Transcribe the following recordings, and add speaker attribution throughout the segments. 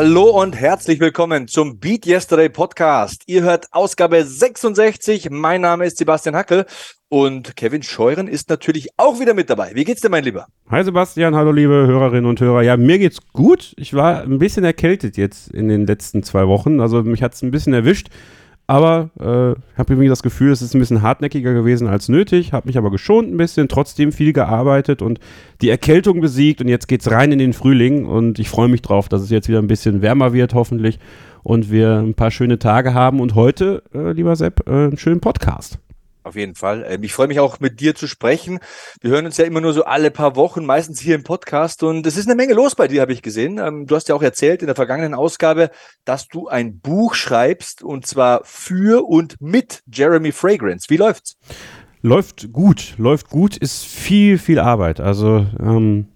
Speaker 1: Hallo und herzlich willkommen zum Beat Yesterday Podcast. Ihr hört Ausgabe 66. Mein Name ist Sebastian Hackel und Kevin Scheuren ist natürlich auch wieder mit dabei. Wie geht's dir, mein Lieber?
Speaker 2: Hi Sebastian, hallo liebe Hörerinnen und Hörer. Ja, mir geht's gut. Ich war ein bisschen erkältet jetzt in den letzten zwei Wochen. Also mich hat's ein bisschen erwischt. Aber äh, ich habe irgendwie das Gefühl, es ist ein bisschen hartnäckiger gewesen als nötig, habe mich aber geschont ein bisschen, trotzdem viel gearbeitet und die Erkältung besiegt und jetzt geht's rein in den Frühling und ich freue mich drauf, dass es jetzt wieder ein bisschen wärmer wird hoffentlich und wir ein paar schöne Tage haben und heute, äh, lieber Sepp, äh, einen schönen Podcast.
Speaker 1: Auf jeden Fall. Ähm, ich freue mich auch mit dir zu sprechen. Wir hören uns ja immer nur so alle paar Wochen, meistens hier im Podcast. Und es ist eine Menge los bei dir, habe ich gesehen. Ähm, du hast ja auch erzählt in der vergangenen Ausgabe, dass du ein Buch schreibst und zwar für und mit Jeremy Fragrance. Wie läuft's?
Speaker 2: Läuft gut, läuft gut, ist viel, viel Arbeit. Also ähm,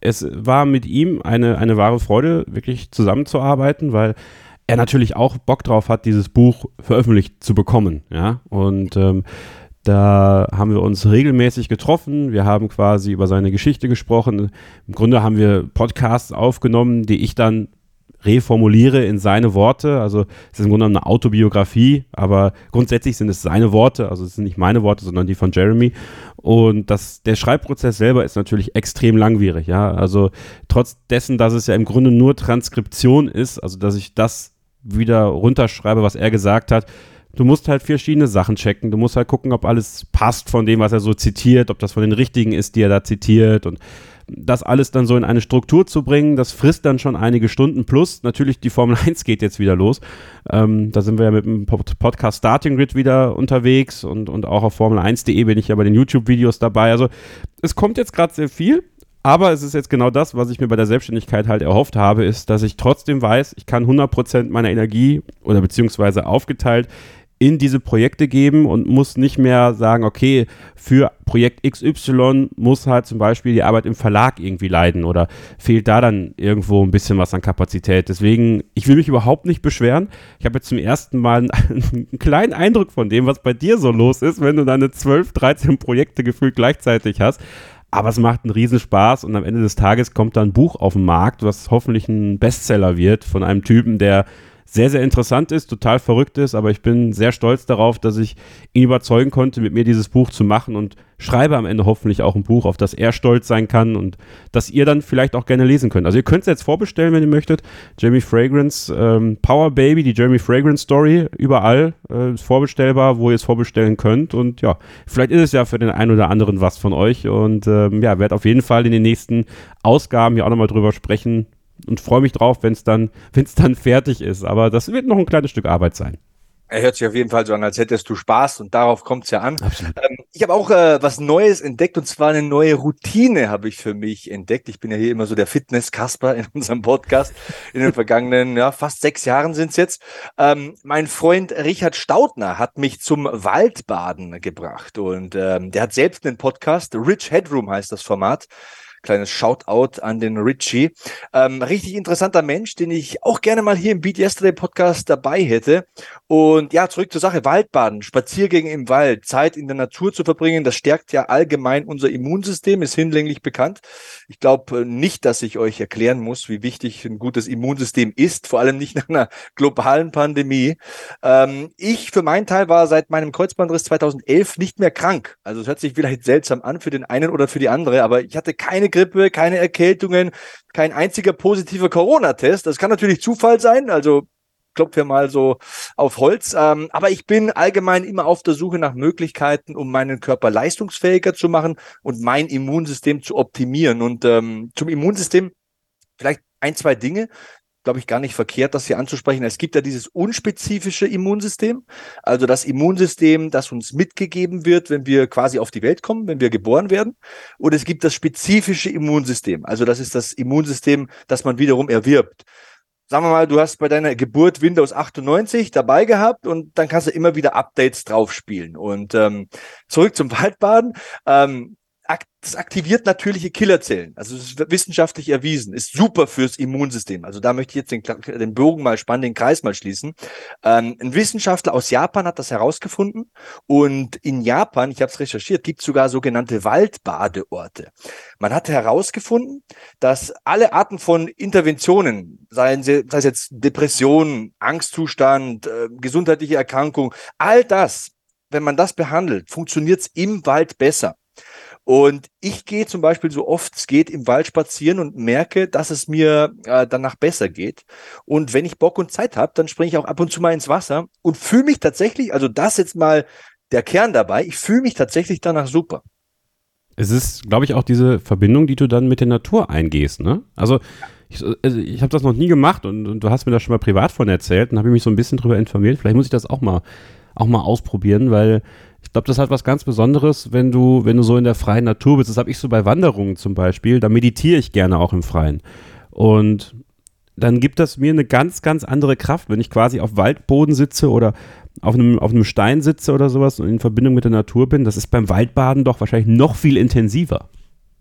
Speaker 2: es war mit ihm eine, eine wahre Freude, wirklich zusammenzuarbeiten, weil er natürlich auch Bock drauf hat, dieses Buch veröffentlicht zu bekommen. Ja, und ähm, da haben wir uns regelmäßig getroffen. Wir haben quasi über seine Geschichte gesprochen. Im Grunde haben wir Podcasts aufgenommen, die ich dann reformuliere in seine Worte. Also es ist im Grunde eine Autobiografie, aber grundsätzlich sind es seine Worte. Also es sind nicht meine Worte, sondern die von Jeremy. Und das, der Schreibprozess selber ist natürlich extrem langwierig. Ja, also trotz dessen, dass es ja im Grunde nur Transkription ist, also dass ich das wieder runterschreibe, was er gesagt hat. Du musst halt verschiedene Sachen checken. Du musst halt gucken, ob alles passt von dem, was er so zitiert, ob das von den richtigen ist, die er da zitiert und das alles dann so in eine Struktur zu bringen, das frisst dann schon einige Stunden plus. Natürlich, die Formel 1 geht jetzt wieder los. Ähm, da sind wir ja mit dem Podcast Starting Grid wieder unterwegs und, und auch auf Formel1.de bin ich ja bei den YouTube-Videos dabei. Also es kommt jetzt gerade sehr viel. Aber es ist jetzt genau das, was ich mir bei der Selbstständigkeit halt erhofft habe, ist, dass ich trotzdem weiß, ich kann 100% meiner Energie oder beziehungsweise aufgeteilt in diese Projekte geben und muss nicht mehr sagen, okay, für Projekt XY muss halt zum Beispiel die Arbeit im Verlag irgendwie leiden oder fehlt da dann irgendwo ein bisschen was an Kapazität. Deswegen, ich will mich überhaupt nicht beschweren. Ich habe jetzt zum ersten Mal einen, kleinen Eindruck von dem, was bei dir so los ist, wenn du deine 12, 13 Projekte gefühlt gleichzeitig hast. Aber es macht einen Riesenspaß und am Ende des Tages kommt da ein Buch auf den Markt, was hoffentlich ein Bestseller wird von einem Typen, der sehr, sehr interessant ist, total verrückt ist, aber ich bin sehr stolz darauf, dass ich ihn überzeugen konnte, mit mir dieses Buch zu machen und schreibe am Ende hoffentlich auch ein Buch, auf das er stolz sein kann und das ihr dann vielleicht auch gerne lesen könnt. Also ihr könnt es jetzt vorbestellen, wenn ihr möchtet. Jamie Fragrance, ähm, Power Baby, die Jamie Fragrance Story, überall äh, ist vorbestellbar, wo ihr es vorbestellen könnt und ja, vielleicht ist es ja für den einen oder anderen was von euch und ähm, ja, werde auf jeden Fall in den nächsten Ausgaben hier auch nochmal drüber sprechen, und freue mich drauf, wenn es dann, wenn's dann fertig ist. Aber das wird noch ein kleines Stück Arbeit sein.
Speaker 1: Er hört sich auf jeden Fall so an, als hättest du Spaß und darauf kommt es ja an. Ähm, ich habe auch äh, was Neues entdeckt und zwar eine neue Routine habe ich für mich entdeckt. Ich bin ja hier immer so der Fitness-Kasper in unserem Podcast. In den vergangenen, ja, fast sechs Jahren sind es jetzt. Ähm, mein Freund Richard Staudner hat mich zum Waldbaden gebracht und ähm, der hat selbst einen Podcast. Rich Headroom heißt das Format. Kleines Shoutout an den Richie. Ähm, richtig interessanter Mensch, den ich auch gerne mal hier im Beat Yesterday Podcast dabei hätte. Und ja, zurück zur Sache. Waldbaden, Spaziergänge im Wald, Zeit in der Natur zu verbringen, das stärkt ja allgemein unser Immunsystem, ist hinlänglich bekannt. Ich glaube nicht, dass ich euch erklären muss, wie wichtig ein gutes Immunsystem ist, vor allem nicht nach einer globalen Pandemie. Ähm, ich für meinen Teil war seit meinem Kreuzbandriss 2011 nicht mehr krank. Also es hört sich vielleicht seltsam an für den einen oder für die andere, aber ich hatte keine Grippe, keine Erkältungen, kein einziger positiver Corona-Test. Das kann natürlich Zufall sein, also klopfe wir mal so auf Holz. Ähm, aber ich bin allgemein immer auf der Suche nach Möglichkeiten, um meinen Körper leistungsfähiger zu machen und mein Immunsystem zu optimieren. Und ähm, zum Immunsystem vielleicht ein, zwei Dinge, glaube ich, gar nicht verkehrt, das hier anzusprechen. Es gibt ja dieses unspezifische Immunsystem, also das Immunsystem, das uns mitgegeben wird, wenn wir quasi auf die Welt kommen, wenn wir geboren werden. Und es gibt das spezifische Immunsystem, also das ist das Immunsystem, das man wiederum erwirbt. Sagen wir mal, du hast bei deiner Geburt Windows 98 dabei gehabt und dann kannst du immer wieder Updates drauf spielen. Und ähm, zurück zum Waldbaden. Ähm, das aktiviert natürliche Killerzellen. Also es ist wissenschaftlich erwiesen, ist super fürs Immunsystem. Also da möchte ich jetzt den, den Bogen mal spannen, den Kreis mal schließen. Ähm, ein Wissenschaftler aus Japan hat das herausgefunden und in Japan, ich habe es recherchiert, gibt es sogar sogenannte Waldbadeorte. Man hat herausgefunden, dass alle Arten von Interventionen, seien sie, sei es jetzt Depression, Angstzustand, äh, gesundheitliche Erkrankung, all das, wenn man das behandelt, funktioniert es im Wald besser. Und ich gehe zum Beispiel so oft es geht im Wald spazieren und merke, dass es mir äh, danach besser geht. Und wenn ich Bock und Zeit habe, dann springe ich auch ab und zu mal ins Wasser und fühle mich tatsächlich, also das jetzt mal der Kern dabei, ich fühle mich tatsächlich danach super.
Speaker 2: Es ist, glaube ich, auch diese Verbindung, die du dann mit der Natur eingehst, ne? Also ich, also ich habe das noch nie gemacht und, und, du hast mir das schon mal privat von erzählt und habe mich so ein bisschen drüber informiert. Vielleicht muss ich das auch mal, auch mal ausprobieren, weil ich glaube, das hat was ganz Besonderes, wenn du, wenn du so in der freien Natur bist. Das habe ich so bei Wanderungen zum Beispiel. Da meditiere ich gerne auch im Freien. Und dann gibt das mir eine ganz, ganz andere Kraft, wenn ich quasi auf Waldboden sitze oder auf einem, auf einem Stein sitze oder sowas und in Verbindung mit der Natur bin. Das ist beim Waldbaden doch wahrscheinlich noch viel intensiver.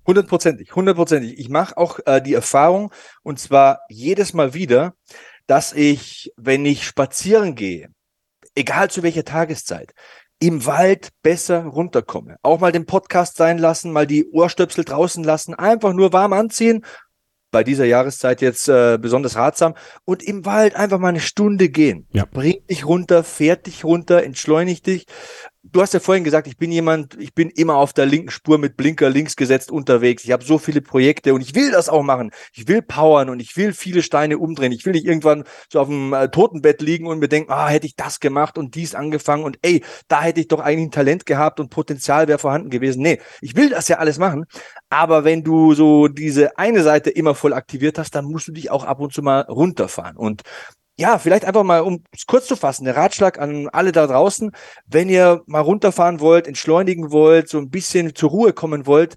Speaker 1: Hundertprozentig, hundertprozentig. Ich mache auch äh, die Erfahrung, und zwar jedes Mal wieder, dass ich, wenn ich spazieren gehe, egal zu welcher Tageszeit, im Wald besser runterkomme. Auch mal den Podcast sein lassen, mal die Ohrstöpsel draußen lassen, einfach nur warm anziehen. Bei dieser Jahreszeit jetzt äh, besonders ratsam. Und im Wald einfach mal eine Stunde gehen. Ja. Bring dich runter, fährt dich runter, entschleunigt dich du hast ja vorhin gesagt, ich bin jemand, ich bin immer auf der linken Spur mit Blinker links gesetzt unterwegs. Ich habe so viele Projekte und ich will das auch machen. Ich will powern und ich will viele Steine umdrehen. Ich will nicht irgendwann so auf dem äh, Totenbett liegen und mir denken, ah, hätte ich das gemacht und dies angefangen und ey, da hätte ich doch eigentlich ein Talent gehabt und Potenzial wäre vorhanden gewesen. Nee, ich will das ja alles machen. Aber wenn du so diese eine Seite immer voll aktiviert hast, dann musst du dich auch ab und zu mal runterfahren. Und ja, vielleicht einfach mal, um es kurz zu fassen, der Ratschlag an alle da draußen, wenn ihr mal runterfahren wollt, entschleunigen wollt, so ein bisschen zur Ruhe kommen wollt,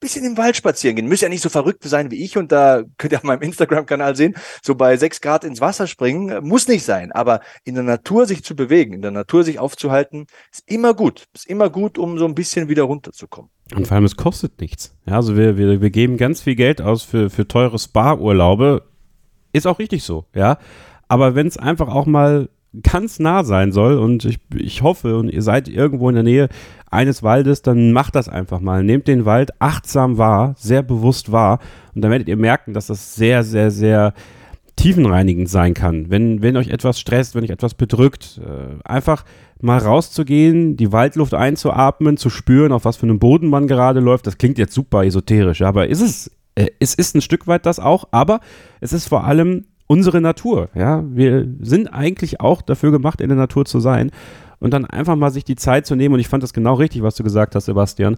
Speaker 1: bisschen im Wald spazieren gehen. Müsst ja nicht so verrückt sein wie ich und da könnt ihr auf meinem Instagram-Kanal sehen, so bei sechs Grad ins Wasser springen, muss nicht sein. Aber in der Natur sich zu bewegen, in der Natur sich aufzuhalten, ist immer gut. Ist immer gut, um so ein bisschen wieder runterzukommen.
Speaker 2: Und vor allem, es kostet nichts. Ja, also wir, wir, wir geben ganz viel Geld aus für, für teure Spa-Urlaube. Ist auch richtig so, ja. Aber wenn es einfach auch mal ganz nah sein soll und ich, ich hoffe und ihr seid irgendwo in der Nähe eines Waldes, dann macht das einfach mal. Nehmt den Wald achtsam wahr, sehr bewusst wahr und dann werdet ihr merken, dass das sehr, sehr, sehr tiefenreinigend sein kann. Wenn, wenn euch etwas stresst, wenn euch etwas bedrückt, äh, einfach mal rauszugehen, die Waldluft einzuatmen, zu spüren, auf was für einem Boden man gerade läuft. Das klingt jetzt super esoterisch, aber ist es, äh, es ist ein Stück weit das auch, aber es ist vor allem unsere Natur. Ja, wir sind eigentlich auch dafür gemacht, in der Natur zu sein. Und dann einfach mal sich die Zeit zu nehmen, und ich fand das genau richtig, was du gesagt hast, Sebastian,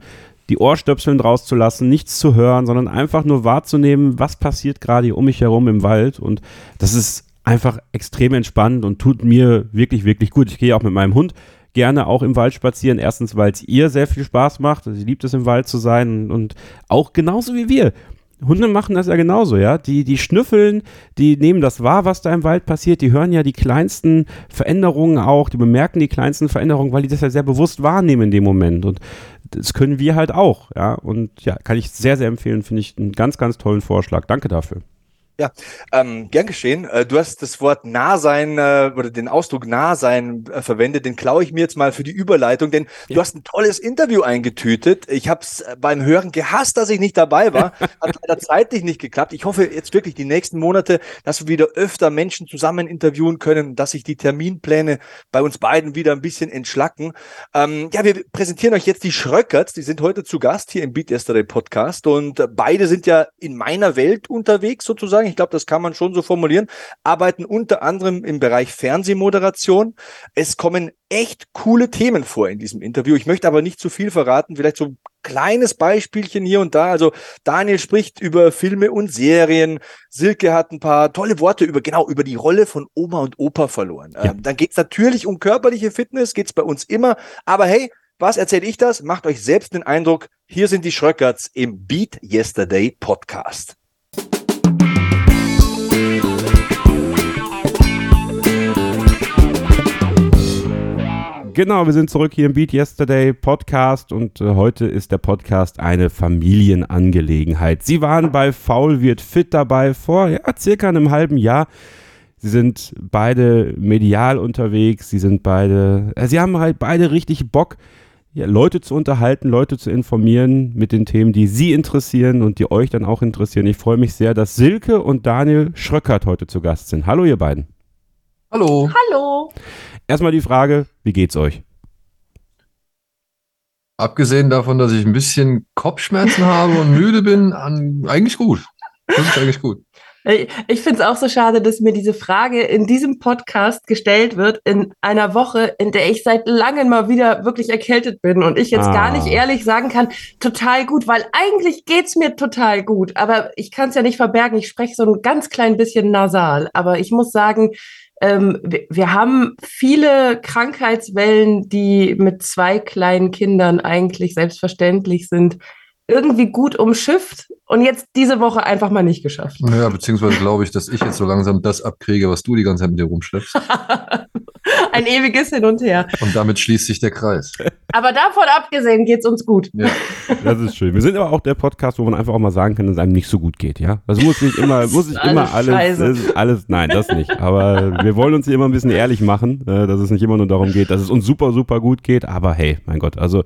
Speaker 2: die Ohrstöpseln rauszulassen, nichts zu hören, sondern einfach nur wahrzunehmen, was passiert gerade hier um mich herum im Wald. Und das ist einfach extrem entspannend und tut mir wirklich, wirklich gut. Ich gehe auch mit meinem Hund gerne auch im Wald spazieren. Erstens, weil es ihr sehr viel Spaß macht. Sie liebt es im Wald zu sein und auch genauso wie wir. Hunde machen das ja genauso, ja. Die, die schnüffeln, die nehmen das wahr, was da im Wald passiert, die hören ja die kleinsten Veränderungen auch, die bemerken die kleinsten Veränderungen, weil die das ja sehr bewusst wahrnehmen in dem Moment. Und das können wir halt auch, ja. Und ja, kann ich sehr, sehr empfehlen, finde ich einen ganz, ganz tollen Vorschlag. Danke dafür.
Speaker 1: Ja, ähm, gern geschehen. Äh, du hast das Wort Nahsein äh, oder den Ausdruck Nahsein äh, verwendet. Den klaue ich mir jetzt mal für die Überleitung, denn ja. du hast ein tolles Interview eingetütet. Ich habe es äh, beim Hören gehasst, dass ich nicht dabei war. Hat leider zeitlich nicht geklappt. Ich hoffe jetzt wirklich die nächsten Monate, dass wir wieder öfter Menschen zusammen interviewen können, dass sich die Terminpläne bei uns beiden wieder ein bisschen entschlacken. Ähm, ja, wir präsentieren euch jetzt die Schröckerts. Die sind heute zu Gast hier im Beat Yesterday Podcast und beide sind ja in meiner Welt unterwegs sozusagen sagen, ich glaube, das kann man schon so formulieren, arbeiten unter anderem im Bereich Fernsehmoderation. Es kommen echt coole Themen vor in diesem Interview. Ich möchte aber nicht zu viel verraten, vielleicht so ein kleines Beispielchen hier und da. Also Daniel spricht über Filme und Serien. Silke hat ein paar tolle Worte über, genau, über die Rolle von Oma und Opa verloren. Ja. Ähm, dann geht es natürlich um körperliche Fitness, geht es bei uns immer. Aber hey, was erzähle ich das? Macht euch selbst den Eindruck. Hier sind die Schröckerts im Beat Yesterday Podcast.
Speaker 2: Genau, wir sind zurück hier im Beat Yesterday Podcast und äh, heute ist der Podcast eine Familienangelegenheit. Sie waren bei Faul wird fit dabei vor ja, circa einem halben Jahr. Sie sind beide medial unterwegs, sie sind beide, äh, sie haben halt beide richtig Bock, ja, Leute zu unterhalten, Leute zu informieren mit den Themen, die Sie interessieren und die euch dann auch interessieren. Ich freue mich sehr, dass Silke und Daniel Schröckert heute zu Gast sind. Hallo, ihr beiden.
Speaker 3: Hallo.
Speaker 4: Hallo.
Speaker 2: Erstmal die Frage, wie geht's euch?
Speaker 3: Abgesehen davon, dass ich ein bisschen Kopfschmerzen habe und müde bin, an, eigentlich gut. Das ist eigentlich gut.
Speaker 4: Ich finde es auch so schade, dass mir diese Frage in diesem Podcast gestellt wird, in einer Woche, in der ich seit langem mal wieder wirklich erkältet bin und ich jetzt ah. gar nicht ah. ehrlich sagen kann, total gut, weil eigentlich geht's mir total gut. Aber ich kann es ja nicht verbergen, ich spreche so ein ganz klein bisschen nasal. Aber ich muss sagen, ähm, wir, wir haben viele Krankheitswellen, die mit zwei kleinen Kindern eigentlich selbstverständlich sind irgendwie gut umschifft und jetzt diese Woche einfach mal nicht geschafft.
Speaker 3: Naja, beziehungsweise glaube ich, dass ich jetzt so langsam das abkriege, was du die ganze Zeit mit dir rumschleppst.
Speaker 4: Ein ewiges Hin und Her.
Speaker 3: Und damit schließt sich der Kreis.
Speaker 4: Aber davon abgesehen geht es uns gut.
Speaker 2: Ja, das ist schön. Wir sind aber auch der Podcast, wo man einfach auch mal sagen kann, dass es einem nicht so gut geht, ja? Das muss nicht immer, muss nicht immer alles, alles, alles, nein, das nicht. Aber wir wollen uns hier immer ein bisschen ehrlich machen, äh, dass es nicht immer nur darum geht, dass es uns super, super gut geht. Aber hey, mein Gott, also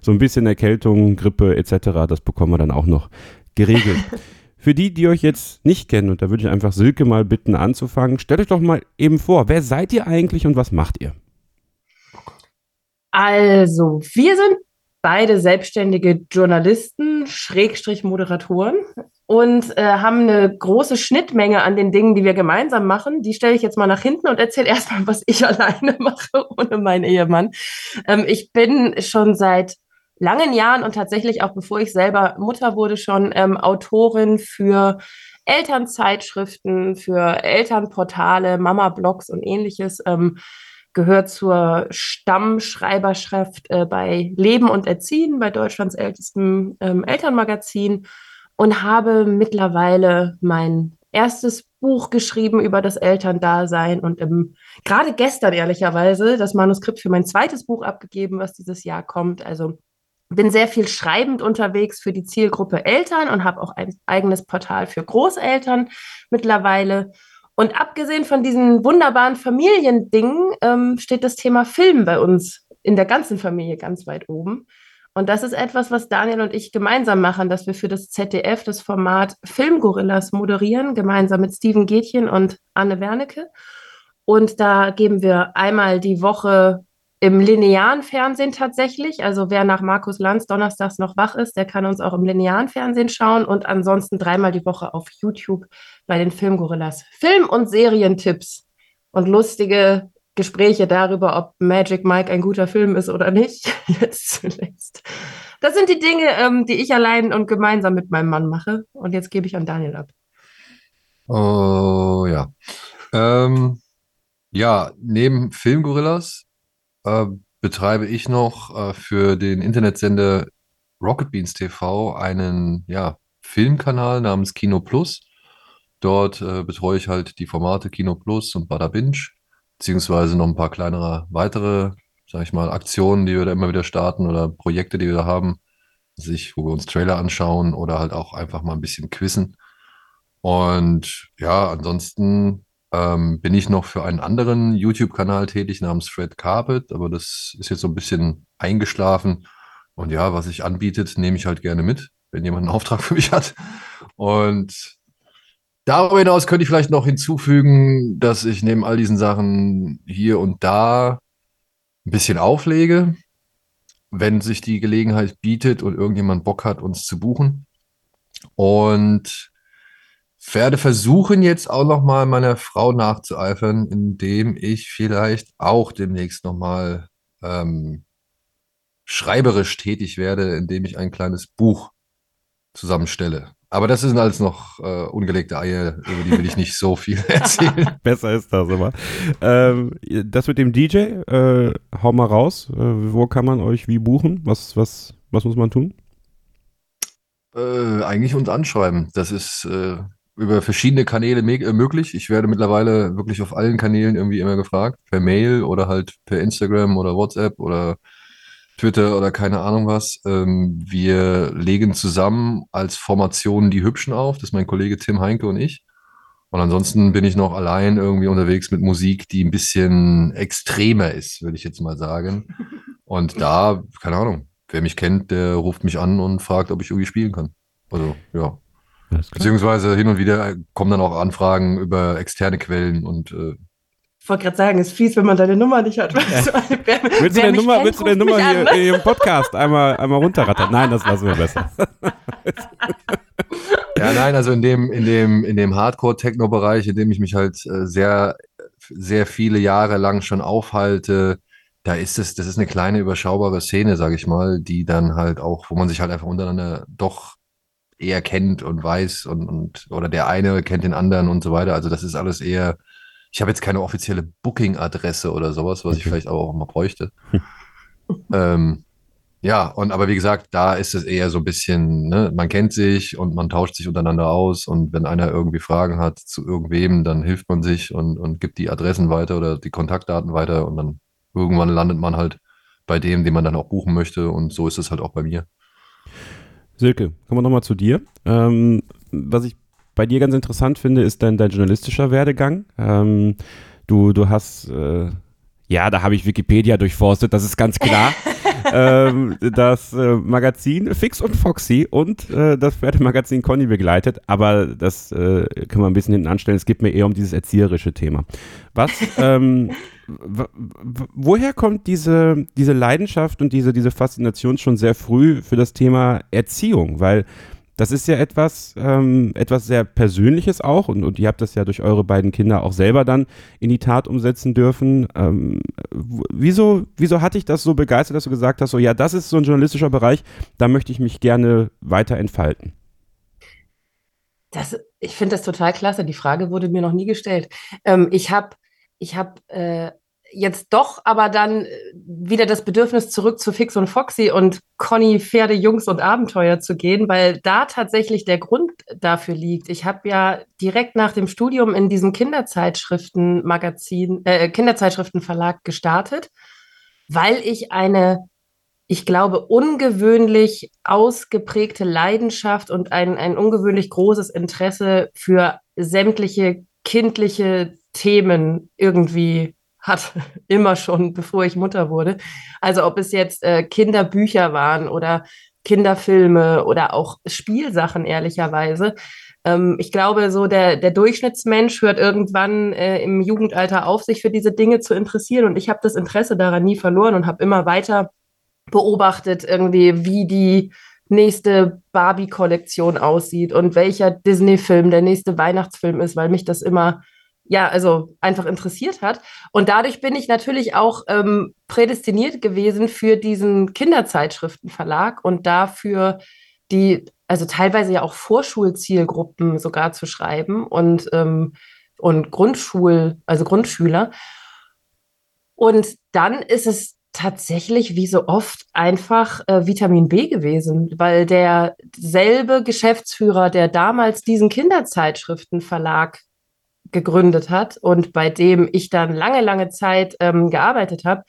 Speaker 2: so ein bisschen Erkältung, Grippe etc., das bekommen wir dann auch noch geregelt. Für die, die euch jetzt nicht kennen, und da würde ich einfach Silke mal bitten anzufangen, stellt euch doch mal eben vor, wer seid ihr eigentlich und was macht ihr?
Speaker 4: Also, wir sind beide selbstständige Journalisten, Schrägstrich Moderatoren und äh, haben eine große Schnittmenge an den Dingen, die wir gemeinsam machen. Die stelle ich jetzt mal nach hinten und erzähle erstmal, was ich alleine mache, ohne meinen Ehemann. Ähm, ich bin schon seit langen Jahren und tatsächlich auch bevor ich selber Mutter wurde, schon ähm, Autorin für Elternzeitschriften, für Elternportale, Mama-Blogs und ähnliches. Ähm, gehört zur Stammschreiberschrift äh, bei Leben und Erziehen, bei Deutschlands ältestem ähm, Elternmagazin und habe mittlerweile mein erstes Buch geschrieben über das Elterndasein und im, gerade gestern ehrlicherweise das Manuskript für mein zweites Buch abgegeben, was dieses Jahr kommt. Also bin sehr viel schreibend unterwegs für die Zielgruppe Eltern und habe auch ein eigenes Portal für Großeltern mittlerweile. Und abgesehen von diesen wunderbaren Familiendingen ähm, steht das Thema Film bei uns in der ganzen Familie ganz weit oben. Und das ist etwas, was Daniel und ich gemeinsam machen, dass wir für das ZDF das Format Filmgorillas moderieren, gemeinsam mit Steven Gätchen und Anne Wernicke. Und da geben wir einmal die Woche im linearen Fernsehen tatsächlich. Also wer nach Markus Lanz donnerstags noch wach ist, der kann uns auch im linearen Fernsehen schauen und ansonsten dreimal die Woche auf YouTube bei den Filmgorillas. Film- und Serientipps und lustige Gespräche darüber, ob Magic Mike ein guter Film ist oder nicht. Jetzt zuletzt. Das sind die Dinge, ähm, die ich allein und gemeinsam mit meinem Mann mache. Und jetzt gebe ich an Daniel ab.
Speaker 3: Oh ja. Ähm, ja, neben Filmgorillas äh, betreibe ich noch äh, für den Internetsender Rocket Beans TV einen ja, Filmkanal namens Kino Plus. Dort äh, betreue ich halt die Formate Kino Plus und Bada Binge, beziehungsweise noch ein paar kleinere weitere, sag ich mal, Aktionen, die wir da immer wieder starten oder Projekte, die wir da haben, sich, wo wir uns Trailer anschauen oder halt auch einfach mal ein bisschen quizzen. Und ja, ansonsten ähm, bin ich noch für einen anderen YouTube-Kanal tätig namens Fred Carpet, aber das ist jetzt so ein bisschen eingeschlafen. Und ja, was sich anbietet, nehme ich halt gerne mit, wenn jemand einen Auftrag für mich hat. Und darüber hinaus könnte ich vielleicht noch hinzufügen, dass ich neben all diesen Sachen hier und da ein bisschen auflege, wenn sich die Gelegenheit bietet und irgendjemand Bock hat, uns zu buchen. Und werde versuchen, jetzt auch nochmal meiner Frau nachzueifern, indem ich vielleicht auch demnächst nochmal ähm, schreiberisch tätig werde, indem ich ein kleines Buch zusammenstelle. Aber das sind alles noch äh, ungelegte Eier, über die will ich nicht so viel erzählen.
Speaker 2: Besser ist das immer. Ähm, das mit dem DJ, äh, hau mal raus. Äh, wo kann man euch wie buchen? Was, was, was muss man tun?
Speaker 3: Äh, eigentlich uns anschreiben. Das ist äh, über verschiedene Kanäle äh, möglich. Ich werde mittlerweile wirklich auf allen Kanälen irgendwie immer gefragt. Per Mail oder halt per Instagram oder WhatsApp oder Twitter oder keine Ahnung was. Ähm, wir legen zusammen als Formation die Hübschen auf. Das ist mein Kollege Tim Heinke und ich. Und ansonsten bin ich noch allein irgendwie unterwegs mit Musik, die ein bisschen extremer ist, würde ich jetzt mal sagen. Und da, keine Ahnung, wer mich kennt, der ruft mich an und fragt, ob ich irgendwie spielen kann. Also, ja. Beziehungsweise hin und wieder kommen dann auch Anfragen über externe Quellen und äh,
Speaker 4: ich wollte gerade sagen, es ist fies, wenn man deine Nummer nicht hat.
Speaker 2: Wer, willst, du deine Nummer, kennt, willst du deine Nummer hier, hier, im Podcast einmal, einmal runterrattern? Nein, das lassen wir besser.
Speaker 3: ja, nein, also in dem, in dem, in dem Hardcore-Techno-Bereich, in dem ich mich halt äh, sehr, sehr viele Jahre lang schon aufhalte, da ist es, das ist eine kleine überschaubare Szene, sage ich mal, die dann halt auch, wo man sich halt einfach untereinander doch eher kennt und weiß und, und oder der eine kennt den anderen und so weiter. Also das ist alles eher, ich habe jetzt keine offizielle Booking-Adresse oder sowas, was ich vielleicht auch mal bräuchte. ähm, ja, und aber wie gesagt, da ist es eher so ein bisschen, ne, man kennt sich und man tauscht sich untereinander aus und wenn einer irgendwie Fragen hat zu irgendwem, dann hilft man sich und, und gibt die Adressen weiter oder die Kontaktdaten weiter und dann irgendwann landet man halt bei dem, den man dann auch buchen möchte und so ist es halt auch bei mir.
Speaker 2: Silke, kommen wir nochmal zu dir. Ähm, was ich bei dir ganz interessant finde, ist dein, dein journalistischer Werdegang. Ähm, du, du hast, äh, ja, da habe ich Wikipedia durchforstet, das ist ganz klar. ähm, das äh, Magazin Fix und Foxy und äh, das Pferdemagazin Conny begleitet, aber das äh, können wir ein bisschen hinten anstellen. Es geht mir eher um dieses erzieherische Thema. Was, ähm, woher kommt diese, diese Leidenschaft und diese, diese Faszination schon sehr früh für das Thema Erziehung? Weil das ist ja etwas, ähm, etwas sehr Persönliches auch und, und ihr habt das ja durch eure beiden Kinder auch selber dann in die Tat umsetzen dürfen. Ähm, wieso, wieso hat dich das so begeistert, dass du gesagt hast, so ja, das ist so ein journalistischer Bereich, da möchte ich mich gerne weiter entfalten?
Speaker 4: Das, ich finde das total klasse. Die Frage wurde mir noch nie gestellt. Ähm, ich habe ich hab, äh, jetzt doch aber dann äh, wieder das Bedürfnis zurück zu Fix und Foxy und Conny Pferde, Jungs und Abenteuer zu gehen, weil da tatsächlich der Grund dafür liegt. Ich habe ja direkt nach dem Studium in diesem Kinderzeitschriftenmagazin, äh, Kinderzeitschriftenverlag gestartet, weil ich eine, ich glaube, ungewöhnlich ausgeprägte Leidenschaft und ein, ein ungewöhnlich großes Interesse für sämtliche kindliche Themen irgendwie hat, immer schon, bevor ich Mutter wurde. Also ob es jetzt äh, Kinderbücher waren oder Kinderfilme oder auch Spielsachen, ehrlicherweise. Ähm, ich glaube, so der, der Durchschnittsmensch hört irgendwann äh, im Jugendalter auf, sich für diese Dinge zu interessieren. Und ich habe das Interesse daran nie verloren und habe immer weiter beobachtet, irgendwie, wie die nächste Barbie-Kollektion aussieht und welcher Disney-Film der nächste Weihnachtsfilm ist, weil mich das immer ja, also einfach interessiert hat. Und dadurch bin ich natürlich auch ähm, prädestiniert gewesen für diesen Kinderzeitschriftenverlag und dafür die, also teilweise ja auch Vorschulzielgruppen sogar zu schreiben und, ähm, und Grundschul, also Grundschüler. Und dann ist es tatsächlich wie so oft einfach äh, Vitamin B gewesen, weil derselbe Geschäftsführer, der damals diesen Kinderzeitschriftenverlag gegründet hat und bei dem ich dann lange, lange Zeit ähm, gearbeitet habe,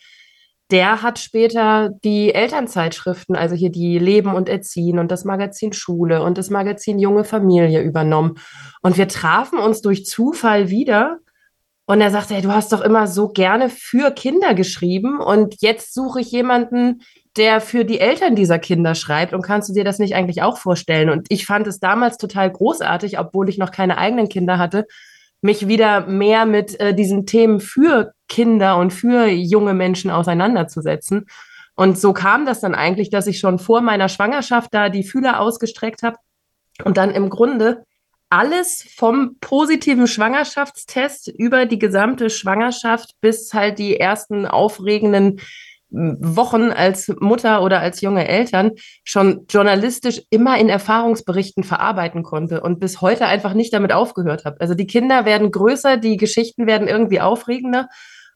Speaker 4: der hat später die Elternzeitschriften, also hier die Leben und Erziehen und das Magazin Schule und das Magazin Junge Familie übernommen. Und wir trafen uns durch Zufall wieder. Und er sagte, hey, du hast doch immer so gerne für Kinder geschrieben und jetzt suche ich jemanden, der für die Eltern dieser Kinder schreibt. Und kannst du dir das nicht eigentlich auch vorstellen? Und ich fand es damals total großartig, obwohl ich noch keine eigenen Kinder hatte, mich wieder mehr mit äh, diesen Themen für Kinder und für junge Menschen auseinanderzusetzen. Und so kam das dann eigentlich, dass ich schon vor meiner Schwangerschaft da die Fühler ausgestreckt habe und dann im Grunde alles vom positiven Schwangerschaftstest über die gesamte Schwangerschaft bis halt die ersten aufregenden Wochen als Mutter oder als junge Eltern schon journalistisch immer in Erfahrungsberichten verarbeiten konnte und bis heute einfach nicht damit aufgehört habe. Also die Kinder werden größer, die Geschichten werden irgendwie aufregender.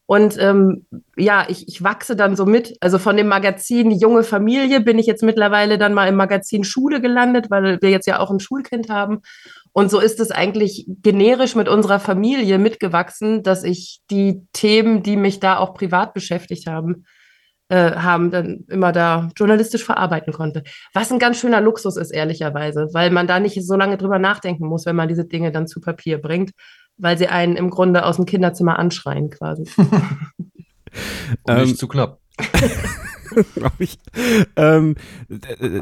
Speaker 4: Und ähm, ja, ich, ich wachse dann so mit. Also von dem Magazin Junge Familie bin ich jetzt mittlerweile dann mal im Magazin Schule gelandet, weil wir jetzt ja auch ein Schulkind haben. Und so ist es eigentlich generisch mit unserer Familie mitgewachsen, dass ich die Themen, die mich da auch privat beschäftigt haben, äh, haben, dann immer da journalistisch verarbeiten konnte. Was ein ganz schöner Luxus ist, ehrlicherweise, weil man da nicht so lange drüber nachdenken muss, wenn man diese Dinge dann zu Papier bringt, weil sie einen im Grunde aus dem Kinderzimmer anschreien quasi.
Speaker 3: Und nicht ähm, zu knapp.
Speaker 2: Ähm,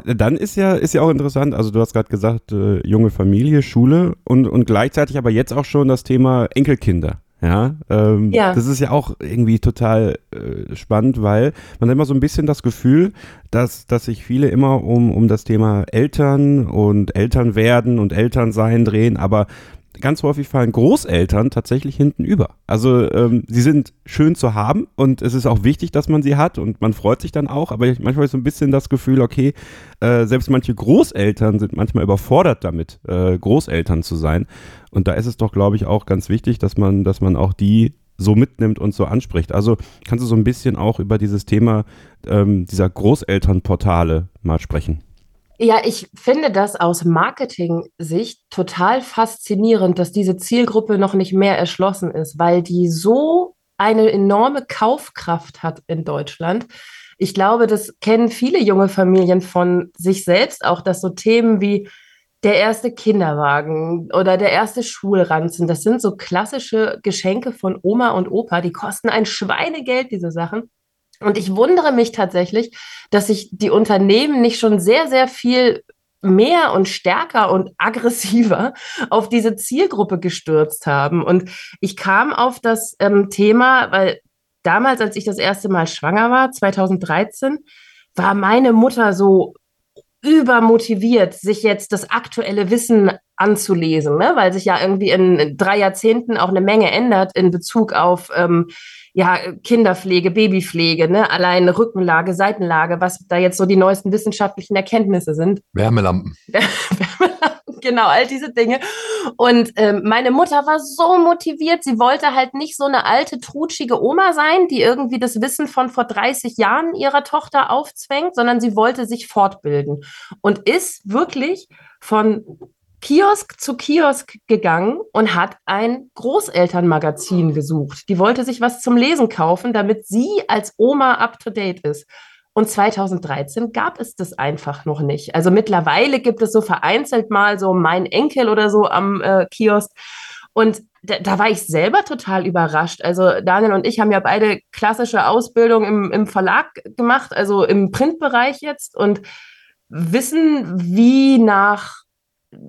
Speaker 2: dann ist ja, ist ja auch interessant, also du hast gerade gesagt, äh, junge Familie, Schule und, und gleichzeitig aber jetzt auch schon das Thema Enkelkinder. Ja, ähm, ja, das ist ja auch irgendwie total äh, spannend, weil man hat immer so ein bisschen das Gefühl, dass, dass sich viele immer um, um das Thema Eltern und Eltern werden und Elternsein drehen, aber ganz häufig fallen Großeltern tatsächlich hinten über. Also ähm, sie sind schön zu haben und es ist auch wichtig, dass man sie hat und man freut sich dann auch, aber manchmal ist so ein bisschen das Gefühl, okay, äh, selbst manche Großeltern sind manchmal überfordert damit, äh, Großeltern zu sein. Und da ist es doch, glaube ich, auch ganz wichtig, dass man, dass man auch die so mitnimmt und so anspricht. Also kannst du so ein bisschen auch über dieses Thema ähm, dieser Großelternportale mal sprechen?
Speaker 4: Ja, ich finde das aus Marketing-Sicht total faszinierend, dass diese Zielgruppe noch nicht mehr erschlossen ist, weil die so eine enorme Kaufkraft hat in Deutschland. Ich glaube, das kennen viele junge Familien von sich selbst auch, dass so Themen wie der erste Kinderwagen oder der erste Schulranzen, das sind so klassische Geschenke von Oma und Opa, die kosten ein Schweinegeld, diese Sachen. Und ich wundere mich tatsächlich, dass sich die Unternehmen nicht schon sehr, sehr viel mehr und stärker und aggressiver auf diese Zielgruppe gestürzt haben. Und ich kam auf das ähm, Thema, weil damals, als ich das erste Mal schwanger war, 2013, war meine Mutter so übermotiviert, sich jetzt das aktuelle Wissen anzulesen, ne? weil sich ja irgendwie in drei Jahrzehnten auch eine Menge ändert in Bezug auf ähm, ja, Kinderpflege, Babypflege, ne? allein Rückenlage, Seitenlage, was da jetzt so die neuesten wissenschaftlichen Erkenntnisse sind.
Speaker 3: Wärmelampen.
Speaker 4: Wärmelampen, genau, all diese Dinge. Und ähm, meine Mutter war so motiviert, sie wollte halt nicht so eine alte, trutschige Oma sein, die irgendwie das Wissen von vor 30 Jahren ihrer Tochter aufzwängt, sondern sie wollte sich fortbilden und ist wirklich von Kiosk zu Kiosk gegangen und hat ein Großelternmagazin gesucht. Die wollte sich was zum Lesen kaufen, damit sie als Oma up-to-date ist. Und 2013 gab es das einfach noch nicht. Also mittlerweile gibt es so vereinzelt mal so mein Enkel oder so am äh, Kiosk. Und da, da, war ich selber total überrascht. Also Daniel und ich haben ja beide klassische Ausbildung im, im Verlag gemacht, also im Printbereich jetzt und wissen, wie nach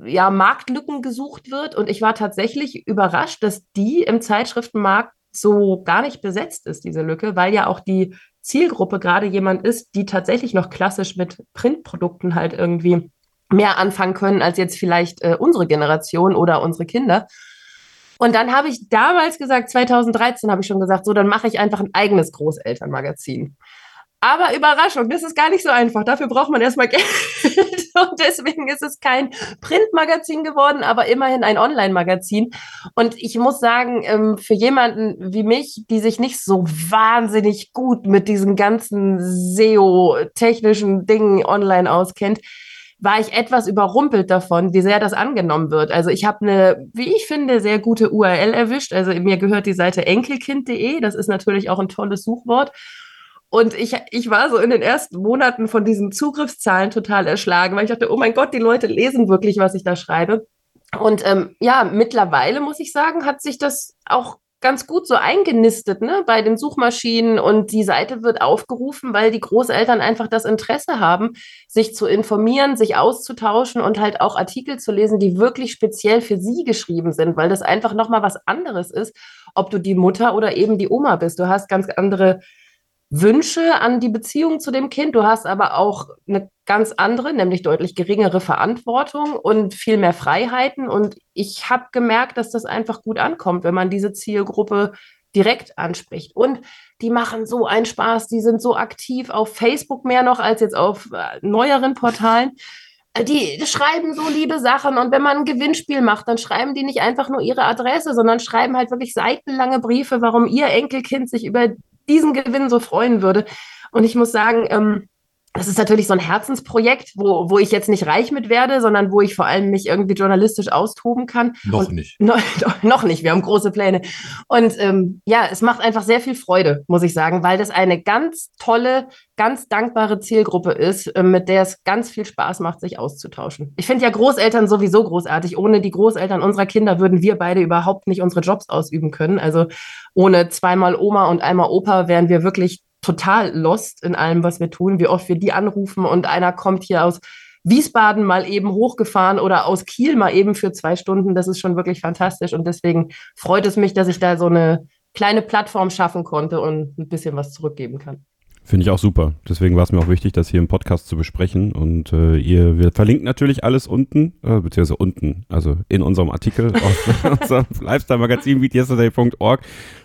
Speaker 4: ja, Marktlücken gesucht wird. Und ich war tatsächlich überrascht, dass die im Zeitschriftenmarkt so gar nicht besetzt ist, diese Lücke, weil ja auch die Zielgruppe gerade jemand ist, die tatsächlich noch klassisch mit Printprodukten halt irgendwie mehr anfangen können als jetzt vielleicht äh, unsere Generation oder unsere Kinder. Und dann habe ich damals gesagt, 2013 habe ich schon gesagt, so, dann mache ich einfach ein eigenes Großelternmagazin. Aber Überraschung, das ist gar nicht so einfach. Dafür braucht man erstmal Geld. Und deswegen ist es kein Printmagazin geworden, aber immerhin ein Online-Magazin. Und ich muss sagen, ähm, für jemanden wie mich, die sich nicht so wahnsinnig gut mit diesen ganzen SEO-technischen Dingen online auskennt, war ich etwas überrumpelt davon, wie sehr das angenommen wird. Also ich habe eine, wie ich finde, sehr gute URL erwischt. Also mir gehört die Seite enkelkind.de. Das ist natürlich auch ein tolles Suchwort. Und ich, ich war so in den ersten Monaten von diesen Zugriffszahlen total erschlagen, weil ich dachte, oh mein Gott, die Leute lesen wirklich, was ich da schreibe. Und ähm, ja, mittlerweile muss ich sagen, hat sich das auch ganz gut so eingenistet ne, bei den Suchmaschinen und die Seite wird aufgerufen, weil die Großeltern einfach das Interesse haben, sich zu informieren, sich auszutauschen und halt auch Artikel zu lesen, die wirklich speziell für sie geschrieben sind, weil das einfach nochmal was anderes ist, ob du die Mutter oder eben die Oma bist. Du hast ganz andere Wünsche an die Beziehung zu dem Kind. Du hast aber auch eine ganz andere, nämlich deutlich geringere Verantwortung und viel mehr Freiheiten. Und ich habe gemerkt, dass das einfach gut ankommt, wenn man diese Zielgruppe direkt anspricht. Und die machen so einen Spaß, die sind so aktiv auf Facebook mehr noch als jetzt auf äh, neueren Portalen. Äh, die schreiben so liebe Sachen und wenn man ein Gewinnspiel macht, dann schreiben die nicht einfach nur ihre Adresse, sondern schreiben halt wirklich seitenlange Briefe, warum ihr Enkelkind sich über diesen Gewinn so freuen würde. Und ich muss sagen, ähm, das ist natürlich so ein Herzensprojekt, wo, wo ich jetzt nicht reich mit werde, sondern wo ich vor allem mich irgendwie journalistisch austoben kann.
Speaker 3: Noch
Speaker 4: und,
Speaker 3: nicht.
Speaker 4: No, noch nicht, wir haben große Pläne. Und ähm, ja, es macht einfach sehr viel Freude, muss ich sagen, weil das eine ganz tolle, ganz dankbare Zielgruppe ist, äh, mit der es ganz viel Spaß macht, sich auszutauschen. Ich finde ja Großeltern sowieso großartig. Ohne die Großeltern unserer Kinder würden wir beide überhaupt nicht unsere Jobs ausüben können. Also ohne zweimal Oma und einmal Opa wären wir wirklich total lost in allem, was wir tun, wie oft wir die anrufen und einer kommt hier aus Wiesbaden mal eben hochgefahren oder aus Kiel mal eben für zwei Stunden. Das ist schon wirklich fantastisch und deswegen freut es mich, dass ich da so eine kleine Plattform schaffen konnte und ein bisschen was zurückgeben kann.
Speaker 2: Finde ich auch super. Deswegen war es mir auch wichtig, das hier im Podcast zu besprechen. Und äh, ihr, wir verlinken natürlich alles unten, äh, beziehungsweise unten, also in unserem Artikel auf unserem Lifestyle-Magazin beatyesterday.org.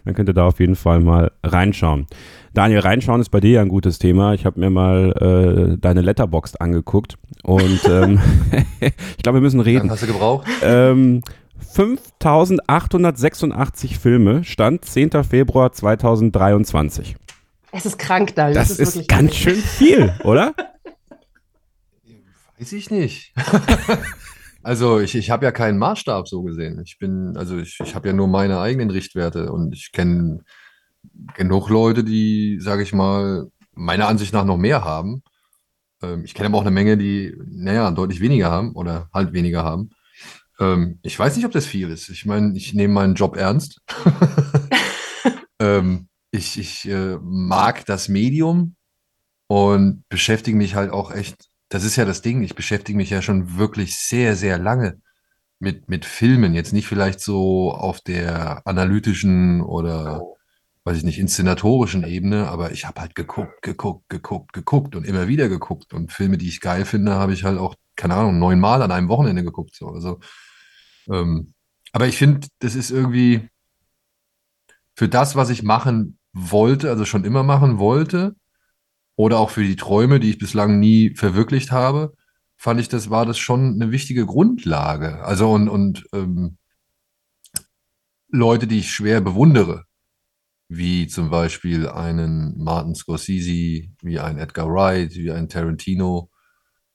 Speaker 2: Dann könnt ihr da auf jeden Fall mal reinschauen. Daniel, reinschauen ist bei dir ja ein gutes Thema. Ich habe mir mal äh, deine Letterbox angeguckt und ähm, ich glaube, wir müssen reden.
Speaker 3: Hast du gebraucht?
Speaker 2: Ähm, 5886 Filme, Stand 10. Februar 2023.
Speaker 4: Es ist krank, Daniel.
Speaker 2: Das, das ist, ist ganz schön viel, oder?
Speaker 3: Weiß ich nicht. also ich, ich habe ja keinen Maßstab so gesehen. Ich bin, also ich, ich habe ja nur meine eigenen Richtwerte und ich kenne genug Leute, die, sage ich mal, meiner Ansicht nach noch mehr haben. Ähm, ich kenne aber auch eine Menge, die, naja, deutlich weniger haben oder halt weniger haben. Ähm, ich weiß nicht, ob das viel ist. Ich meine, ich nehme meinen Job ernst. ähm, ich ich äh, mag das Medium und beschäftige mich halt auch echt, das ist ja das Ding, ich beschäftige mich ja schon wirklich sehr, sehr lange mit, mit Filmen. Jetzt nicht vielleicht so auf der analytischen oder weiß ich nicht, inszenatorischen Ebene, aber ich habe halt geguckt, geguckt, geguckt, geguckt und immer wieder geguckt. Und Filme, die ich geil finde, habe ich halt auch, keine Ahnung, neunmal an einem Wochenende geguckt. So. Also, ähm, aber ich finde, das ist irgendwie für das, was ich machen wollte, also schon immer machen wollte, oder auch für die Träume, die ich bislang nie verwirklicht habe, fand ich, das war das schon eine wichtige Grundlage. Also und, und ähm, Leute, die ich schwer bewundere, wie zum Beispiel einen Martin Scorsese, wie ein Edgar Wright, wie ein Tarantino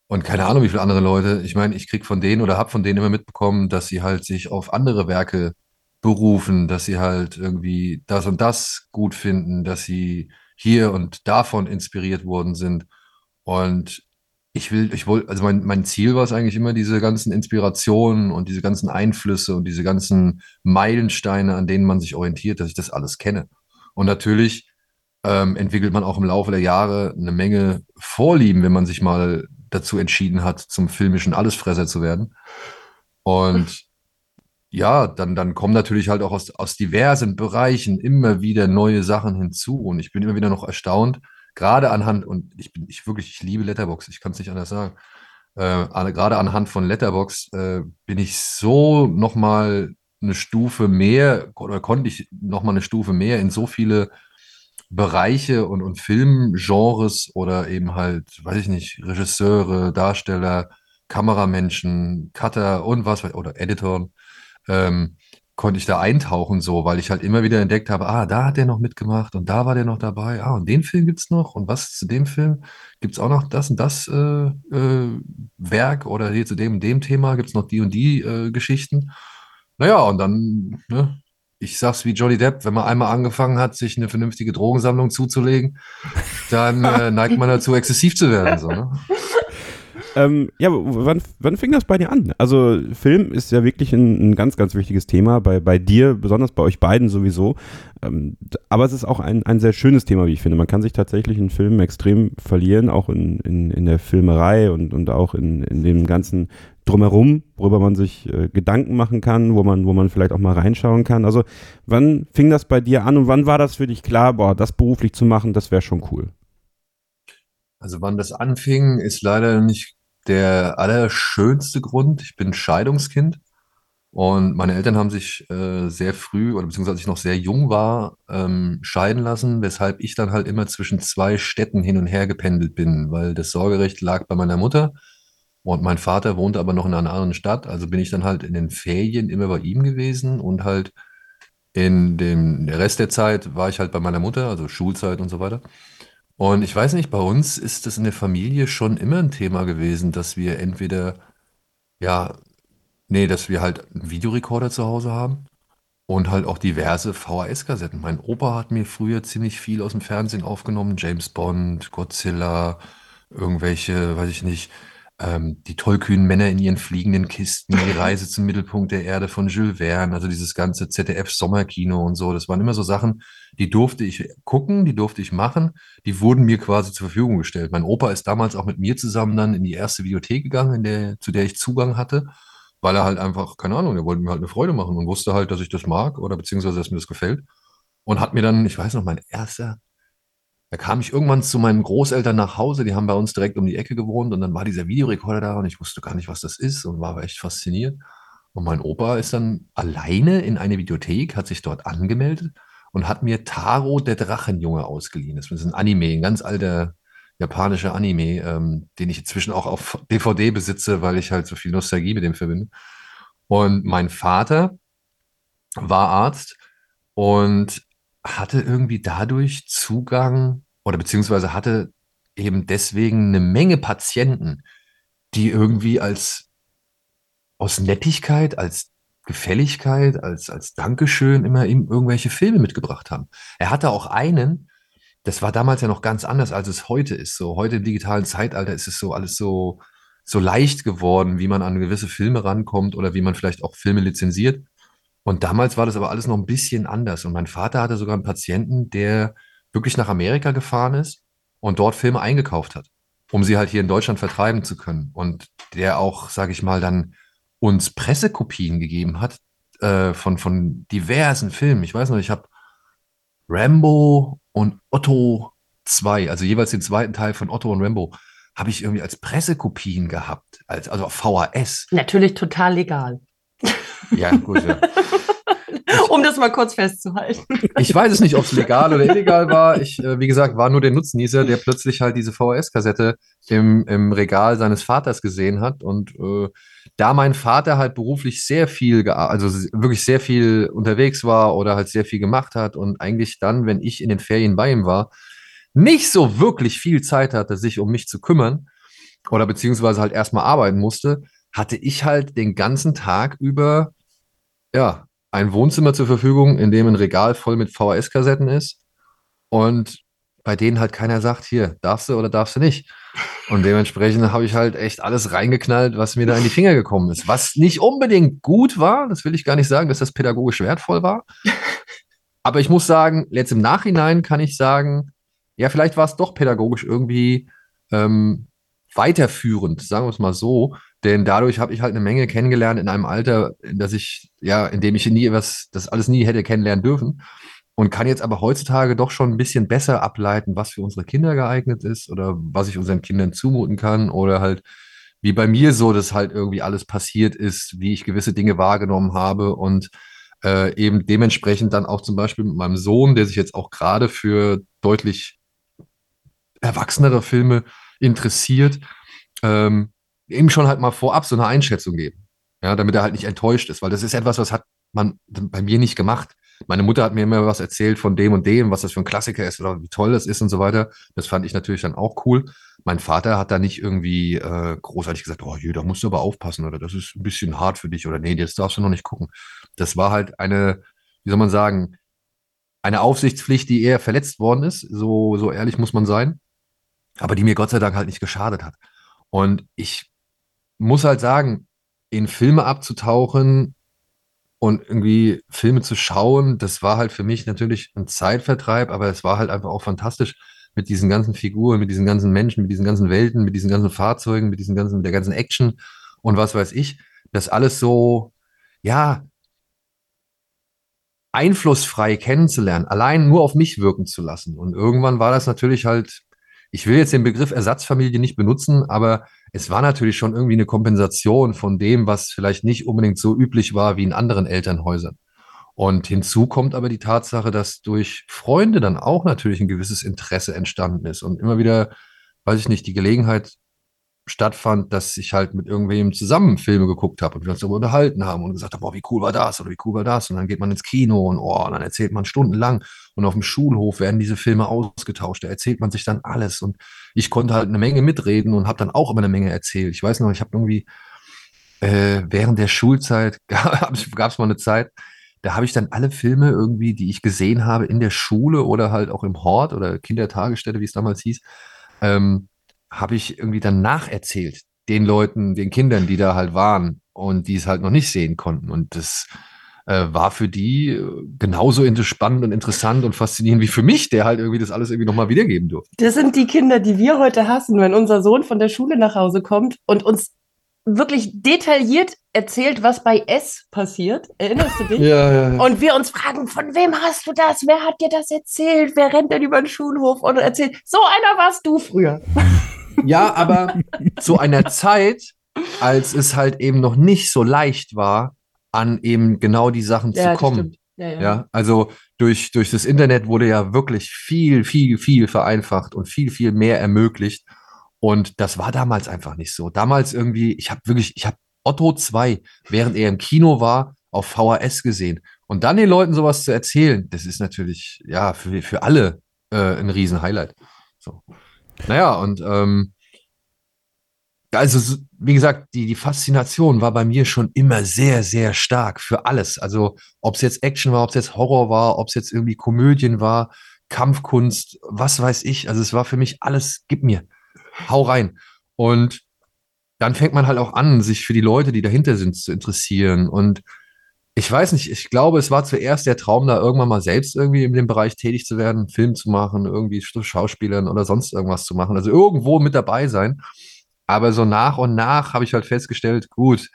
Speaker 3: und keine Ahnung, wie viele andere Leute. Ich meine, ich kriege von denen oder habe von denen immer mitbekommen, dass sie halt sich auf andere Werke berufen, dass sie halt irgendwie das und das gut finden, dass sie hier und davon inspiriert worden sind. Und ich will, ich wollte, also mein, mein Ziel war es eigentlich immer, diese ganzen Inspirationen und diese ganzen Einflüsse und diese ganzen Meilensteine, an denen man sich orientiert, dass ich das alles kenne. Und natürlich ähm, entwickelt man auch im Laufe der Jahre eine Menge Vorlieben, wenn man sich mal dazu entschieden hat, zum filmischen Allesfresser zu werden. Und ja, dann, dann kommen natürlich halt auch aus, aus diversen Bereichen immer wieder neue Sachen hinzu. Und ich bin immer wieder noch erstaunt, gerade anhand, und ich bin, ich wirklich, ich liebe Letterbox, ich kann es nicht anders sagen. Äh, gerade anhand von Letterbox äh, bin ich so nochmal eine Stufe mehr oder konnte ich noch mal eine Stufe mehr in so viele Bereiche und, und Filmgenres oder eben halt, weiß ich nicht, Regisseure, Darsteller, Kameramenschen, Cutter und was, oder Editoren, ähm, konnte ich da eintauchen so, weil ich halt immer wieder entdeckt habe, ah, da hat der noch mitgemacht und da war der noch dabei, ah, und den Film gibt es noch und was zu dem Film gibt es auch noch das und das äh, äh, Werk oder hier zu dem und dem Thema gibt es noch die und die äh, Geschichten. Naja, und dann, ne, ich sag's wie Johnny Depp, wenn man einmal angefangen hat, sich eine vernünftige Drogensammlung zuzulegen, dann äh, neigt man dazu, exzessiv zu werden. So, ne?
Speaker 2: Ähm, ja, wann, wann fing das bei dir an? Also Film ist ja wirklich ein, ein ganz, ganz wichtiges Thema, bei, bei dir, besonders bei euch beiden sowieso. Ähm, aber es ist auch ein, ein sehr schönes Thema, wie ich finde. Man kann sich tatsächlich in Filmen extrem verlieren, auch in, in, in der Filmerei und, und auch in, in dem ganzen Drumherum, worüber man sich äh, Gedanken machen kann, wo man, wo man vielleicht auch mal reinschauen kann. Also wann fing das bei dir an und wann war das für dich klar, boah, das beruflich zu machen, das wäre schon cool?
Speaker 3: Also wann das anfing, ist leider nicht der allerschönste Grund, ich bin Scheidungskind. Und meine Eltern haben sich äh, sehr früh oder beziehungsweise als ich noch sehr jung war, ähm, scheiden lassen, weshalb ich dann halt immer zwischen zwei Städten hin und her gependelt bin, weil das Sorgerecht lag bei meiner Mutter und mein Vater wohnte aber noch in einer anderen Stadt, also bin ich dann halt in den Ferien immer bei ihm gewesen und halt in dem Rest der Zeit war ich halt bei meiner Mutter, also Schulzeit und so weiter. Und ich weiß nicht, bei uns ist das in der Familie schon immer ein Thema gewesen, dass wir entweder, ja, nee, dass wir halt einen Videorekorder zu Hause haben und halt auch diverse VHS-Kassetten. Mein Opa hat mir früher ziemlich viel aus dem Fernsehen aufgenommen. James Bond, Godzilla, irgendwelche, weiß ich nicht, ähm, die tollkühnen Männer in ihren fliegenden Kisten, die Reise zum Mittelpunkt der Erde von Jules Verne, also dieses ganze ZDF-Sommerkino und so. Das waren immer so Sachen, die durfte ich gucken, die durfte ich machen, die wurden mir quasi zur Verfügung gestellt. Mein Opa ist damals auch mit mir zusammen dann in die erste Videothek gegangen, in der, zu der ich Zugang hatte weil er halt einfach, keine Ahnung, er wollte mir halt eine Freude machen und wusste halt, dass ich das mag oder beziehungsweise, dass mir das gefällt. Und hat mir dann, ich weiß noch, mein erster, da kam ich irgendwann zu meinen Großeltern nach Hause, die haben bei uns direkt um die Ecke gewohnt und dann war dieser Videorekorder da und ich wusste gar nicht, was das ist und war echt fasziniert. Und mein Opa ist dann alleine in eine Videothek, hat sich dort angemeldet und hat mir Taro der Drachenjunge ausgeliehen. Das ist ein Anime, ein ganz alter japanischer Anime, ähm, den ich inzwischen auch auf DVD besitze, weil ich halt so viel Nostalgie mit dem verbinde. Und mein Vater war Arzt und hatte irgendwie dadurch Zugang oder beziehungsweise hatte eben deswegen eine Menge Patienten, die irgendwie als aus Nettigkeit, als Gefälligkeit, als, als Dankeschön immer ihm irgendwelche Filme mitgebracht haben. Er hatte auch einen, das war damals ja noch ganz anders, als es heute ist. So heute im digitalen Zeitalter ist es so alles so, so leicht geworden, wie man an gewisse Filme rankommt oder wie man vielleicht auch Filme lizenziert. Und damals war das aber alles noch ein bisschen anders. Und mein Vater hatte sogar einen Patienten, der wirklich nach Amerika gefahren ist und dort Filme eingekauft hat, um sie halt hier in Deutschland vertreiben zu können. Und der auch, sage ich mal, dann uns Pressekopien gegeben hat äh, von, von diversen Filmen. Ich weiß noch, ich habe Rambo und Otto 2, also jeweils den zweiten Teil von Otto und Rambo, habe ich irgendwie als Pressekopien gehabt, als, also auf VHS.
Speaker 4: Natürlich total legal.
Speaker 3: Ja, gut, ja.
Speaker 4: um das mal kurz festzuhalten.
Speaker 3: Ich weiß es nicht, ob es legal oder illegal war. Ich, äh, wie gesagt, war nur der Nutznießer, der plötzlich halt diese VHS-Kassette im, im Regal seines Vaters gesehen hat. Und äh, da mein Vater halt beruflich sehr viel, also wirklich sehr viel unterwegs war oder halt sehr viel gemacht hat und eigentlich dann, wenn ich in den Ferien bei ihm war, nicht so wirklich viel Zeit hatte, sich um mich zu kümmern oder beziehungsweise halt erstmal arbeiten musste, hatte ich halt den ganzen Tag über, ja, ein Wohnzimmer zur Verfügung, in dem ein Regal voll mit VHS-Kassetten ist und bei denen halt keiner sagt, hier, darfst du oder darfst du nicht. Und dementsprechend habe ich halt echt alles reingeknallt, was mir da in die Finger gekommen ist. Was nicht unbedingt gut war, das will ich gar nicht sagen, dass das pädagogisch wertvoll war. Aber ich muss sagen, jetzt im Nachhinein kann ich sagen, ja, vielleicht war es doch pädagogisch irgendwie ähm, weiterführend, sagen wir es mal so, denn dadurch habe ich halt eine Menge kennengelernt in einem Alter, in das ich, ja, in dem ich nie was, das alles nie hätte kennenlernen dürfen. Und kann jetzt aber heutzutage doch schon ein bisschen besser ableiten, was für unsere Kinder geeignet ist oder was ich unseren Kindern zumuten kann oder halt wie bei mir so, dass halt irgendwie alles passiert ist, wie ich gewisse Dinge wahrgenommen habe und äh, eben dementsprechend dann auch zum Beispiel mit meinem Sohn, der sich jetzt auch gerade für deutlich erwachsenere Filme interessiert, ähm, ihm schon halt mal vorab so eine Einschätzung geben. Ja, damit er halt nicht enttäuscht ist, weil das ist etwas, was hat man bei mir nicht gemacht. Meine Mutter hat mir immer was erzählt von dem und dem, was das für ein Klassiker ist oder wie toll das ist und so weiter. Das fand ich natürlich dann auch cool. Mein Vater hat da nicht irgendwie äh, großartig gesagt, oh, je, da musst du aber aufpassen oder das ist ein bisschen hart für dich oder nee, das darfst du noch nicht gucken. Das war halt eine, wie soll man sagen, eine Aufsichtspflicht, die eher verletzt worden ist. So, so ehrlich muss man sein. Aber die mir Gott sei Dank halt nicht geschadet hat. Und ich muss halt sagen, in Filme abzutauchen und irgendwie Filme zu schauen, das war halt für mich natürlich ein Zeitvertreib, aber es war halt einfach auch fantastisch mit diesen ganzen Figuren, mit diesen ganzen Menschen, mit diesen ganzen Welten, mit diesen ganzen Fahrzeugen, mit diesen ganzen, der ganzen Action und was weiß ich, das alles so, ja, einflussfrei kennenzulernen, allein nur auf mich wirken zu lassen. Und irgendwann war das natürlich halt ich will jetzt den Begriff Ersatzfamilie nicht benutzen, aber es war natürlich schon irgendwie eine Kompensation von dem, was vielleicht nicht unbedingt so üblich war wie in anderen Elternhäusern. Und hinzu kommt aber die Tatsache, dass durch Freunde dann auch natürlich ein gewisses Interesse entstanden ist und immer wieder, weiß ich nicht, die Gelegenheit stattfand, dass ich halt mit irgendwem zusammen Filme geguckt habe und wir uns darüber unterhalten haben und gesagt haben, boah, wie cool war das oder wie cool war das und dann geht man ins Kino und oh, und dann erzählt man stundenlang und auf dem Schulhof werden diese Filme ausgetauscht, da erzählt man sich dann alles und ich konnte halt eine Menge mitreden und habe dann auch immer eine Menge erzählt. Ich weiß noch, ich habe irgendwie äh, während der Schulzeit gab es mal eine Zeit, da habe ich dann alle Filme irgendwie, die ich gesehen habe in der Schule oder halt auch im Hort oder Kindertagesstätte, wie es damals hieß, ähm, habe ich irgendwie dann nacherzählt den Leuten, den Kindern, die da halt waren und die es halt noch nicht sehen konnten. Und das äh, war für die äh, genauso spannend und interessant und faszinierend wie für mich, der halt irgendwie das alles irgendwie nochmal wiedergeben durfte.
Speaker 4: Das sind die Kinder, die wir heute hassen, wenn unser Sohn von der Schule nach Hause kommt und uns wirklich detailliert erzählt, was bei S passiert. Erinnerst du dich?
Speaker 3: Ja, ja,
Speaker 4: ja. Und wir uns fragen, von wem hast du das? Wer hat dir das erzählt? Wer rennt denn über den Schulhof und erzählt? So einer warst du früher.
Speaker 3: Ja, aber zu einer Zeit, als es halt eben noch nicht so leicht war, an eben genau die Sachen ja, zu kommen. Ja, ja. ja, also durch, durch das Internet wurde ja wirklich viel, viel, viel vereinfacht und viel, viel mehr ermöglicht. Und das war damals einfach nicht so. Damals irgendwie, ich habe wirklich, ich habe Otto 2, während er im Kino war, auf VHS gesehen. Und dann den Leuten sowas zu erzählen, das ist natürlich, ja, für, für alle äh, ein Riesen-Highlight. So. Naja, und ähm, also, wie gesagt, die, die Faszination war bei mir schon immer sehr, sehr stark für alles. Also, ob es jetzt Action war, ob es jetzt Horror war, ob es jetzt irgendwie Komödien war, Kampfkunst, was weiß ich. Also, es war für mich alles, gib mir, hau rein. Und dann fängt man halt auch an, sich für die Leute, die dahinter sind, zu interessieren. Und ich weiß nicht, ich glaube, es war zuerst der Traum, da irgendwann mal selbst irgendwie in dem Bereich tätig zu werden, Film zu machen, irgendwie Schauspielern oder sonst irgendwas zu machen. Also irgendwo mit dabei sein. Aber so nach und nach habe ich halt festgestellt, gut,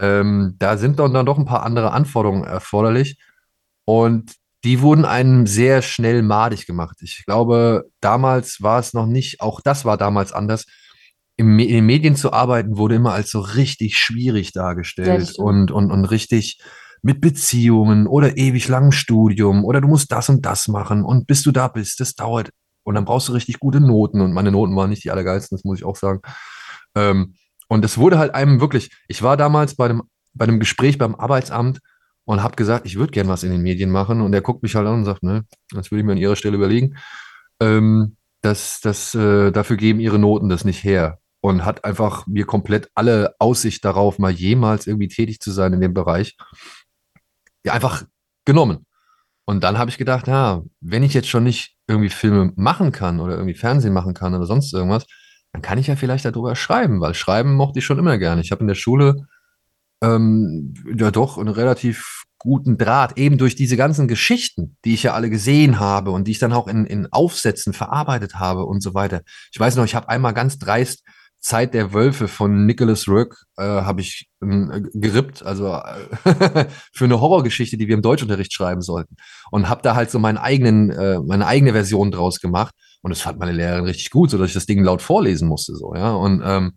Speaker 3: ähm, da sind dann, dann doch ein paar andere Anforderungen erforderlich. Und die wurden einem sehr schnell madig gemacht. Ich glaube, damals war es noch nicht, auch das war damals anders. In den Medien zu arbeiten wurde immer als so richtig schwierig dargestellt und, und, und richtig mit Beziehungen oder ewig langem Studium oder du musst das und das machen und bis du da bist, das dauert. Und dann brauchst du richtig gute Noten und meine Noten waren nicht die allergeilsten, das muss ich auch sagen. Ähm, und es wurde halt einem wirklich, ich war damals bei einem, bei einem Gespräch beim Arbeitsamt und habe gesagt, ich würde gern was in den Medien machen. Und er guckt mich halt an und sagt, ne, das würde ich mir an ihrer Stelle überlegen. Ähm, das, das, äh, dafür geben ihre Noten das nicht her. Und hat einfach mir komplett alle Aussicht darauf, mal jemals irgendwie tätig zu sein in dem Bereich, ja, einfach genommen. Und dann habe ich gedacht, ja, wenn ich jetzt schon nicht irgendwie Filme machen kann oder irgendwie Fernsehen machen kann oder sonst irgendwas, dann kann ich ja vielleicht darüber schreiben, weil schreiben mochte ich schon immer gerne. Ich habe in der Schule ähm, ja doch einen relativ guten Draht, eben durch diese ganzen Geschichten, die ich ja alle gesehen habe und die ich dann auch in, in Aufsätzen verarbeitet habe und so weiter. Ich weiß noch, ich habe einmal ganz dreist Zeit der Wölfe von Nicholas Rourke äh, habe ich äh, gerippt, also äh, für eine Horrorgeschichte, die wir im Deutschunterricht schreiben sollten. Und habe da halt so meinen eigenen, äh, meine eigene Version draus gemacht. Und das fand meine Lehrerin richtig gut, so dass ich das Ding laut vorlesen musste. So, ja. Und ähm,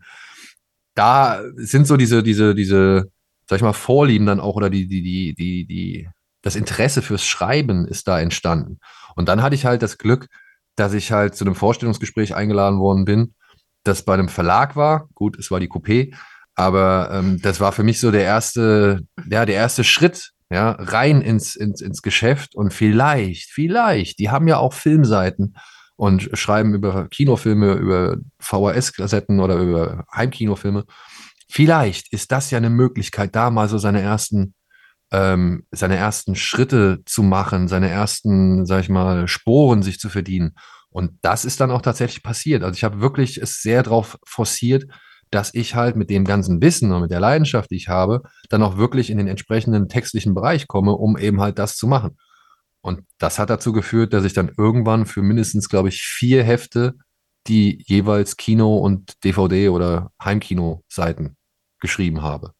Speaker 3: da sind so diese, diese, diese, sag ich mal, Vorlieben dann auch oder die, die, die, die, die, das Interesse fürs Schreiben ist da entstanden. Und dann hatte ich halt das Glück, dass ich halt zu einem Vorstellungsgespräch eingeladen worden bin, das bei einem Verlag war. Gut, es war die Coupé, aber ähm, das war für mich so der erste, ja, der erste Schritt, ja, rein ins, ins, ins Geschäft und vielleicht, vielleicht, die haben ja auch Filmseiten und schreiben über Kinofilme, über VHS-Kassetten oder über Heimkinofilme. Vielleicht ist das ja eine Möglichkeit, da mal so seine ersten, ähm, seine ersten Schritte zu machen, seine ersten, sag ich mal, Sporen sich zu verdienen. Und das ist dann auch tatsächlich passiert. Also ich habe wirklich es sehr darauf forciert, dass ich halt mit dem ganzen Wissen und mit der Leidenschaft, die ich habe, dann auch wirklich in den entsprechenden textlichen Bereich komme, um eben halt das zu machen. Und das hat dazu geführt, dass ich dann irgendwann für mindestens, glaube ich, vier Hefte die jeweils Kino- und DVD- oder Heimkino-Seiten geschrieben habe.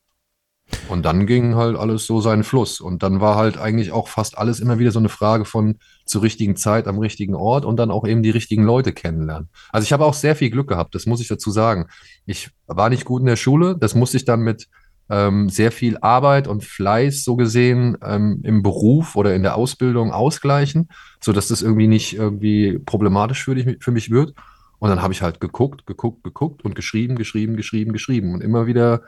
Speaker 3: Und dann ging halt alles so seinen Fluss. Und dann war halt eigentlich auch fast alles immer wieder so eine Frage von zur richtigen Zeit am richtigen Ort und dann auch eben die richtigen Leute kennenlernen. Also ich habe auch sehr viel Glück gehabt, das muss ich dazu sagen. Ich war nicht gut in der Schule, das musste ich dann mit ähm, sehr viel Arbeit und Fleiß so gesehen ähm, im Beruf oder in der Ausbildung ausgleichen, sodass das irgendwie nicht irgendwie problematisch für, dich, für mich wird. Und dann habe ich halt geguckt, geguckt, geguckt und geschrieben, geschrieben, geschrieben, geschrieben und immer wieder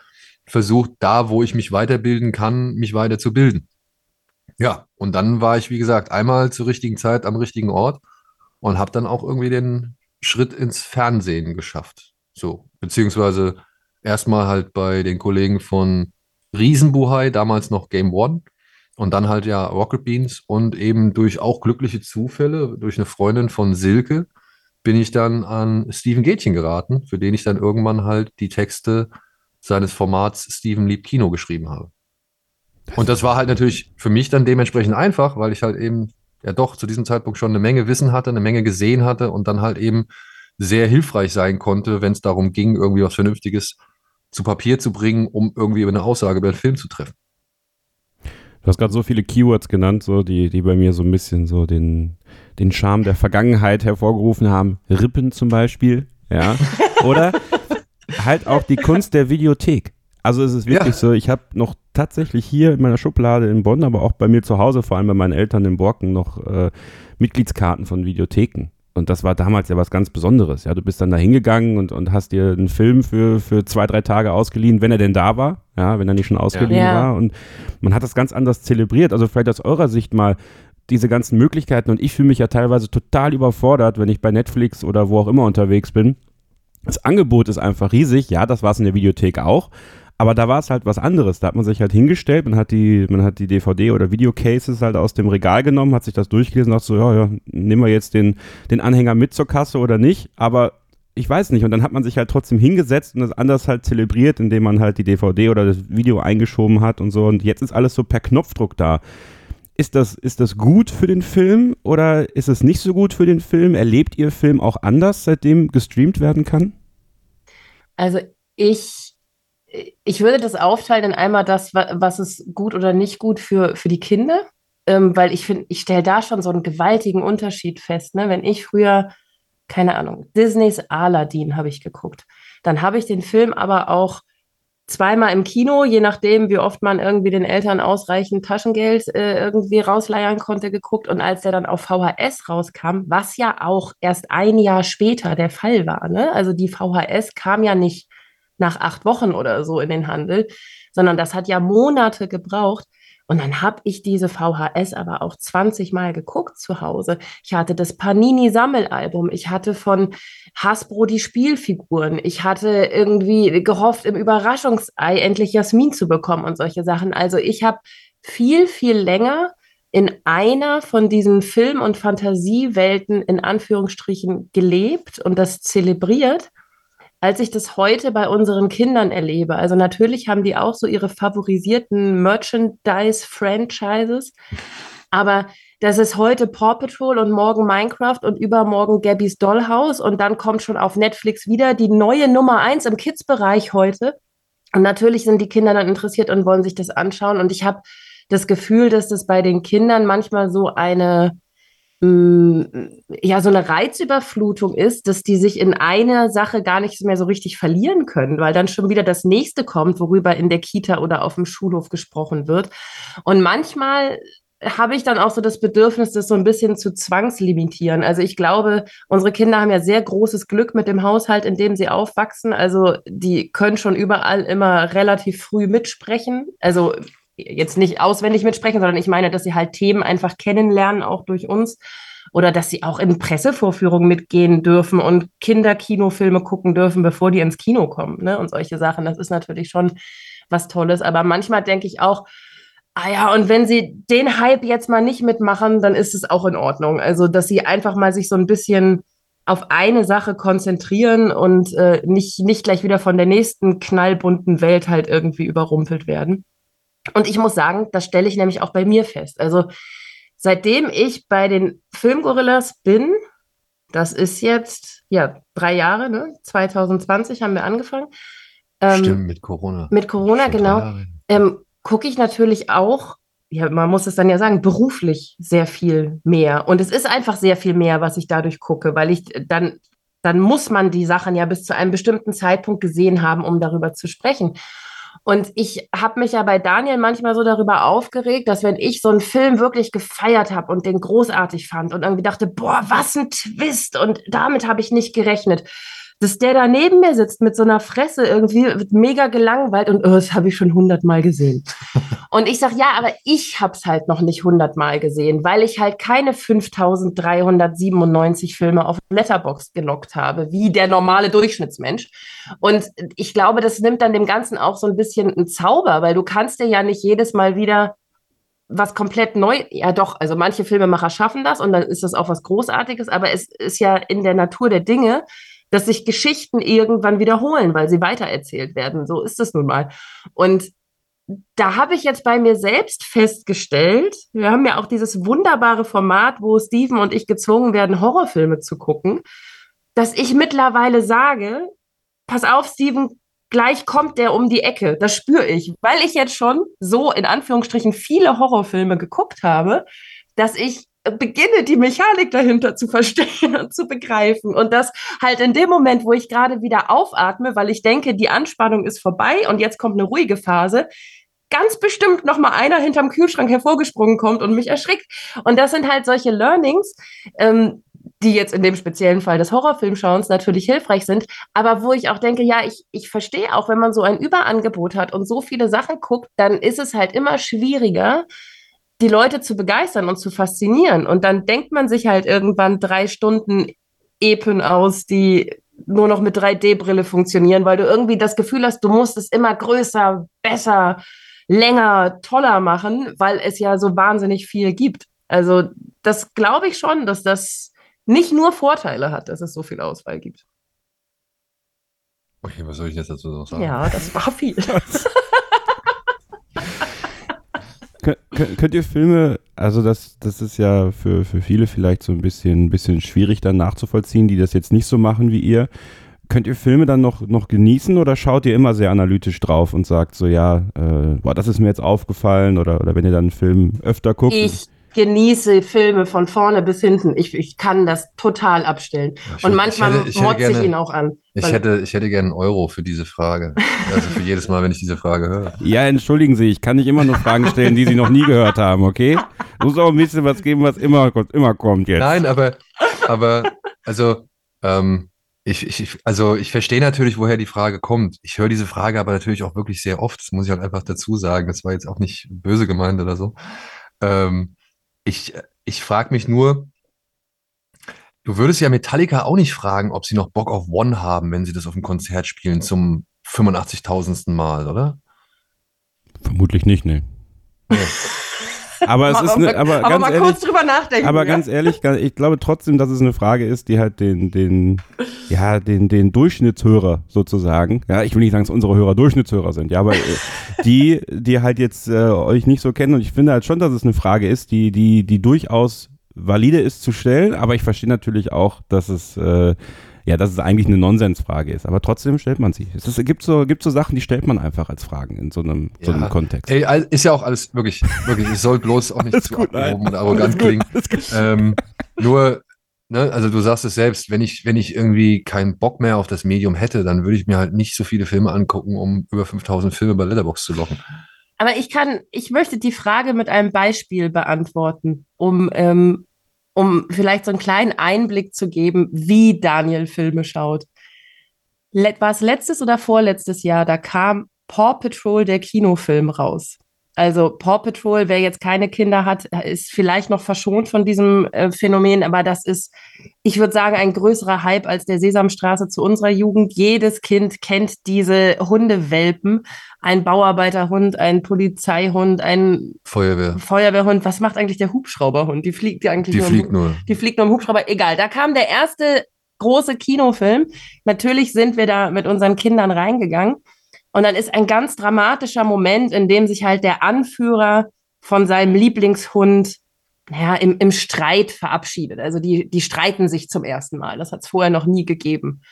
Speaker 3: versucht, da, wo ich mich weiterbilden kann, mich weiterzubilden. Ja, und dann war ich, wie gesagt, einmal zur richtigen Zeit am richtigen Ort und habe dann auch irgendwie den Schritt ins Fernsehen geschafft. So, beziehungsweise erstmal halt bei den Kollegen von Riesenbuhai, damals noch Game One. Und dann halt ja Rocket Beans und eben durch auch glückliche Zufälle, durch eine Freundin von Silke, bin ich dann an Steven Gätchen geraten, für den ich dann irgendwann halt die Texte seines Formats Steven liebt Kino geschrieben habe. Und das war halt natürlich für mich dann dementsprechend einfach, weil ich halt eben ja doch zu diesem Zeitpunkt schon eine Menge Wissen hatte, eine Menge gesehen hatte und dann halt eben sehr hilfreich sein konnte, wenn es darum ging, irgendwie was Vernünftiges zu Papier zu bringen, um irgendwie eine Aussage über den Film zu treffen.
Speaker 2: Du hast gerade so viele Keywords genannt, so, die, die bei mir so ein bisschen so den, den Charme der Vergangenheit hervorgerufen haben. Rippen zum Beispiel, ja. Oder halt auch die Kunst der Videothek. Also es ist wirklich ja. so, ich habe noch tatsächlich hier in meiner Schublade in Bonn, aber auch bei mir zu Hause, vor allem bei meinen Eltern in Borken, noch äh, Mitgliedskarten von Videotheken. Und das war damals ja was ganz Besonderes. Ja, du bist dann da hingegangen und, und hast dir einen Film für, für zwei, drei Tage ausgeliehen, wenn er denn da war. Ja, wenn er nicht schon ausgeliehen ja. war. Und man hat das ganz anders zelebriert. Also vielleicht aus eurer Sicht mal diese ganzen Möglichkeiten. Und ich fühle mich ja teilweise total überfordert, wenn ich bei Netflix oder wo auch immer unterwegs bin. Das Angebot ist einfach riesig. Ja, das war es in der Videothek auch. Aber da war es halt was anderes. Da hat man sich halt hingestellt, man hat die, man hat die DVD oder Videocases halt aus dem Regal genommen, hat sich das durchgelesen und dachte so, ja, ja, nehmen wir jetzt den, den Anhänger mit zur Kasse oder nicht. Aber ich weiß nicht. Und dann hat man sich halt trotzdem hingesetzt und das anders halt zelebriert, indem man halt die DVD oder das Video eingeschoben hat und so. Und jetzt ist alles so per Knopfdruck da. Ist das, ist das gut für den Film oder ist es nicht so gut für den Film? Erlebt ihr Film auch anders, seitdem gestreamt werden kann?
Speaker 4: Also ich ich würde das aufteilen in einmal das, was ist gut oder nicht gut für, für die Kinder, ähm, weil ich finde, ich stelle da schon so einen gewaltigen Unterschied fest. Ne? Wenn ich früher, keine Ahnung, Disneys Aladdin habe ich geguckt, dann habe ich den Film aber auch zweimal im Kino, je nachdem, wie oft man irgendwie den Eltern ausreichend Taschengeld äh, irgendwie rausleiern konnte, geguckt. Und als der dann auf VHS rauskam, was ja auch erst ein Jahr später der Fall war, ne? also die VHS kam ja nicht nach acht Wochen oder so in den Handel, sondern das hat ja Monate gebraucht. Und dann habe ich diese VHS aber auch 20 Mal geguckt zu Hause. Ich hatte das Panini-Sammelalbum. Ich hatte von Hasbro die Spielfiguren. Ich hatte irgendwie gehofft, im Überraschungsei endlich Jasmin zu bekommen und solche Sachen. Also ich habe viel, viel länger in einer von diesen Film- und Fantasiewelten in Anführungsstrichen gelebt und das zelebriert als ich das heute bei unseren Kindern erlebe. Also natürlich haben die auch so ihre favorisierten Merchandise-Franchises, aber das ist heute Paw Patrol und morgen Minecraft und übermorgen Gabby's Dollhouse und dann kommt schon auf Netflix wieder die neue Nummer eins im Kids-Bereich heute. Und natürlich sind die Kinder dann interessiert und wollen sich das anschauen. Und ich habe das Gefühl, dass das bei den Kindern manchmal so eine ja so eine Reizüberflutung ist, dass die sich in einer Sache gar nicht mehr so richtig verlieren können, weil dann schon wieder das nächste kommt, worüber in der Kita oder auf dem Schulhof gesprochen wird. Und manchmal habe ich dann auch so das Bedürfnis, das so ein bisschen zu zwangslimitieren. Also ich glaube, unsere Kinder haben ja sehr großes Glück mit dem Haushalt, in dem sie aufwachsen. Also die können schon überall immer relativ früh mitsprechen. Also jetzt nicht auswendig mitsprechen, sondern ich meine, dass sie halt Themen einfach kennenlernen, auch durch uns. Oder dass sie auch in Pressevorführungen mitgehen dürfen und Kinderkinofilme gucken dürfen, bevor die ins Kino kommen. Ne? Und solche Sachen. Das ist natürlich schon was Tolles. Aber manchmal denke ich auch, ah ja, und wenn sie den Hype jetzt mal nicht mitmachen, dann ist es auch in Ordnung. Also, dass sie einfach mal sich so ein bisschen auf eine Sache konzentrieren und äh, nicht, nicht gleich wieder von der nächsten knallbunten Welt halt irgendwie überrumpelt werden. Und ich muss sagen, das stelle ich nämlich auch bei mir fest. Also seitdem ich bei den Filmgorillas bin, das ist jetzt ja drei Jahre, ne? 2020 haben wir angefangen.
Speaker 3: Ähm, Stimmt, mit Corona.
Speaker 4: Mit Corona, genau. Ähm, Gucke ich natürlich auch, ja, man muss es dann ja sagen, beruflich sehr viel mehr. Und es ist einfach sehr viel mehr, was ich dadurch gucke, weil ich dann, dann muss man die Sachen ja bis zu einem bestimmten Zeitpunkt gesehen haben, um darüber zu sprechen. Und ich habe mich ja bei Daniel manchmal so darüber aufgeregt, dass wenn ich so einen Film wirklich gefeiert habe und den großartig fand und irgendwie dachte, boah, was ein Twist. Und damit habe ich nicht gerechnet, dass der da neben mir sitzt mit so einer Fresse irgendwie mega gelangweilt und oh, das habe ich schon hundertmal gesehen. und ich sage, ja, aber ich habe es halt noch nicht hundertmal gesehen, weil ich halt keine 5397 Filme auf Letterbox genockt habe, wie der normale Durchschnittsmensch. Und ich glaube, das nimmt dann dem Ganzen auch so ein bisschen einen Zauber, weil du kannst dir ja nicht jedes Mal wieder was komplett neu, ja doch, also manche Filmemacher schaffen das und dann ist das auch was Großartiges, aber es ist ja in der Natur der Dinge, dass sich Geschichten irgendwann wiederholen, weil sie weitererzählt werden. So ist es nun mal. Und da habe ich jetzt bei mir selbst festgestellt, wir haben ja auch dieses wunderbare Format, wo Steven und ich gezwungen werden, Horrorfilme zu gucken, dass ich mittlerweile sage, pass auf, Steven, gleich kommt der um die Ecke. Das spüre ich, weil ich jetzt schon so in Anführungsstrichen viele Horrorfilme geguckt habe, dass ich beginne, die Mechanik dahinter zu verstehen und zu begreifen. Und das halt in dem Moment, wo ich gerade wieder aufatme, weil ich denke, die Anspannung ist vorbei und jetzt kommt eine ruhige Phase, ganz bestimmt noch mal einer hinterm Kühlschrank hervorgesprungen kommt und mich erschrickt. Und das sind halt solche Learnings, ähm, die jetzt in dem speziellen Fall des Horrorfilmschauens natürlich hilfreich sind, aber wo ich auch denke, ja, ich, ich verstehe auch, wenn man so ein Überangebot hat und so viele Sachen guckt, dann ist es halt immer schwieriger, die Leute zu begeistern und zu faszinieren. Und dann denkt man sich halt irgendwann drei Stunden Epen aus, die nur noch mit 3D-Brille funktionieren, weil du irgendwie das Gefühl hast, du musst es immer größer, besser, länger, toller machen, weil es ja so wahnsinnig viel gibt. Also das glaube ich schon, dass das nicht nur Vorteile hat, dass es so viel Auswahl gibt.
Speaker 3: Okay, was soll ich jetzt dazu noch sagen?
Speaker 4: Ja, das war viel.
Speaker 2: Könnt, könnt ihr Filme, also das, das ist ja für, für viele vielleicht so ein bisschen, bisschen schwierig dann nachzuvollziehen, die das jetzt nicht so machen wie ihr. Könnt ihr Filme dann noch, noch genießen oder schaut ihr immer sehr analytisch drauf und sagt so, ja, äh, boah, das ist mir jetzt aufgefallen oder, oder wenn ihr dann einen Film öfter guckt?
Speaker 4: Ich genieße Filme von vorne bis hinten. Ich, ich kann das total abstellen. Ich und manchmal ich hätte, ich motze ich ihn auch an.
Speaker 3: Ich hätte, ich hätte gerne einen Euro für diese Frage. Also für jedes Mal, wenn ich diese Frage höre.
Speaker 2: Ja, entschuldigen Sie, ich kann nicht immer nur Fragen stellen, die Sie noch nie gehört haben, okay? Muss auch ein bisschen was geben, was immer, immer kommt jetzt.
Speaker 3: Nein, aber, aber, also, ähm, ich, ich, also ich verstehe natürlich, woher die Frage kommt. Ich höre diese Frage aber natürlich auch wirklich sehr oft. Das muss ich halt einfach dazu sagen. Das war jetzt auch nicht böse gemeint oder so. Ähm, ich, ich frage mich nur, du würdest ja Metallica auch nicht fragen, ob sie noch Bock auf One haben, wenn sie das auf dem Konzert spielen zum 85.000. Mal, oder?
Speaker 2: Vermutlich nicht, ne. Nee. Aber es ist eine, aber, aber ganz
Speaker 4: mal
Speaker 2: ehrlich,
Speaker 4: kurz drüber nachdenken.
Speaker 2: Aber ja? ganz ehrlich, ich glaube trotzdem, dass es eine Frage ist, die halt den, den, ja, den, den Durchschnittshörer sozusagen, ja, ich will nicht sagen, dass unsere Hörer Durchschnittshörer sind, ja, aber äh, die, die halt jetzt äh, euch nicht so kennen und ich finde halt schon, dass es eine Frage ist, die, die, die durchaus valide ist zu stellen, aber ich verstehe natürlich auch, dass es äh, ja, dass es eigentlich eine Nonsensfrage ist. Aber trotzdem stellt man sie. Es ist, gibt, so, gibt so Sachen, die stellt man einfach als Fragen in so einem, ja. so einem Kontext.
Speaker 3: Ey, ist ja auch alles wirklich, wirklich, es soll bloß auch nicht zu gut, abgehoben und arrogant klingen. Ähm, nur, ne, also du sagst es selbst, wenn ich, wenn ich irgendwie keinen Bock mehr auf das Medium hätte, dann würde ich mir halt nicht so viele Filme angucken, um über 5000 Filme bei Letterbox zu locken.
Speaker 4: Aber ich kann, ich möchte die Frage mit einem Beispiel beantworten, um ähm, um vielleicht so einen kleinen Einblick zu geben, wie Daniel Filme schaut. War es letztes oder vorletztes Jahr, da kam Paw Patrol, der Kinofilm, raus. Also Paw Patrol, wer jetzt keine Kinder hat, ist vielleicht noch verschont von diesem äh, Phänomen, aber das ist, ich würde sagen, ein größerer Hype als der Sesamstraße zu unserer Jugend. Jedes Kind kennt diese Hundewelpen. Ein Bauarbeiterhund, ein Polizeihund, ein
Speaker 3: Feuerwehr.
Speaker 4: Feuerwehrhund. Was macht eigentlich der Hubschrauberhund? Die fliegt ja eigentlich
Speaker 3: die nur, fliegt nur.
Speaker 4: Die fliegt nur im Hubschrauber. Egal, da kam der erste große Kinofilm. Natürlich sind wir da mit unseren Kindern reingegangen. Und dann ist ein ganz dramatischer Moment, in dem sich halt der Anführer von seinem Lieblingshund naja, im, im Streit verabschiedet. Also die, die streiten sich zum ersten Mal. Das hat es vorher noch nie gegeben.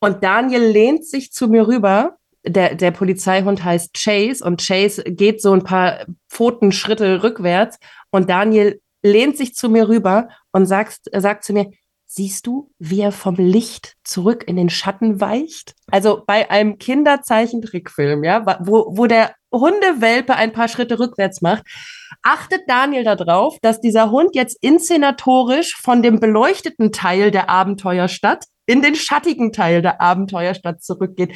Speaker 4: Und Daniel lehnt sich zu mir rüber. Der, der Polizeihund heißt Chase und Chase geht so ein paar Pfotenschritte rückwärts und Daniel lehnt sich zu mir rüber und sagt, sagt zu mir, siehst du, wie er vom Licht zurück in den Schatten weicht? Also bei einem Kinderzeichentrickfilm, ja, wo, wo der Hundewelpe ein paar Schritte rückwärts macht, achtet Daniel darauf, dass dieser Hund jetzt inszenatorisch von dem beleuchteten Teil der Abenteuerstadt in den schattigen Teil der Abenteuerstadt zurückgeht.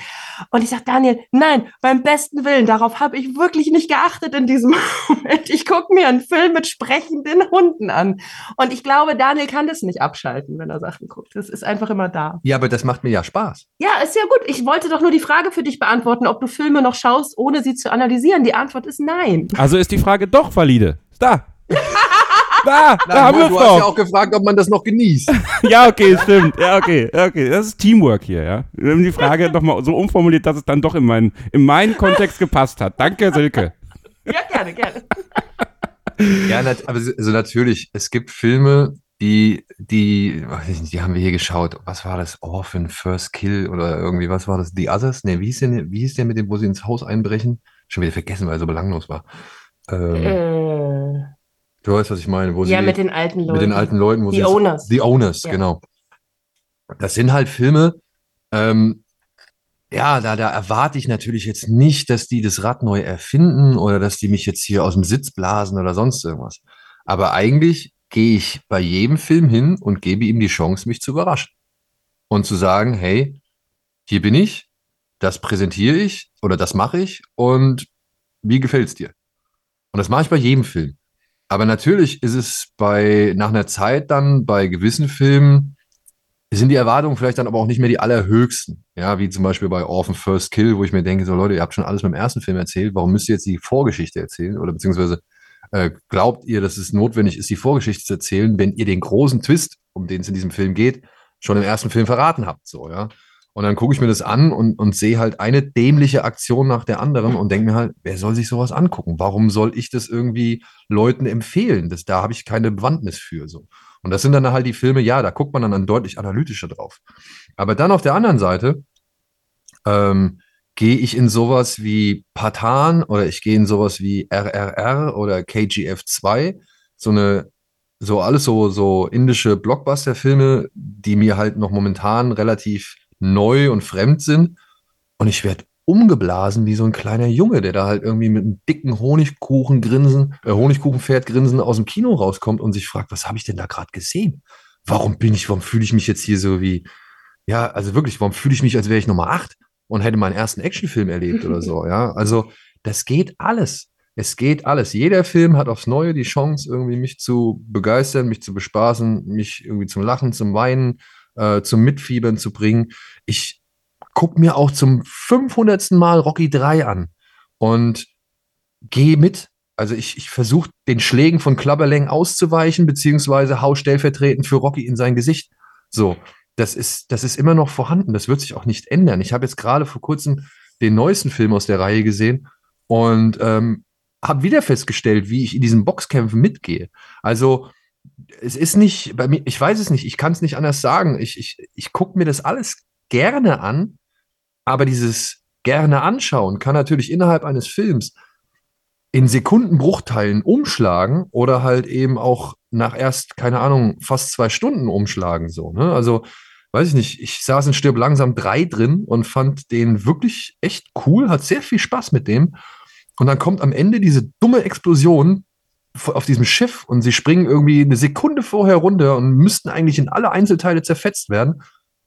Speaker 4: Und ich sage, Daniel, nein, beim besten Willen, darauf habe ich wirklich nicht geachtet in diesem Moment. Ich gucke mir einen Film mit sprechenden Hunden an. Und ich glaube, Daniel kann das nicht abschalten, wenn er Sachen guckt. Das ist einfach immer da.
Speaker 3: Ja, aber das macht mir ja Spaß.
Speaker 4: Ja, ist ja gut. Ich wollte doch nur die Frage für dich beantworten, ob du Filme noch schaust, ohne sie zu analysieren. Die Antwort ist nein.
Speaker 2: Also ist die Frage doch valide. Ist da. Da, da haben wir
Speaker 3: du
Speaker 2: es
Speaker 3: hast ja
Speaker 2: doch.
Speaker 3: auch gefragt, ob man das noch genießt.
Speaker 2: Ja, okay, stimmt. Ja, okay, ja, okay. Das ist Teamwork hier, ja. Wir haben die Frage nochmal so umformuliert, dass es dann doch in meinen, in meinen Kontext gepasst hat. Danke, Silke.
Speaker 4: Ja, gerne, gerne.
Speaker 3: Ja, nat aber so- also natürlich, es gibt Filme, die, die, weiß ich nicht, die haben wir hier geschaut. Was war das? Orphan, First Kill oder irgendwie, was war das? The Others? Ne, wie hieß der, wie hieß der mit dem, wo sie ins Haus einbrechen? Schon wieder vergessen, weil er so belanglos war. Ähm,
Speaker 4: Äh,
Speaker 3: du weißt, was ich meine, wo
Speaker 4: ja,
Speaker 3: sie
Speaker 4: mit den alten Leuten.
Speaker 3: mit den alten Leuten, wo
Speaker 4: The
Speaker 3: sie
Speaker 4: Owners.
Speaker 3: The Owners,
Speaker 4: Ja.
Speaker 3: genau. Das sind halt Filme, ähm, ja, da, da erwarte ich natürlich jetzt nicht, dass die das Rad neu erfinden oder dass die mich jetzt hier aus dem Sitz blasen oder sonst irgendwas. Aber eigentlich gehe ich bei jedem Film hin und gebe ihm die Chance, mich zu überraschen. Und zu sagen, hey, hier bin ich, das präsentiere ich oder das mache ich und wie gefällt's dir? Und das mache ich bei jedem Film. Aber natürlich ist es bei, nach einer Zeit dann bei gewissen Filmen, sind die Erwartungen vielleicht dann aber auch nicht mehr die allerhöchsten. Ja, wie zum Beispiel bei Orphan First Kill, wo ich mir denke, so Leute, ihr habt schon alles beim ersten Film erzählt, warum müsst ihr jetzt die Vorgeschichte erzählen? Oder beziehungsweise äh, glaubt ihr, dass es notwendig ist, die Vorgeschichte zu erzählen, wenn ihr den großen Twist, um den es in diesem Film geht, schon im ersten Film verraten habt, so, ja? Und dann gucke ich mir das an und, und sehe halt eine dämliche Aktion nach der anderen und denke mir halt, wer soll sich sowas angucken? Warum soll ich das irgendwie Leuten empfehlen? Das, da habe ich keine Bewandtnis für. So. Und das sind dann halt die Filme, ja, da guckt man dann, deutlich analytischer drauf. Aber dann auf der anderen Seite ähm, gehe ich in sowas wie Patan oder ich gehe in sowas wie RRR oder KGF 2, so eine, so alles so, so indische Blockbuster-Filme, die mir halt noch momentan relativ neu und fremd sind. Und ich werde umgeblasen wie so ein kleiner Junge, der da halt irgendwie mit einem dicken Honigkuchen grinsen, äh, Honigkuchenpferd grinsen aus dem Kino rauskommt und sich fragt, was habe ich denn da gerade gesehen? Warum bin ich, warum fühle ich mich jetzt hier so wie, ja, also wirklich, warum fühle ich mich, als wäre ich Nummer acht und hätte meinen ersten Actionfilm erlebt oder so, ja? Also, das geht alles. Es geht alles. Jeder Film hat aufs Neue die Chance, irgendwie mich zu begeistern, mich zu bespaßen, mich irgendwie zum Lachen, zum Weinen, äh, zum Mitfiebern zu bringen. Ich gucke mir auch zum 500. Mal Rocky 3 an und gehe mit. Also ich, ich versuche den Schlägen von Klapperleng auszuweichen, beziehungsweise hau stellvertretend für Rocky in sein Gesicht. So, das ist, das ist immer noch vorhanden. Das wird sich auch nicht ändern. Ich habe jetzt gerade vor kurzem den neuesten Film aus der Reihe gesehen und ähm, habe wieder festgestellt, wie ich in diesen Boxkämpfen mitgehe. Also es ist nicht, bei mir, ich weiß es nicht, ich kann es nicht anders sagen. Ich, ich, ich gucke mir das alles gerne an, aber dieses gerne anschauen kann natürlich innerhalb eines Films in Sekundenbruchteilen umschlagen oder halt eben auch nach erst, keine Ahnung, fast zwei Stunden umschlagen. So, ne? Also, weiß ich nicht, ich saß in Stirb langsam drei drin und fand den wirklich echt cool, hat sehr viel Spaß mit dem. Und dann kommt am Ende diese dumme Explosion auf diesem Schiff und sie springen irgendwie eine Sekunde vorher runter und müssten eigentlich in alle Einzelteile zerfetzt werden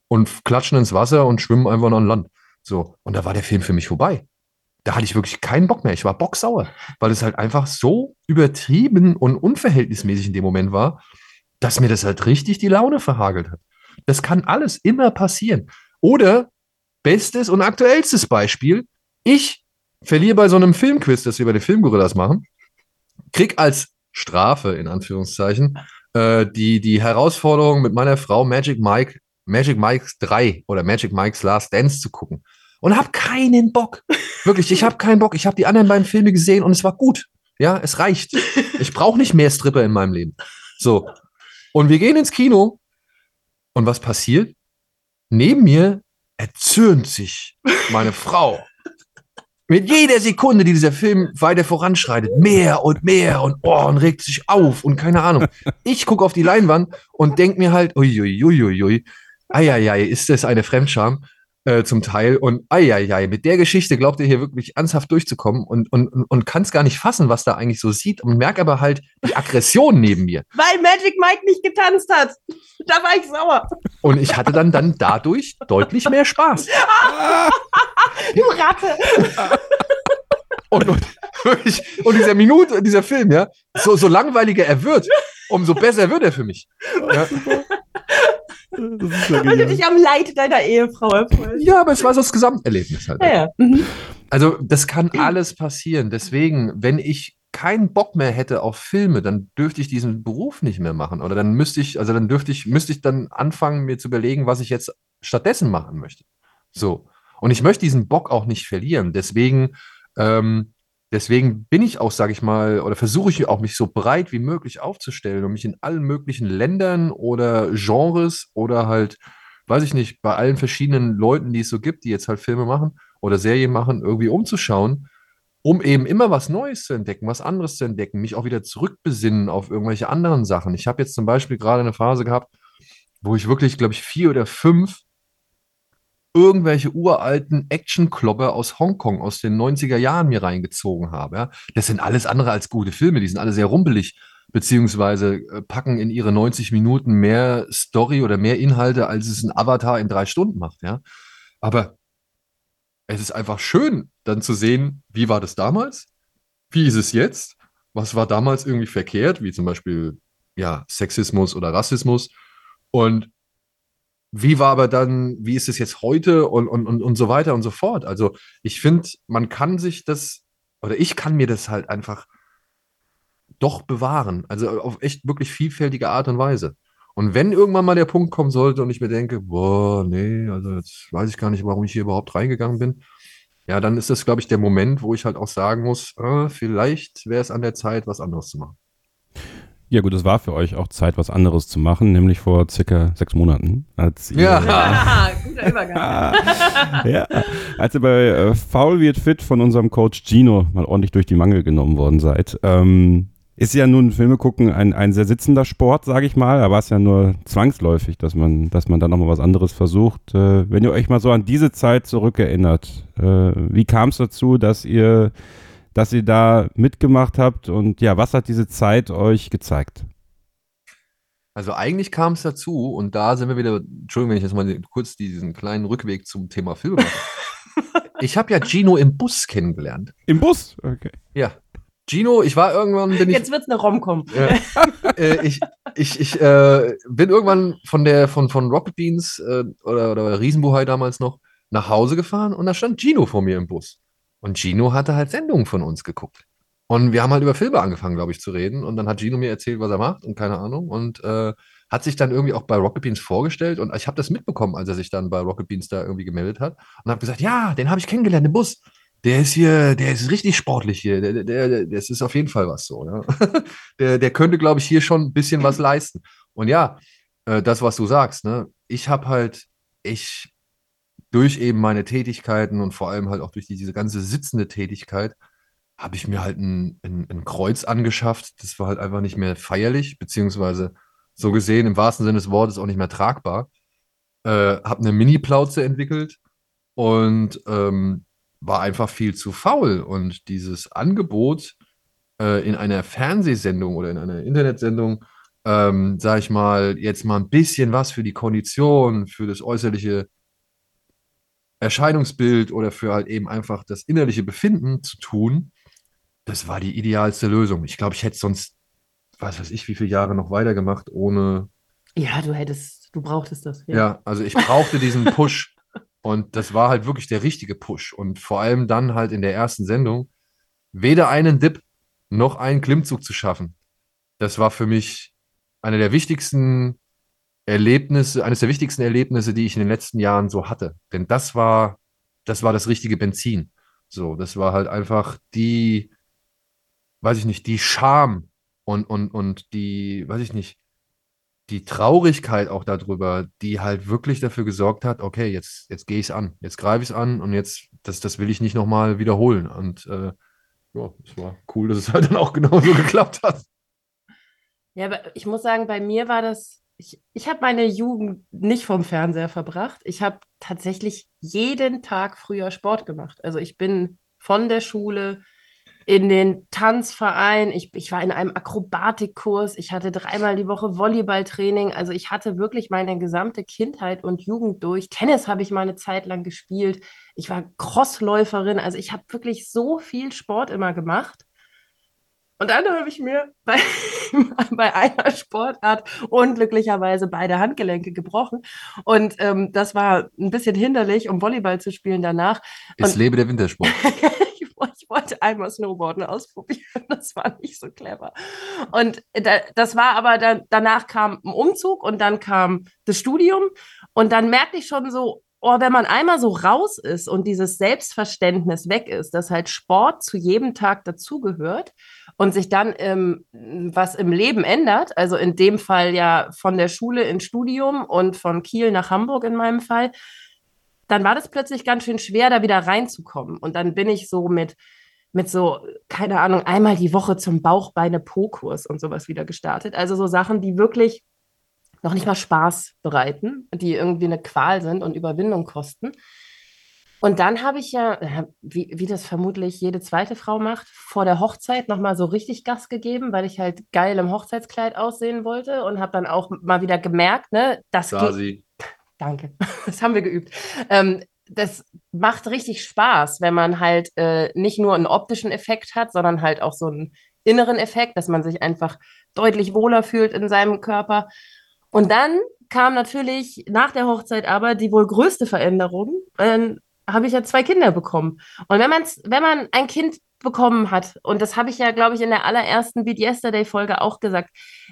Speaker 3: und klatschen ins Wasser und schwimmen einfach noch an Land. So, und da war der Film für mich vorbei. Da hatte ich wirklich keinen Bock mehr. Ich war bocksauer, weil es halt einfach so übertrieben und unverhältnismäßig in dem Moment war, dass mir das halt richtig die Laune verhagelt hat. Das kann alles immer passieren. Oder bestes und aktuellstes Beispiel, ich verliere bei so einem Filmquiz, das wir bei den Filmgorillas machen, krieg als Strafe, in Anführungszeichen, äh, die, die Herausforderung mit meiner Frau Magic Mike, Magic Mike's 3 oder Magic Mike's Last Dance zu gucken. Und hab keinen Bock. Wirklich, ich habe keinen Bock. Ich habe die anderen beiden Filme gesehen und es war gut. Ja, es reicht. Ich brauche nicht mehr Stripper in meinem Leben. So. Und wir gehen ins Kino. Und was passiert? Neben mir erzürnt sich meine Frau Mit jeder Sekunde, die dieser Film weiter voranschreitet, mehr und mehr und oh, und regt sich auf und keine Ahnung. Ich gucke auf die Leinwand und denke mir halt, uiuiuiui, eieiei, ist das eine Fremdscham? Äh, zum Teil. Und eieiei, mit der Geschichte glaubt ihr hier wirklich ernsthaft durchzukommen und, und, und kann es gar nicht fassen, was da eigentlich so sieht und merkt aber halt die Aggression neben mir.
Speaker 4: Weil Magic Mike nicht getanzt hat. Da war ich sauer.
Speaker 3: Und ich hatte dann, dann dadurch deutlich mehr Spaß.
Speaker 4: du Ratte.
Speaker 3: Und, und, und dieser Minute, dieser Film, ja, so, so langweiliger er wird, umso besser wird er für mich. Ja.
Speaker 4: Ja Weil du dich am Leid deiner Ehefrau erfreust.
Speaker 3: Ja, aber es war so das Gesamterlebnis halt.
Speaker 4: Ja, ja. Mhm.
Speaker 3: Also, das kann alles passieren. Deswegen, wenn ich keinen Bock mehr hätte auf Filme, dann dürfte ich diesen Beruf nicht mehr machen. Oder dann müsste ich, also dann dürfte ich, müsste ich dann anfangen, mir zu überlegen, was ich jetzt stattdessen machen möchte. So. Und ich möchte diesen Bock auch nicht verlieren. Deswegen, ähm, deswegen bin ich auch, sage ich mal, oder versuche ich auch, mich so breit wie möglich aufzustellen und mich in allen möglichen Ländern oder Genres oder halt, weiß ich nicht, bei allen verschiedenen Leuten, die es so gibt, die jetzt halt Filme machen oder Serien machen, irgendwie umzuschauen um eben immer was Neues zu entdecken, was anderes zu entdecken, mich auch wieder zurückbesinnen auf irgendwelche anderen Sachen. Ich habe jetzt zum Beispiel gerade eine Phase gehabt, wo ich wirklich, glaube ich, vier oder fünf irgendwelche uralten Action-Klopper aus Hongkong aus den 90er Jahren mir reingezogen habe. Ja. Das sind alles andere als gute Filme, die sind alle sehr rumpelig, beziehungsweise äh, packen in ihre 90 Minuten mehr Story oder mehr Inhalte, als es ein Avatar in drei Stunden macht. Ja. Aber es ist einfach schön, dann zu sehen, wie war das damals? Wie ist es jetzt? Was war damals irgendwie verkehrt, wie zum Beispiel ja, Sexismus oder Rassismus? Und wie war aber dann, wie ist es jetzt heute und, und, und, und so weiter und so fort? Also ich finde, man kann sich das, oder ich kann mir das halt einfach doch bewahren. Also auf echt wirklich vielfältige Art und Weise. Und wenn irgendwann mal der Punkt kommen sollte und ich mir denke, boah, nee, also jetzt weiß ich gar nicht, warum ich hier überhaupt reingegangen bin, ja, dann ist das, glaube ich, der Moment, wo ich halt auch sagen muss, äh, vielleicht wäre es an der Zeit, was anderes zu machen.
Speaker 2: Ja gut, es war für euch auch Zeit, was anderes zu machen, nämlich vor circa sechs Monaten, als ihr,
Speaker 3: ja,
Speaker 4: ja guter Übergang.
Speaker 2: ja, als ihr bei äh, Foul wird fit von unserem Coach Gino mal ordentlich durch die Mangel genommen worden seid. Ähm, ist ja nun Filme gucken ein, ein sehr sitzender Sport, sage ich mal, aber es ist ja nur zwangsläufig, dass man, dass man dann nochmal was anderes versucht. Äh, wenn ihr euch mal so an diese Zeit zurückerinnert, äh, wie kam es dazu, dass ihr, dass ihr da mitgemacht habt und ja, was hat diese Zeit euch gezeigt?
Speaker 3: Also eigentlich kam es dazu und da sind wir wieder, Entschuldigung, wenn ich jetzt mal kurz diesen kleinen Rückweg zum Thema Filme mache. ich habe ja Gino im Bus kennengelernt.
Speaker 2: Im Bus? Okay.
Speaker 3: Ja, Gino, ich war irgendwann. Bin
Speaker 4: Jetzt wird es eine Romcom.
Speaker 3: Äh, äh, ich ich, ich äh, bin irgendwann von der von, von Rocket Beans äh, oder, oder Riesenbuhai damals noch nach Hause gefahren und da stand Gino vor mir im Bus. Und Gino hatte halt Sendungen von uns geguckt. Und wir haben halt über Filme angefangen, glaube ich, zu reden. Und dann hat Gino mir erzählt, was er macht und keine Ahnung. Und äh, hat sich dann irgendwie auch bei Rocket Beans vorgestellt. Und ich habe das mitbekommen, als er sich dann bei Rocket Beans da irgendwie gemeldet hat. Und habe gesagt, ja, den habe ich kennengelernt im Bus der ist hier, der ist richtig sportlich hier. Der, der, der, das ist auf jeden Fall was so. Ja. der, der könnte, glaube ich, hier schon ein bisschen was leisten. Und ja, äh, das, was du sagst, ne, ich habe halt, ich durch eben meine Tätigkeiten und vor allem halt auch durch diese ganze sitzende Tätigkeit, habe ich mir halt ein, ein, ein, Kreuz angeschafft. Das war halt einfach nicht mehr feierlich, beziehungsweise so gesehen im wahrsten Sinne des Wortes auch nicht mehr tragbar. Äh, habe eine Mini-Plauze entwickelt und ähm, war einfach viel zu faul. Und dieses Angebot äh, in einer Fernsehsendung oder in einer Internetsendung, ähm, sag ich mal, jetzt mal ein bisschen was für die Kondition, für das äußerliche Erscheinungsbild oder für halt eben einfach das innerliche Befinden zu tun, das war die idealste Lösung. Ich glaube, ich hätte sonst, was weiß ich, wie viele Jahre noch weitergemacht, ohne.
Speaker 4: Ja, du hättest, du brauchtest das.
Speaker 3: Ja, ja also ich brauchte diesen Push. Und das war halt wirklich der richtige Push. Und vor allem dann halt in der ersten Sendung weder einen Dip noch einen Klimmzug zu schaffen. Das war für mich eine der wichtigsten Erlebnisse, eines der wichtigsten Erlebnisse, die ich in den letzten Jahren so hatte. Denn das war, das war das richtige Benzin. So, das war halt einfach die, weiß ich nicht, die Scham und, und, und die, weiß ich nicht, die Traurigkeit auch darüber, die halt wirklich dafür gesorgt hat, okay, jetzt, jetzt gehe ich es an, jetzt greife ich es an und jetzt, das, das will ich nicht nochmal wiederholen. Und äh, ja, es war cool, dass es halt dann auch genauso geklappt hat.
Speaker 4: Ja, aber ich muss sagen, bei mir war das, ich, ich habe meine Jugend nicht vom Fernseher verbracht. Ich habe tatsächlich jeden Tag früher Sport gemacht. Also ich bin von der Schule in den Tanzverein. Ich, ich war in einem Akrobatikkurs. Ich hatte dreimal die Woche Volleyballtraining. Also ich hatte wirklich meine gesamte Kindheit und Jugend durch. Tennis habe ich mal eine Zeit lang gespielt. Ich war Crossläuferin. Also ich habe wirklich so viel Sport immer gemacht. Und dann habe ich mir bei, bei einer Sportart unglücklicherweise beide Handgelenke gebrochen. Und ähm, das war ein bisschen hinderlich, um Volleyball zu spielen danach.
Speaker 3: Es
Speaker 4: Und
Speaker 3: lebe der Wintersport.
Speaker 4: ich wollte einmal Snowboarden ausprobieren. Das war nicht so clever. Und da, das war aber dann, danach kam ein Umzug und dann kam das Studium. Und dann merkte ich schon so, oh, wenn man einmal so raus ist und dieses Selbstverständnis weg ist, dass halt Sport zu jedem Tag dazugehört und sich dann ähm, was im Leben ändert, also in dem Fall ja von der Schule ins Studium und von Kiel nach Hamburg in meinem Fall, dann war das plötzlich ganz schön schwer, da wieder reinzukommen. Und dann bin ich so mit, mit so, keine Ahnung, einmal die Woche zum Bauchbeine-Po-Kurs und sowas wieder gestartet. Also so Sachen, die wirklich noch nicht mal Spaß bereiten, die irgendwie eine Qual sind und Überwindung kosten. Und dann habe ich ja, äh, wie, wie das vermutlich jede zweite Frau macht, vor der Hochzeit nochmal so richtig Gas gegeben, weil ich halt geil im Hochzeitskleid aussehen wollte und habe dann auch mal wieder gemerkt, ne, das geht. Danke, das haben wir geübt. Ähm, das macht richtig Spaß, wenn man halt äh, nicht nur einen optischen Effekt hat, sondern halt auch so einen inneren Effekt, dass man sich einfach deutlich wohler fühlt in seinem Körper. Und dann kam natürlich nach der Hochzeit aber die wohl größte Veränderung. Ähm, habe ich ja zwei Kinder bekommen. Und wenn, man's, wenn man ein Kind bekommen hat, und das habe ich ja, glaube ich, in der allerersten Beat Yesterday-Folge auch gesagt,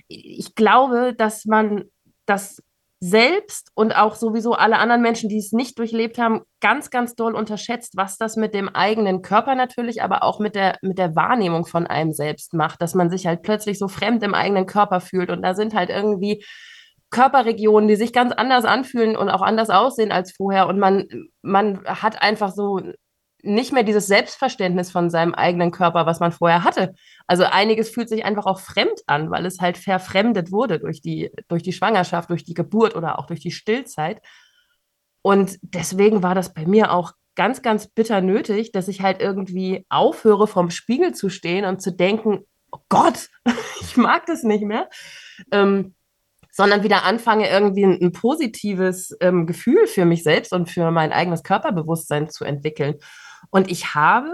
Speaker 4: ich glaube, dass man das selbst und auch sowieso alle anderen Menschen, die es nicht durchlebt haben, ganz, ganz doll unterschätzt, was das mit dem eigenen Körper natürlich, aber auch mit der, mit der Wahrnehmung von einem selbst macht, dass man sich halt plötzlich so fremd im eigenen Körper fühlt. Und da sind halt irgendwie Körperregionen, die sich ganz anders anfühlen und auch anders aussehen als vorher. Und man, man hat einfach so nicht mehr dieses Selbstverständnis von seinem eigenen Körper, was man vorher hatte. Also einiges fühlt sich einfach auch fremd an, weil es halt verfremdet wurde durch die, durch die Schwangerschaft, durch die Geburt oder auch durch die Stillzeit. Und deswegen war das bei mir auch ganz, ganz bitter nötig, dass ich halt irgendwie aufhöre, vorm Spiegel zu stehen und zu denken, oh Gott, ich mag das nicht mehr. Ähm, sondern wieder anfange, irgendwie ein, ein positives ähm, Gefühl für mich selbst und für mein eigenes Körperbewusstsein zu entwickeln. Und ich habe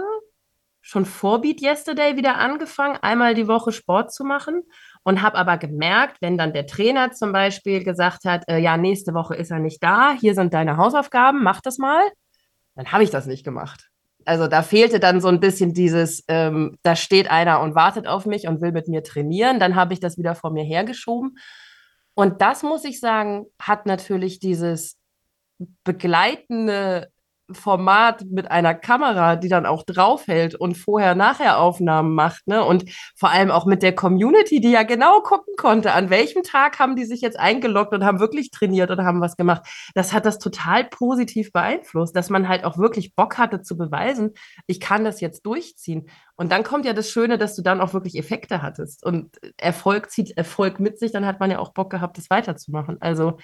Speaker 4: schon vor Beat Yesterday wieder angefangen, einmal die Woche Sport zu machen und habe aber gemerkt, wenn dann der Trainer zum Beispiel gesagt hat, äh, ja, nächste Woche ist er nicht da, hier sind deine Hausaufgaben, mach das mal, dann habe ich das nicht gemacht. Also da fehlte dann so ein bisschen dieses, ähm, da steht einer und wartet auf mich und will mit mir trainieren, dann habe ich das wieder vor mir hergeschoben. Und das muss ich sagen, hat natürlich dieses begleitende Format mit einer Kamera, die dann auch draufhält und Vorher-Nachher-Aufnahmen macht, ne? Und vor allem auch mit der Community, die ja genau gucken konnte, an welchem Tag haben die sich jetzt eingeloggt und haben wirklich trainiert oder haben was gemacht. Das hat das total positiv beeinflusst, dass man halt auch wirklich Bock hatte zu beweisen, ich kann das jetzt durchziehen. Und dann kommt ja das Schöne, dass du dann auch wirklich Effekte hattest. Und Erfolg zieht Erfolg mit sich, dann hat man ja auch Bock gehabt, das weiterzumachen. Also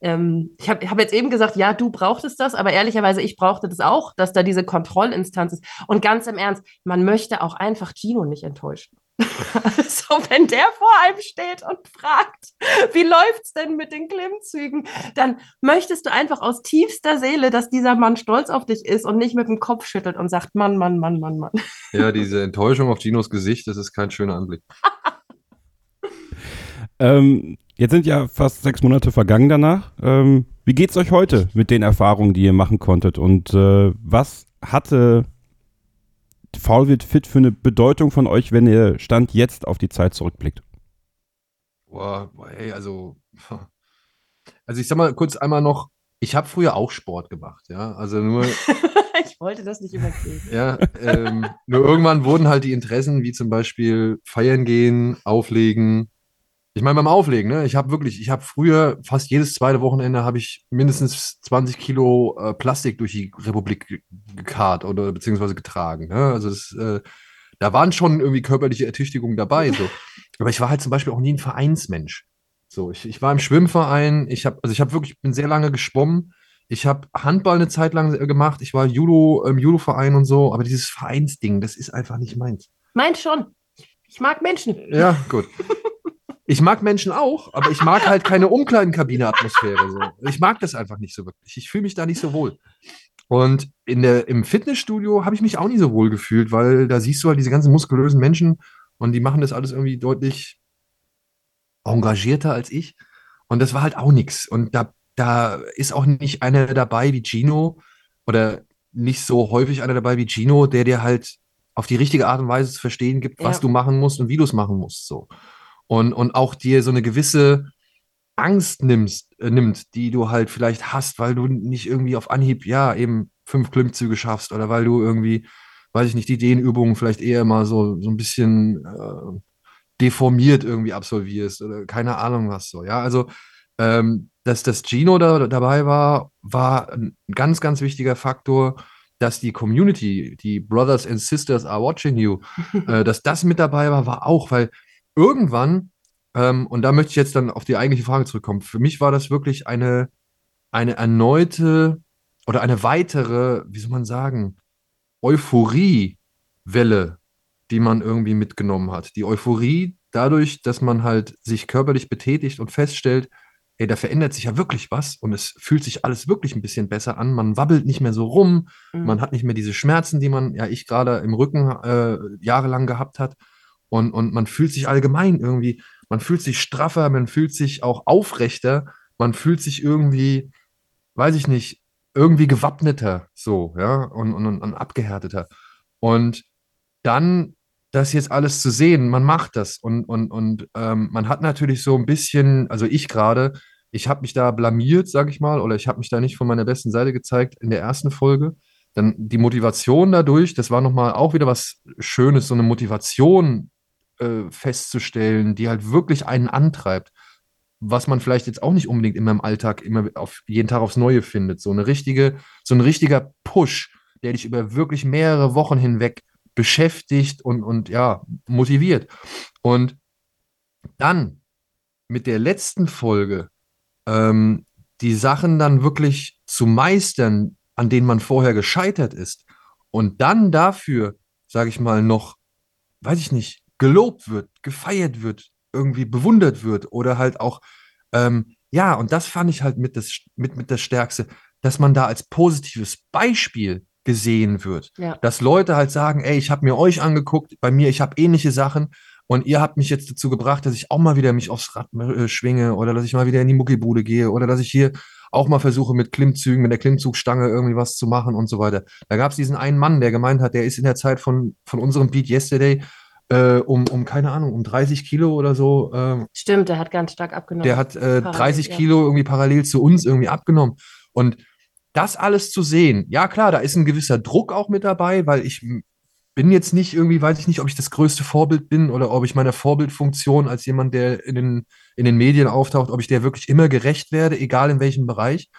Speaker 4: ähm, ich habe hab jetzt eben gesagt, ja, du brauchtest das, aber ehrlicherweise, ich brauchte das auch, dass da diese Kontrollinstanz ist. Und ganz im Ernst, man möchte auch einfach Gino nicht enttäuschen. also, wenn der vor einem steht und fragt, wie läuft's denn mit den Klimmzügen, dann möchtest du einfach aus tiefster Seele, dass dieser Mann stolz auf dich ist und nicht mit dem Kopf schüttelt und sagt, Mann, Mann, Mann, Mann, Mann.
Speaker 3: Ja, diese Enttäuschung auf Ginos Gesicht, das ist kein schöner Anblick.
Speaker 2: ähm, Jetzt sind ja fast sechs Monate vergangen danach. Ähm, wie geht's euch heute mit den Erfahrungen, die ihr machen konntet? Und äh, was hatte Faul wird fit für eine Bedeutung von euch, wenn ihr Stand jetzt auf die Zeit zurückblickt?
Speaker 3: Boah, ey, also, also ich sag mal kurz einmal noch, ich habe früher auch Sport gemacht, ja, also nur.
Speaker 4: ich wollte das nicht übergehen.
Speaker 3: Ja, ähm, nur irgendwann wurden halt die Interessen, wie zum Beispiel feiern gehen, auflegen, Ich meine, beim Auflegen, ne? Ich habe wirklich, ich habe früher fast jedes zweite Wochenende habe ich mindestens 20 Kilo äh, Plastik durch die Republik gekarrt oder beziehungsweise getragen. Ne? Also das, äh, da waren schon irgendwie körperliche Ertüchtigungen dabei. So. Aber ich war halt zum Beispiel auch nie ein Vereinsmensch. So, ich, ich war im Schwimmverein, ich habe, also ich habe wirklich, bin sehr lange geschwommen. Ich habe Handball eine Zeit lang gemacht, ich war Judo im Judo-Verein und so, aber dieses Vereinsding, das ist einfach nicht meins.
Speaker 4: Meins schon. Ich mag Menschen.
Speaker 3: Ja, gut. Ich mag Menschen auch, aber ich mag halt keine Umkleidenkabine-Atmosphäre. So. Ich mag das einfach nicht so wirklich. Ich fühle mich da nicht so wohl. Und in der, im Fitnessstudio habe ich mich auch nicht so wohl gefühlt, weil da siehst du halt diese ganzen muskulösen Menschen und die machen das alles irgendwie deutlich engagierter als ich. Und das war halt auch nichts. Und da, da ist auch nicht einer dabei wie Gino oder nicht so häufig einer dabei wie Gino, der dir halt auf die richtige Art und Weise zu verstehen gibt, was
Speaker 4: Ja.
Speaker 3: du machen musst und wie du es machen musst. So. Und, und auch dir so eine gewisse Angst nimmst, äh, nimmt, die du halt vielleicht hast, weil du nicht irgendwie auf Anhieb, ja, eben fünf Klimmzüge schaffst oder weil du irgendwie, weiß ich nicht, die Dehnübungen vielleicht eher mal so, so ein bisschen äh, deformiert irgendwie absolvierst oder keine Ahnung was so. Ja, also, ähm, dass das Gino da dabei war, war ein ganz, ganz wichtiger Faktor, dass die Community, die Brothers and Sisters are watching you, äh, dass das mit dabei war, war auch, weil irgendwann, ähm, und da möchte ich jetzt dann auf die eigentliche Frage zurückkommen, für mich war das wirklich eine, eine erneute oder eine weitere, wie soll man sagen, Euphoriewelle, die man irgendwie mitgenommen hat. Die Euphorie dadurch, dass man halt sich körperlich betätigt und feststellt, ey, da verändert sich ja wirklich was und es fühlt sich alles wirklich ein bisschen besser an. Man wabbelt nicht mehr so rum,
Speaker 4: Mhm.
Speaker 3: man hat nicht mehr diese Schmerzen, die man, ja, ich gerade im Rücken äh, jahrelang gehabt hat. Und, und man fühlt sich allgemein irgendwie, man fühlt sich straffer, man fühlt sich auch aufrechter, man fühlt sich irgendwie, weiß ich nicht, irgendwie gewappneter, so, ja, und, und, und abgehärteter. Und dann das jetzt alles zu sehen, man macht das und, und, und ähm, man hat natürlich so ein bisschen, also ich gerade, ich habe mich da blamiert, sage ich mal, oder ich habe mich da nicht von meiner besten Seite gezeigt in der ersten Folge. Dann die Motivation dadurch, das war nochmal auch wieder was Schönes, so eine Motivation äh, festzustellen, die halt wirklich einen antreibt, was man vielleicht jetzt auch nicht unbedingt immer im Alltag immer auf jeden Tag aufs Neue findet. So eine richtige, so ein richtiger Push, der dich über wirklich mehrere Wochen hinweg beschäftigt und, und ja, motiviert. Und dann mit der letzten Folge ähm, die Sachen dann wirklich zu meistern, an denen man vorher gescheitert ist und dann dafür, sage ich mal, noch, weiß ich nicht, gelobt wird, gefeiert wird, irgendwie bewundert wird oder halt auch, ähm, ja, und das fand ich halt mit das, mit, mit das Stärkste, dass man da als positives Beispiel gesehen wird.
Speaker 4: Ja.
Speaker 3: Dass Leute halt sagen, ey, ich habe mir euch angeguckt, bei mir, ich habe ähnliche Sachen und ihr habt mich jetzt dazu gebracht, dass ich auch mal wieder mich aufs Rad äh, schwinge oder dass ich mal wieder in die Muckibude gehe oder dass ich hier auch mal versuche mit Klimmzügen, mit der Klimmzugstange irgendwie was zu machen und so weiter. Da gab es diesen einen Mann, der gemeint hat, der ist in der Zeit von, von unserem Beat Yesterday äh, um, um, keine Ahnung, um 30 Kilo oder so. Äh,
Speaker 4: Stimmt, der hat ganz stark abgenommen.
Speaker 3: der hat äh,
Speaker 4: Parallel,
Speaker 3: 30
Speaker 4: ja.
Speaker 3: Kilo irgendwie parallel zu uns irgendwie abgenommen. Und das alles zu sehen, ja klar, da ist ein gewisser Druck auch mit dabei, weil ich bin jetzt nicht irgendwie, weiß ich nicht, ob ich das größte Vorbild bin oder ob ich meiner Vorbildfunktion als jemand, der in den, in den Medien auftaucht, ob ich der wirklich immer gerecht werde, egal in welchem Bereich.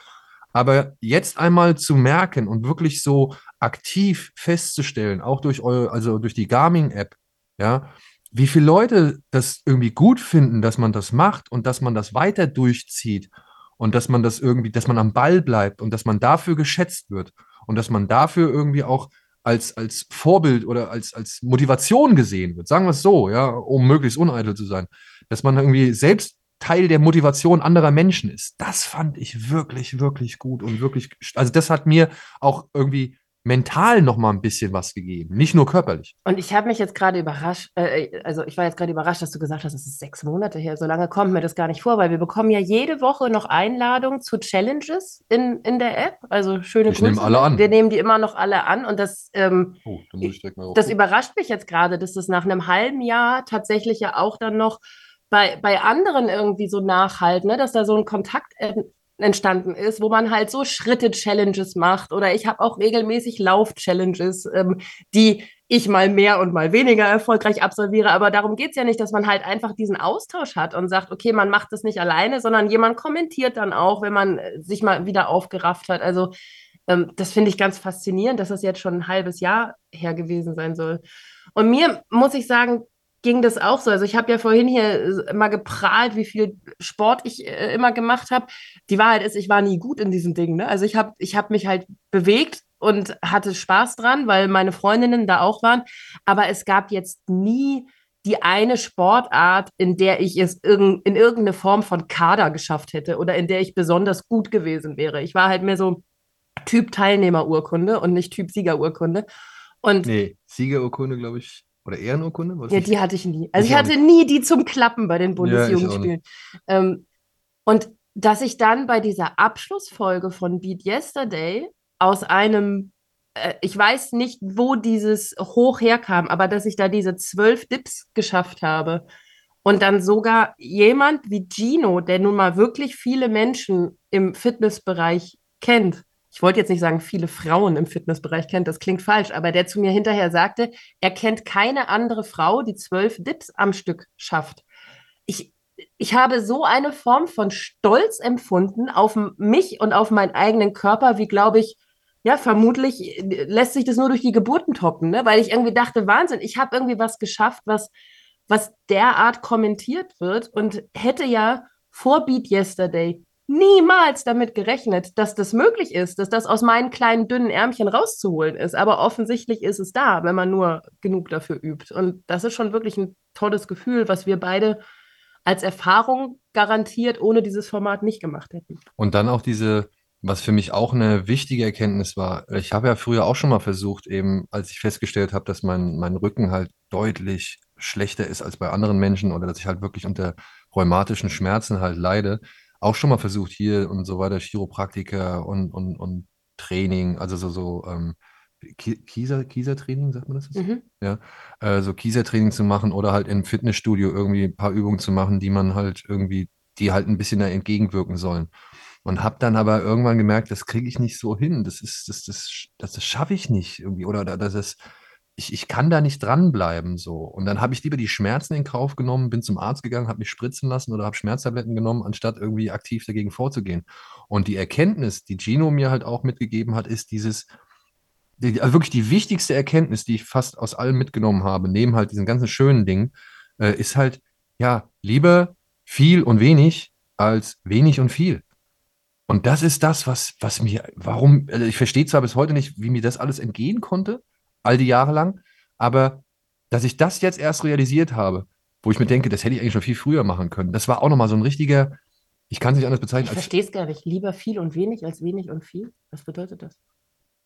Speaker 3: Aber jetzt einmal zu merken und wirklich so aktiv festzustellen, auch durch eure, also durch die Garmin-App, ja, wie viele Leute das irgendwie gut finden, dass man das macht und dass man das weiter durchzieht und dass man das irgendwie, dass man am Ball bleibt und dass man dafür geschätzt wird und dass man dafür irgendwie auch als, als Vorbild oder als, als Motivation gesehen wird. Sagen wir es so, ja, um möglichst uneitel zu sein. Dass man irgendwie selbst Teil der Motivation anderer Menschen ist. Das fand ich wirklich, wirklich gut und wirklich, also das hat mir auch irgendwie mental noch mal ein bisschen was gegeben, nicht nur körperlich.
Speaker 4: Und ich habe mich jetzt gerade überrascht, äh, also ich war jetzt gerade überrascht, dass du gesagt hast, es ist sechs Monate her. So lange kommt mir das gar nicht vor, weil wir bekommen ja jede Woche noch Einladungen zu Challenges in, in der App. Also schöne
Speaker 3: Ich
Speaker 4: Grüße.
Speaker 3: nehme alle an.
Speaker 4: Wir nehmen die immer noch alle an und das, ähm,
Speaker 3: Oh,
Speaker 4: das überrascht mich jetzt gerade, dass das nach einem halben Jahr tatsächlich ja auch dann noch bei, bei anderen irgendwie so nachhalt, ne? dass da so ein Kontakt en- entstanden ist, wo man halt so Schritte-Challenges macht oder ich habe auch regelmäßig Lauf-Challenges, ähm, die ich mal mehr und mal weniger erfolgreich absolviere. Aber darum geht es ja nicht, dass man halt einfach diesen Austausch hat und sagt, okay, man macht das nicht alleine, sondern jemand kommentiert dann auch, wenn man äh, sich mal wieder aufgerafft hat. Also ähm, das finde ich ganz faszinierend, dass das jetzt schon ein halbes Jahr her gewesen sein soll. Und mir muss ich sagen, ging das auch so. Also ich habe ja vorhin hier immer geprahlt, wie viel Sport ich äh, immer gemacht habe. Die Wahrheit ist, ich war nie gut in diesen Dingen. Ne? Also ich habe ich hab mich halt bewegt und hatte Spaß dran, weil meine Freundinnen da auch waren. Aber es gab jetzt nie die eine Sportart, in der ich es irg in irgendeine Form von Kader geschafft hätte oder in der ich besonders gut gewesen wäre. Ich war halt mehr so Typ Teilnehmerurkunde und nicht Typ Siegerurkunde. Und
Speaker 3: nee, Siegerurkunde, glaube ich, oder Ehrenurkunde?
Speaker 4: Was ja, die hatte ich nie. Also ich, ich hatte nie die zum Klappen bei den Bundesjugendspielen. Ja, ähm, und dass ich dann bei dieser Abschlussfolge von Beat Yesterday aus einem, äh, ich weiß nicht, wo dieses hoch herkam, aber dass ich da diese zwölf Dips geschafft habe. Und dann sogar jemand wie Gino, der nun mal wirklich viele Menschen im Fitnessbereich kennt, ich wollte jetzt nicht sagen, viele Frauen im Fitnessbereich kennt, das klingt falsch, aber der zu mir hinterher sagte, er kennt keine andere Frau, die zwölf Dips am Stück schafft. Ich, ich habe so eine Form von Stolz empfunden auf mich und auf meinen eigenen Körper, wie glaube ich, ja, vermutlich äh, lässt sich das nur durch die Geburten toppen, ne? weil ich irgendwie dachte, Wahnsinn, ich habe irgendwie was geschafft, was, was derart kommentiert wird und hätte ja vor Beat Yesterday niemals damit gerechnet, dass das möglich ist, dass das aus meinen kleinen dünnen Ärmchen rauszuholen ist. Aber offensichtlich ist es da, wenn man nur genug dafür übt. Und das ist schon wirklich ein tolles Gefühl, was wir beide als Erfahrung garantiert ohne dieses Format nicht gemacht hätten.
Speaker 3: Und dann auch diese, was für mich auch eine wichtige Erkenntnis war. Ich habe ja früher auch schon mal versucht, eben als ich festgestellt habe, dass mein, mein Rücken halt deutlich schlechter ist als bei anderen Menschen oder dass ich halt wirklich unter rheumatischen Schmerzen halt leide, auch schon mal versucht hier und so weiter, Chiropraktiker und, und, und Training, also so, so ähm, Kieser, Kieser-Training, sagt man das? Mhm. Ja, äh, so Kieser-Training zu machen oder halt im Fitnessstudio irgendwie ein paar Übungen zu machen, die man halt irgendwie, die halt ein bisschen da entgegenwirken sollen. Und habe dann aber irgendwann gemerkt, das kriege ich nicht so hin. Das ist, das, das, das, das schaffe ich nicht irgendwie. Oder das ist, ich, ich kann da nicht dranbleiben so. Und dann habe ich lieber die Schmerzen in Kauf genommen, bin zum Arzt gegangen, habe mich spritzen lassen oder habe Schmerztabletten genommen, anstatt irgendwie aktiv dagegen vorzugehen. Und die Erkenntnis, die Gino mir halt auch mitgegeben hat, ist dieses, die, also wirklich die wichtigste Erkenntnis, die ich fast aus allem mitgenommen habe, neben halt diesen ganzen schönen Dingen, äh, ist halt, ja, lieber viel und wenig als wenig und viel. Und das ist das, was, was mir, warum, also ich verstehe zwar bis heute nicht, wie mir das alles entgehen konnte, all die Jahre lang. Aber dass ich das jetzt erst realisiert habe, wo ich mir denke, das hätte ich eigentlich schon viel früher machen können, das war auch nochmal so ein richtiger, ich kann es nicht anders bezeichnen.
Speaker 4: Ich verstehe es gar nicht. Lieber viel und wenig als wenig und viel? Was bedeutet das?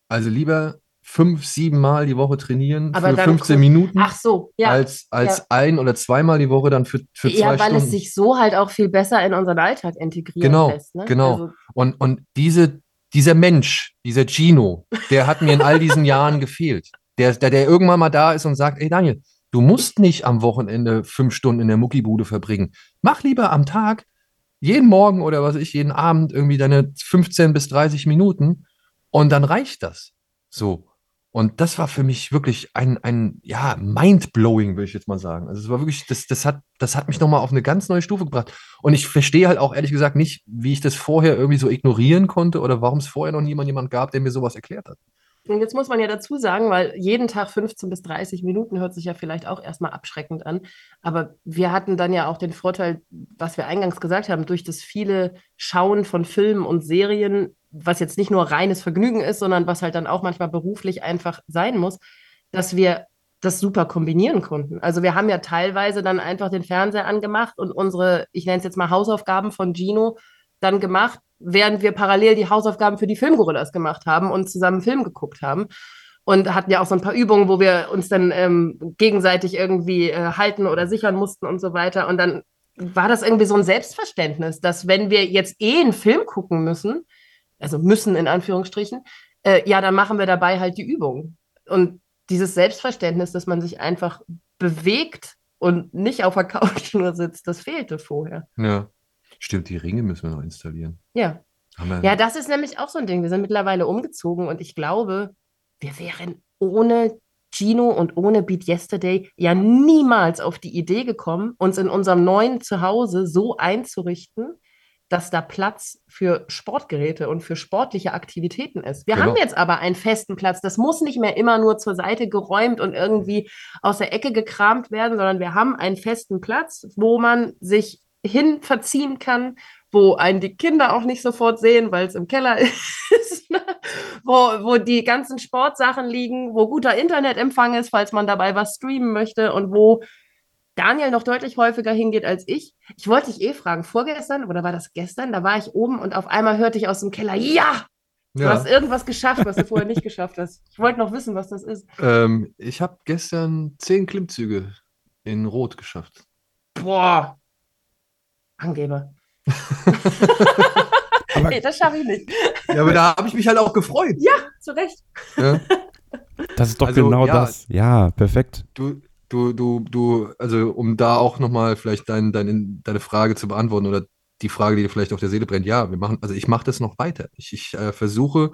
Speaker 3: Also lieber fünf, sieben Mal die Woche trainieren Aber für 15 Minuten.
Speaker 4: Ach so,
Speaker 3: ja. Als, als ja. ein oder zweimal die Woche dann für, für zwei Stunden. Ja, weil es
Speaker 4: sich so halt auch viel besser in unseren Alltag integriert
Speaker 3: genau, lässt. Ne? Genau, also, und, und diese, dieser Mensch, dieser Gino, der hat mir in all diesen Jahren gefehlt der, der, der irgendwann mal da ist und sagt, ey Daniel, du musst nicht am Wochenende fünf Stunden in der Muckibude verbringen. Mach lieber am Tag, jeden Morgen oder was ich, jeden Abend irgendwie deine 15 bis 30 Minuten und dann reicht das. So. Und das war für mich wirklich ein, ein ja, mind-blowing, würde ich jetzt mal sagen. Also es war wirklich, das, das hat, das hat mich nochmal auf eine ganz neue Stufe gebracht. Und ich verstehe halt auch ehrlich gesagt nicht, wie ich das vorher irgendwie so ignorieren konnte oder warum es vorher noch niemand jemand gab, der mir sowas erklärt hat.
Speaker 4: Und jetzt muss man ja dazu sagen, weil jeden Tag 15 bis 30 Minuten hört sich ja vielleicht auch erstmal abschreckend an. Aber wir hatten dann ja auch den Vorteil, was wir eingangs gesagt haben, durch das viele Schauen von Filmen und Serien, was jetzt nicht nur reines Vergnügen ist, sondern was halt dann auch manchmal beruflich einfach sein muss, dass wir das super kombinieren konnten. Also wir haben ja teilweise dann einfach den Fernseher angemacht und unsere, ich nenne es jetzt mal Hausaufgaben von Gino, dann gemacht, während wir parallel die Hausaufgaben für die Filmgorillas gemacht haben und zusammen Film geguckt haben. Und hatten ja auch so ein paar Übungen, wo wir uns dann ähm, gegenseitig irgendwie äh, halten oder sichern mussten und so weiter. Und dann war das irgendwie so ein Selbstverständnis, dass wenn wir jetzt eh einen Film gucken müssen, also müssen in Anführungsstrichen, äh, ja, dann machen wir dabei halt die Übung. Und dieses Selbstverständnis, dass man sich einfach bewegt und nicht auf der Couch nur sitzt, das fehlte vorher.
Speaker 3: Ja. Stimmt, die Ringe müssen wir noch installieren.
Speaker 4: Ja. Ja, das ist nämlich auch so ein Ding. Wir sind mittlerweile umgezogen und ich glaube, wir wären ohne Gino und ohne Beat Yesterday ja niemals auf die Idee gekommen, uns in unserem neuen Zuhause so einzurichten, dass da Platz für Sportgeräte und für sportliche Aktivitäten ist. Wir genau. haben jetzt aber einen festen Platz. Das muss nicht mehr immer nur zur Seite geräumt und irgendwie aus der Ecke gekramt werden, sondern wir haben einen festen Platz, wo man sich hin verziehen kann, wo einen die Kinder auch nicht sofort sehen, weil es im Keller ist, ne? wo, wo die ganzen Sportsachen liegen, wo guter Internetempfang ist, falls man dabei was streamen möchte und wo Daniel noch deutlich häufiger hingeht als ich. Ich wollte dich eh fragen, vorgestern oder war das gestern? Da war ich oben und auf einmal hörte ich aus dem Keller, ja, Du ja. hast irgendwas geschafft, was du vorher nicht geschafft hast. Ich wollte noch wissen, was das ist.
Speaker 3: Ähm, ich habe gestern zehn Klimmzüge in Rot geschafft.
Speaker 4: Boah. Angeber. aber, nee, das schaffe ich nicht.
Speaker 3: Ja, aber da habe ich mich halt auch gefreut.
Speaker 4: Ja, zu Recht. Ja.
Speaker 2: Das ist doch also, genau ja, das. Ja, perfekt.
Speaker 3: Du, du, du, du, also um da auch nochmal vielleicht dein, dein, deine Frage zu beantworten oder die Frage, die dir vielleicht auf der Seele brennt, ja, wir machen, also ich mache das noch weiter. Ich, ich äh, versuche,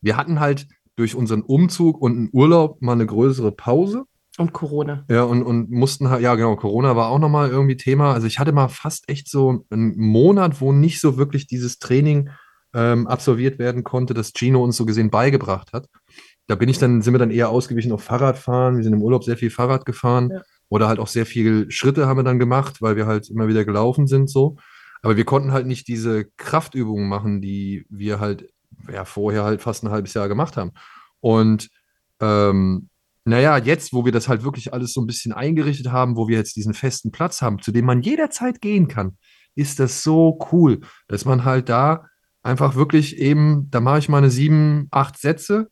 Speaker 3: wir hatten halt durch unseren Umzug und einen Urlaub mal eine größere Pause.
Speaker 4: Und Corona.
Speaker 3: Ja, und, und mussten halt, ja, genau, Corona war auch nochmal irgendwie Thema. Also ich hatte mal fast echt so einen Monat, wo nicht so wirklich dieses Training ähm, absolviert werden konnte, das Gino uns so gesehen beigebracht hat. Da bin ich dann, sind wir dann eher ausgewichen auf Fahrradfahren. Wir sind im Urlaub sehr viel Fahrrad gefahren. Ja. Oder halt auch sehr viele Schritte haben wir dann gemacht, weil wir halt immer wieder gelaufen sind so. Aber wir konnten halt nicht diese Kraftübungen machen, die wir halt ja, vorher halt fast ein halbes Jahr gemacht haben. Und ähm, naja, jetzt, wo wir das halt wirklich alles so ein bisschen eingerichtet haben, wo wir jetzt diesen festen Platz haben, zu dem man jederzeit gehen kann, ist das so cool, dass man halt da einfach wirklich eben, da mache ich meine sieben, acht Sätze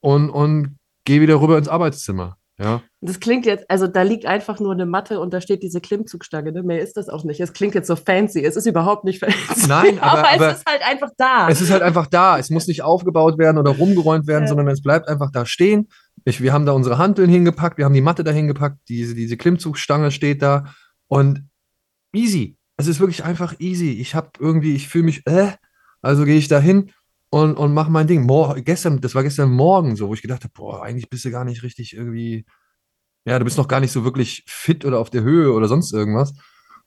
Speaker 3: und, und gehe wieder rüber ins Arbeitszimmer. Ja.
Speaker 4: Das klingt jetzt, also da liegt einfach nur eine Matte und da steht diese Klimmzugstange. Ne? Mehr ist das auch nicht. Es klingt jetzt so fancy. Es ist überhaupt nicht fancy.
Speaker 3: Nein, aber, aber,
Speaker 4: aber, es ist halt einfach da.
Speaker 3: Es ist halt einfach da. Es muss nicht aufgebaut werden oder rumgeräumt werden, ja. sondern es bleibt einfach da stehen. Ich, wir haben da unsere Handeln hingepackt, wir haben die Matte da hingepackt, diese, diese Klimmzugstange steht da und easy. Es ist wirklich einfach easy. Ich habe irgendwie, ich fühle mich, äh, also gehe ich da hin und, und mache mein Ding. Mor gestern, das war gestern Morgen so, wo ich gedacht habe, boah, eigentlich bist du gar nicht richtig irgendwie, ja, du bist noch gar nicht so wirklich fit oder auf der Höhe oder sonst irgendwas.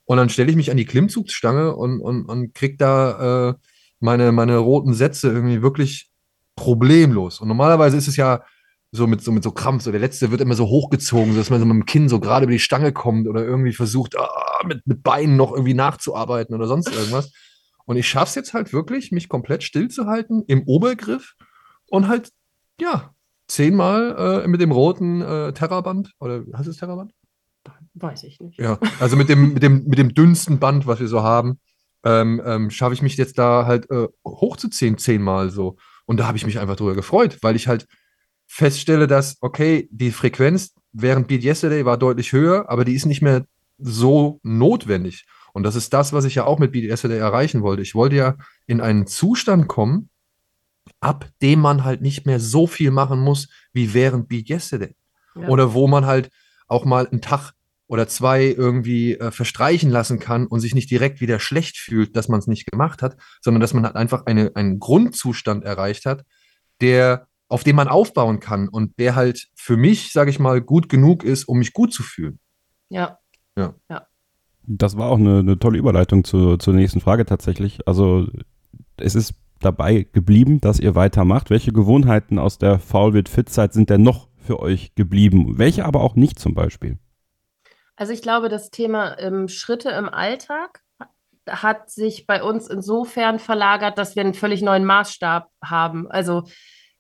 Speaker 3: Und dann stelle ich mich an die Klimmzugstange und, und, und krieg da äh, meine, meine roten Sätze irgendwie wirklich problemlos. Und normalerweise ist es ja so mit so, mit so Krampf, so der letzte wird immer so hochgezogen, dass man so mit dem Kinn so gerade über die Stange kommt oder irgendwie versucht, ah, mit, mit Beinen noch irgendwie nachzuarbeiten oder sonst irgendwas. Und ich schaffe es jetzt halt wirklich, mich komplett stillzuhalten im Obergriff und halt, ja, zehnmal äh, mit dem roten äh, Terraband, oder heißt es Terraband?
Speaker 4: Weiß ich nicht.
Speaker 3: Ja, also mit dem, mit dem, mit dem dünnsten Band, was wir so haben, ähm, ähm, schaffe ich mich jetzt da halt äh, hochzuziehen, zehnmal so. Und da habe ich mich einfach drüber gefreut, weil ich halt feststelle, dass, okay, die Frequenz während Beat Yesterday war deutlich höher, aber die ist nicht mehr so notwendig. Und das ist das, was ich ja auch mit BDSD erreichen wollte. Ich wollte ja in einen Zustand kommen, ab dem man halt nicht mehr so viel machen muss wie während Beat Yesterday. Ja. Oder wo man halt auch mal einen Tag oder zwei irgendwie äh, verstreichen lassen kann und sich nicht direkt wieder schlecht fühlt, dass man es nicht gemacht hat, sondern dass man halt einfach eine, einen Grundzustand erreicht hat, der, auf dem man aufbauen kann und der halt für mich, sage ich mal, gut genug ist, um mich gut zu fühlen.
Speaker 4: Ja.
Speaker 3: Ja.
Speaker 4: ja.
Speaker 2: Das war auch eine, eine tolle Überleitung zu, zur nächsten Frage tatsächlich. Also es ist dabei geblieben, dass ihr weitermacht. Welche Gewohnheiten aus der Foul wird Fit-Zeit sind denn noch für euch geblieben? Welche aber auch nicht zum Beispiel?
Speaker 4: Also ich glaube, das Thema ähm, Schritte im Alltag hat sich bei uns insofern verlagert, dass wir einen völlig neuen Maßstab haben. Also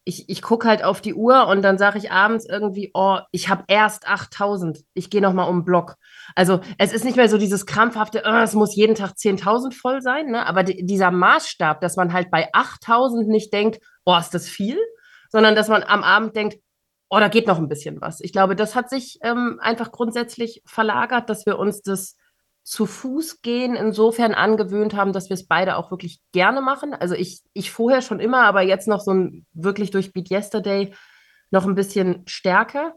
Speaker 4: ich, ich gucke halt auf die Uhr und dann sage ich abends irgendwie, oh, ich habe erst 8000, ich gehe nochmal um den Block. Also es ist nicht mehr so dieses krampfhafte, oh, es muss jeden Tag 10.000 voll sein, ne? aber dieser Maßstab, dass man halt bei 8000 nicht denkt, oh, ist das viel, sondern dass man am Abend denkt, oh, da geht noch ein bisschen was. Ich glaube, das hat sich ähm, einfach grundsätzlich verlagert, dass wir uns das zu Fuß gehen insofern angewöhnt haben, dass wir es beide auch wirklich gerne machen. Also ich, ich vorher schon immer, aber jetzt noch so ein wirklich durch Beat Yesterday noch ein bisschen stärker.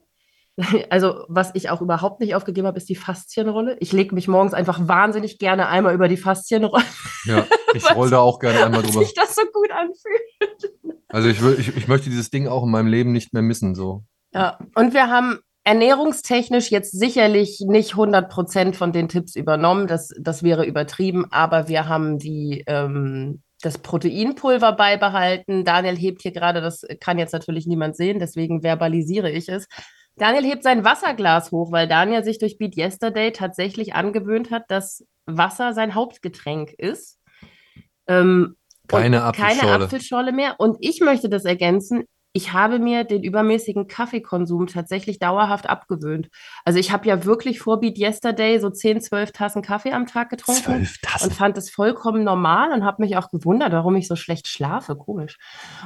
Speaker 4: Also was ich auch überhaupt nicht aufgegeben habe, ist die Faszienrolle. Ich lege mich morgens einfach wahnsinnig gerne einmal über die Faszienrolle.
Speaker 3: Ja, ich roll da auch gerne einmal drüber.
Speaker 4: sich das so gut anfühlt.
Speaker 3: Also ich, will, ich, ich möchte dieses Ding auch in meinem Leben nicht mehr missen. So.
Speaker 4: Ja, und wir haben ernährungstechnisch jetzt sicherlich nicht 100 Prozent von den Tipps übernommen. Das, das wäre übertrieben, aber wir haben die, ähm, das Proteinpulver beibehalten. Daniel hebt hier gerade, das kann jetzt natürlich niemand sehen, deswegen verbalisiere ich es. Daniel hebt sein Wasserglas hoch, weil Daniel sich durch Beat Yesterday tatsächlich angewöhnt hat, dass Wasser sein Hauptgetränk ist. Ähm,
Speaker 3: keine Apfelschorle.
Speaker 4: Keine Apfelschorle mehr. Und ich möchte das ergänzen ich habe mir den übermäßigen Kaffeekonsum tatsächlich dauerhaft abgewöhnt. Also ich habe ja wirklich vor Beat Yesterday so 10, 12 Tassen Kaffee am Tag getrunken 12 Tassen. und fand es vollkommen normal und habe mich auch gewundert, warum ich so schlecht schlafe. Komisch.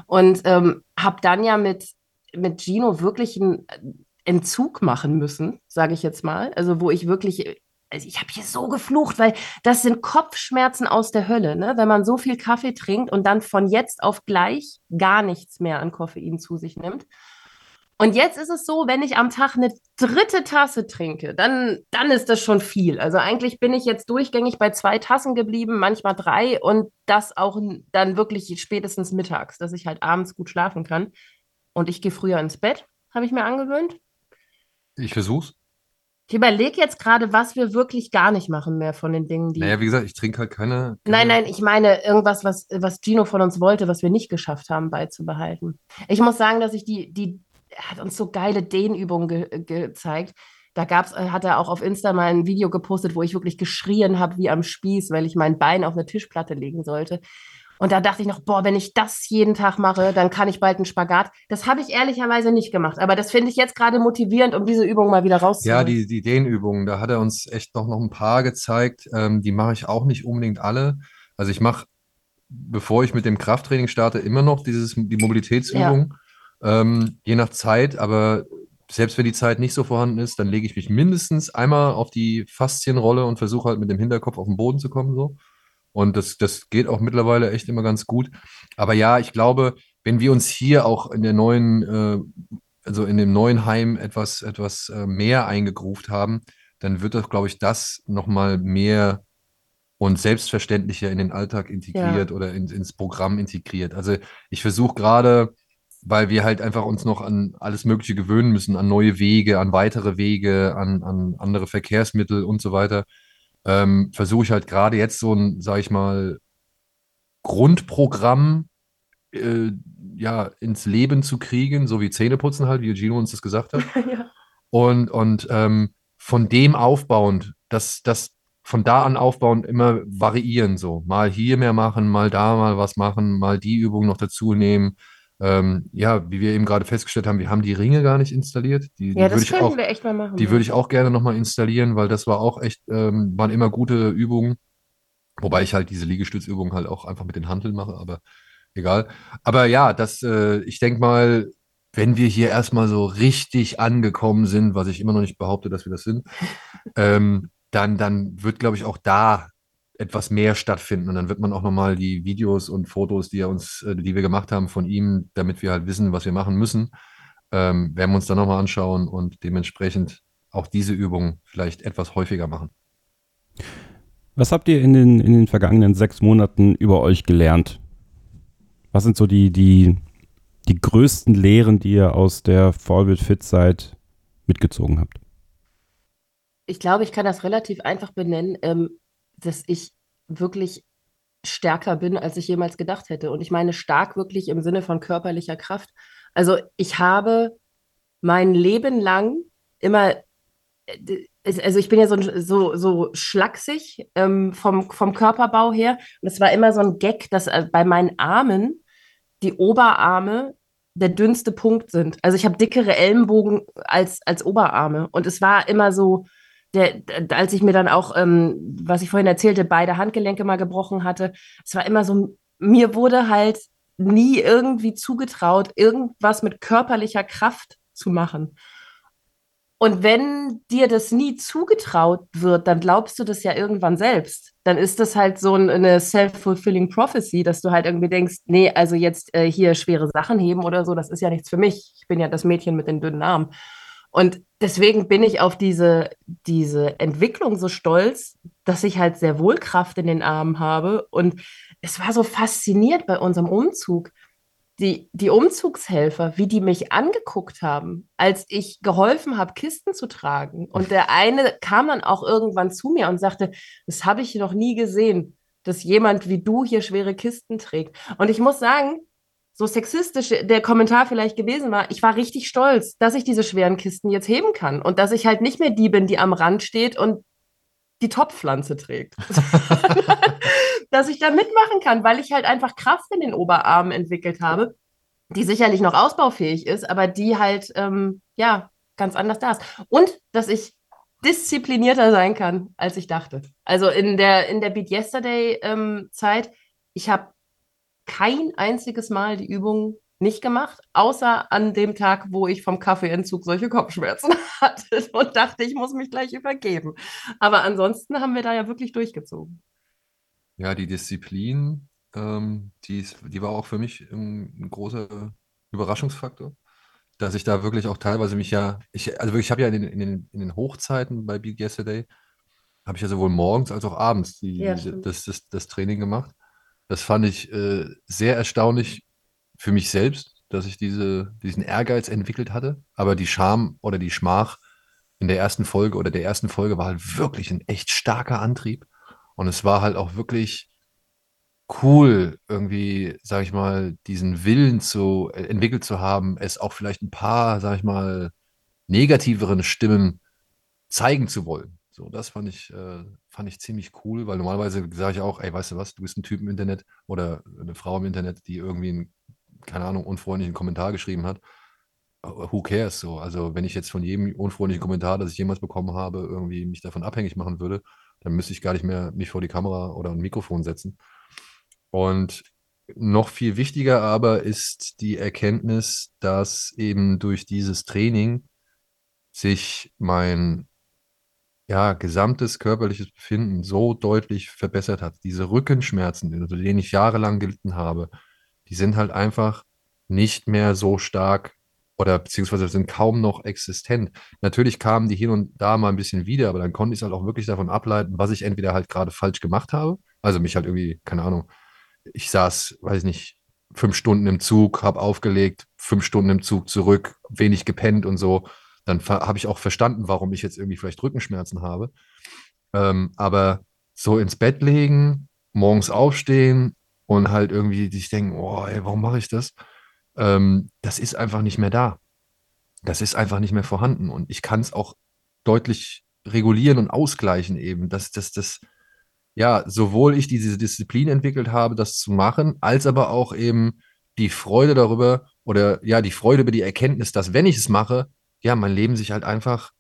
Speaker 4: Und ähm, habe dann ja mit, mit Gino wirklich einen Entzug machen müssen, sage ich jetzt mal. Also wo ich wirklich ich habe hier so geflucht, weil das sind Kopfschmerzen aus der Hölle, ne? wenn man so viel Kaffee trinkt und dann von jetzt auf gleich gar nichts mehr an Koffein zu sich nimmt. Und jetzt ist es so, wenn ich am Tag eine dritte Tasse trinke, dann, dann ist das schon viel. Also eigentlich bin ich jetzt durchgängig bei zwei Tassen geblieben, manchmal drei und das auch dann wirklich spätestens mittags, dass ich halt abends gut schlafen kann. Und ich gehe früher ins Bett, habe ich mir angewöhnt.
Speaker 3: Ich versuch's.
Speaker 4: Ich überlege jetzt gerade, was wir wirklich gar nicht machen mehr von den Dingen, die.
Speaker 3: Naja, wie gesagt, ich trinke halt keine,
Speaker 4: keine. Nein, nein, ich meine irgendwas, was, was Gino von uns wollte, was wir nicht geschafft haben beizubehalten. Ich muss sagen, dass ich die, die, er hat uns so geile Dehnübungen ge gezeigt. Da gab's, äh, hat er auch auf Insta mal ein Video gepostet, wo ich wirklich geschrien habe wie am Spieß, weil ich mein Bein auf eine Tischplatte legen sollte. Und da dachte ich noch, boah, wenn ich das jeden Tag mache, dann kann ich bald einen Spagat. Das habe ich ehrlicherweise nicht gemacht. Aber das finde ich jetzt gerade motivierend, um diese Übung mal wieder rauszuholen.
Speaker 3: Ja, die, die Dehnübungen, da hat er uns echt noch, noch ein paar gezeigt. Ähm, die mache ich auch nicht unbedingt alle. Also ich mache, bevor ich mit dem Krafttraining starte, immer noch dieses, die Mobilitätsübung. Ja. Ähm, je nach Zeit, aber selbst wenn die Zeit nicht so vorhanden ist, dann lege ich mich mindestens einmal auf die Faszienrolle und versuche halt mit dem Hinterkopf auf den Boden zu kommen. So. Und das, das geht auch mittlerweile echt immer ganz gut. Aber ja, ich glaube, wenn wir uns hier auch in der neuen, äh, also in dem neuen Heim etwas, etwas äh, mehr eingegruft haben, dann wird das, glaube ich, das nochmal mehr und selbstverständlicher in den Alltag integriert ja. oder in, ins Programm integriert. Also ich versuche gerade, weil wir halt einfach uns noch an alles Mögliche gewöhnen müssen, an neue Wege, an weitere Wege, an, an andere Verkehrsmittel und so weiter, ähm, versuche ich halt gerade jetzt so ein, sag ich mal, Grundprogramm äh, ja, ins Leben zu kriegen, so wie Zähneputzen halt, wie Gino uns das gesagt hat. ja. Und, und ähm, von dem aufbauend, dass das von da an aufbauend immer variieren, so mal hier mehr machen, mal da mal was machen, mal die Übung noch dazu nehmen, ähm, ja, wie wir eben gerade festgestellt haben, wir haben die Ringe gar nicht installiert. Die,
Speaker 4: ja,
Speaker 3: die
Speaker 4: das könnten
Speaker 3: auch,
Speaker 4: wir echt mal machen.
Speaker 3: Die ja. würde ich auch gerne nochmal installieren, weil das war auch echt, ähm, waren immer gute Übungen. Wobei ich halt diese Liegestützübungen halt auch einfach mit den Handeln mache, aber egal. Aber ja, das, äh, ich denke mal, wenn wir hier erstmal so richtig angekommen sind, was ich immer noch nicht behaupte, dass wir das sind, ähm, dann, dann wird, glaube ich, auch da etwas mehr stattfinden. Und dann wird man auch nochmal die Videos und Fotos, die er uns, äh, die wir gemacht haben von ihm, damit wir halt wissen, was wir machen müssen, ähm, werden wir uns dann nochmal anschauen und dementsprechend auch diese Übung vielleicht etwas häufiger machen.
Speaker 2: Was habt ihr in den, in den vergangenen sechs Monaten über euch gelernt? Was sind so die, die, die größten Lehren, die ihr aus der Forward Fit Zeit mitgezogen habt?
Speaker 4: Ich glaube, ich kann das relativ einfach benennen. Ähm, dass ich wirklich stärker bin, als ich jemals gedacht hätte. Und ich meine stark wirklich im Sinne von körperlicher Kraft. Also ich habe mein Leben lang immer, äh, also ich bin ja so, so, so schlaksig ähm, vom, vom Körperbau her. Und es war immer so ein Gag, dass äh, bei meinen Armen die Oberarme der dünnste Punkt sind. Also ich habe dickere Ellenbogen als, als Oberarme. Und es war immer so, der, als ich mir dann auch, ähm, was ich vorhin erzählte, beide Handgelenke mal gebrochen hatte, es war immer so, mir wurde halt nie irgendwie zugetraut, irgendwas mit körperlicher Kraft zu machen. Und wenn dir das nie zugetraut wird, dann glaubst du das ja irgendwann selbst. Dann ist das halt so eine self-fulfilling prophecy, dass du halt irgendwie denkst, nee, also jetzt äh, hier schwere Sachen heben oder so, das ist ja nichts für mich. Ich bin ja das Mädchen mit den dünnen Armen. Und deswegen bin ich auf diese, diese Entwicklung so stolz, dass ich halt sehr wohl Kraft in den Armen habe. Und es war so fasziniert bei unserem Umzug. die, die Umzugshelfer, wie die mich angeguckt haben, als ich geholfen habe, Kisten zu tragen. Und der eine kam dann auch irgendwann zu mir und sagte, das habe ich noch nie gesehen, dass jemand wie du hier schwere Kisten trägt. Und ich muss sagen, so sexistisch der Kommentar vielleicht gewesen war, ich war richtig stolz, dass ich diese schweren Kisten jetzt heben kann und dass ich halt nicht mehr die bin, die am Rand steht und die Topfpflanze trägt. dass ich da mitmachen kann, weil ich halt einfach Kraft in den Oberarmen entwickelt habe, die sicherlich noch ausbaufähig ist, aber die halt, ähm, ja, ganz anders da ist. Und dass ich disziplinierter sein kann, als ich dachte. Also in der, in der Beat Yesterday ähm, Zeit, ich habe kein einziges Mal die Übung nicht gemacht, außer an dem Tag, wo ich vom Kaffeeentzug solche Kopfschmerzen hatte und dachte, ich muss mich gleich übergeben. Aber ansonsten haben wir da ja wirklich durchgezogen.
Speaker 3: Ja, die Disziplin, ähm, die, ist, die war auch für mich ein, großer Überraschungsfaktor, dass ich da wirklich auch teilweise mich ja, ich, also wirklich, ich habe ja in den, in, den, in den Hochzeiten bei Beat Yesterday, habe ich ja sowohl morgens als auch abends die,
Speaker 4: Ja,
Speaker 3: das, das, das Training gemacht. Das fand ich äh, sehr erstaunlich für mich selbst, dass ich diese, diesen Ehrgeiz entwickelt hatte. Aber die Scham oder die Schmach in der ersten Folge oder der ersten Folge war halt wirklich ein echt starker Antrieb. Und es war halt auch wirklich cool, irgendwie, sag ich mal, diesen Willen zu äh, entwickelt zu haben, es auch vielleicht ein paar, sag ich mal, negativeren Stimmen zeigen zu wollen. So, das fand ich, äh, fand ich ziemlich cool, weil normalerweise sage ich auch, ey, weißt du was, du bist ein Typ im Internet oder eine Frau im Internet, die irgendwie einen, keine Ahnung, unfreundlichen Kommentar geschrieben hat. Äh, Who cares so? Also, wenn ich jetzt von jedem unfreundlichen Kommentar, das ich jemals bekommen habe, irgendwie mich davon abhängig machen würde, dann müsste ich gar nicht mehr mich vor die Kamera oder ein Mikrofon setzen. Und noch viel wichtiger aber ist die Erkenntnis, dass eben durch dieses Training sich mein ja, gesamtes körperliches Befinden so deutlich verbessert hat. Diese Rückenschmerzen, unter denen ich jahrelang gelitten habe, die sind halt einfach nicht mehr so stark oder beziehungsweise sind kaum noch existent. Natürlich kamen die hier und da mal ein bisschen wieder, aber dann konnte ich es halt auch wirklich davon ableiten, was ich entweder halt gerade falsch gemacht habe, also mich halt irgendwie, keine Ahnung, ich saß, weiß nicht, fünf Stunden im Zug, habe aufgelegt, fünf Stunden im Zug zurück, wenig gepennt und so. Dann habe ich auch verstanden, warum ich jetzt irgendwie vielleicht Rückenschmerzen habe. Ähm, aber so ins Bett legen, morgens aufstehen und halt irgendwie sich denken, oh, ey, warum mache ich das? Ähm, das ist einfach nicht mehr da. Das ist einfach nicht mehr vorhanden. Und ich kann es auch deutlich regulieren und ausgleichen eben, dass das, das, ja, sowohl ich diese Disziplin entwickelt habe, das zu machen, als aber auch eben die Freude darüber oder ja, die Freude über die Erkenntnis, dass wenn ich es mache, ja, mein Leben sich halt einfach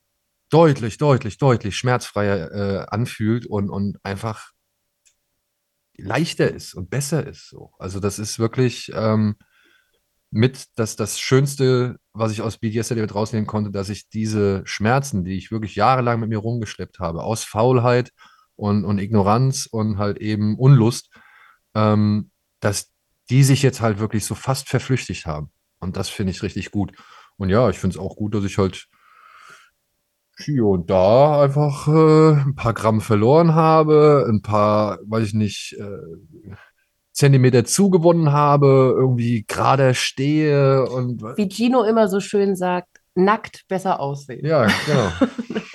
Speaker 3: deutlich, deutlich, deutlich schmerzfreier äh, anfühlt und, und einfach leichter ist und besser ist. So. Also das ist wirklich ähm, mit das, das Schönste, was ich aus BDS mit rausnehmen konnte, dass ich diese Schmerzen, die ich wirklich jahrelang mit mir rumgeschleppt habe, aus Faulheit und, und Ignoranz und halt eben Unlust, ähm, dass die sich jetzt halt wirklich so fast verflüchtigt haben. Und das finde ich richtig gut. Und ja, ich finde es auch gut, dass ich halt hier und da einfach äh, ein paar Gramm verloren habe, ein paar, weiß ich nicht, äh, Zentimeter zugewonnen habe, irgendwie gerade stehe und
Speaker 4: Wie Gino immer so schön sagt, nackt besser aussehen.
Speaker 3: ja, genau.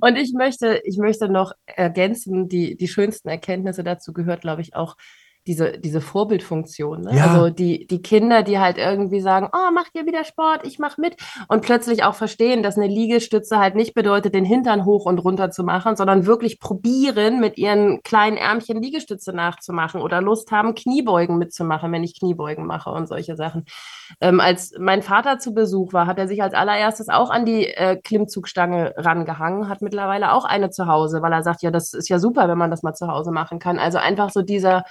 Speaker 4: Und ich möchte, ich möchte noch ergänzen, die, die schönsten Erkenntnisse dazu gehört, glaube ich, auch diese, diese Vorbildfunktion. Ne?
Speaker 3: Ja.
Speaker 4: Also die, die Kinder, die halt irgendwie sagen, oh, macht ihr wieder Sport, ich mach mit. Und plötzlich auch verstehen, dass eine Liegestütze halt nicht bedeutet, den Hintern hoch und runter zu machen, sondern wirklich probieren, mit ihren kleinen Ärmchen Liegestütze nachzumachen oder Lust haben, Kniebeugen mitzumachen, wenn ich Kniebeugen mache und solche Sachen. Ähm, als mein Vater zu Besuch war, hat er sich als allererstes auch an die äh, Klimmzugstange rangehangen, hat mittlerweile auch eine zu Hause, weil er sagt, ja, das ist ja super, wenn man das mal zu Hause machen kann. Also einfach so dieser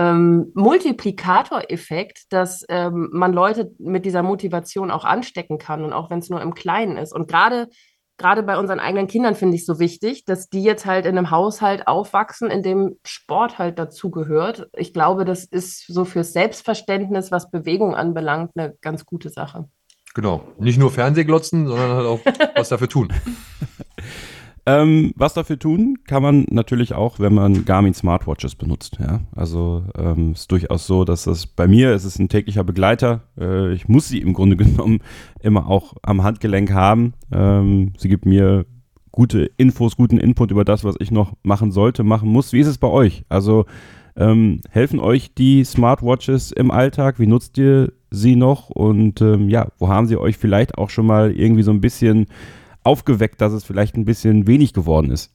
Speaker 4: ähm, Multiplikatoreffekt, dass ähm, man Leute mit dieser Motivation auch anstecken kann und auch wenn es nur im Kleinen ist. Und gerade gerade bei unseren eigenen Kindern finde ich so wichtig, dass die jetzt halt in einem Haushalt aufwachsen, in dem Sport halt dazugehört. Ich glaube, das ist so fürs Selbstverständnis, was Bewegung anbelangt, eine ganz gute Sache.
Speaker 3: Genau. Nicht nur Fernsehglotzen, sondern halt auch was dafür tun.
Speaker 2: Ähm, was dafür tun, kann man natürlich auch, wenn man Garmin Smartwatches benutzt. Ja? Also ähm, ist durchaus so, dass das bei mir ist es ein täglicher Begleiter. Äh, ich muss sie im Grunde genommen immer auch am Handgelenk haben. Ähm, sie gibt mir gute Infos, guten Input über das, was ich noch machen sollte, machen muss. Wie ist es bei euch? Also ähm, helfen euch die Smartwatches im Alltag? Wie nutzt ihr sie noch? Und ähm, ja, wo haben sie euch vielleicht auch schon mal irgendwie so ein bisschen aufgeweckt, dass es vielleicht ein bisschen wenig geworden ist?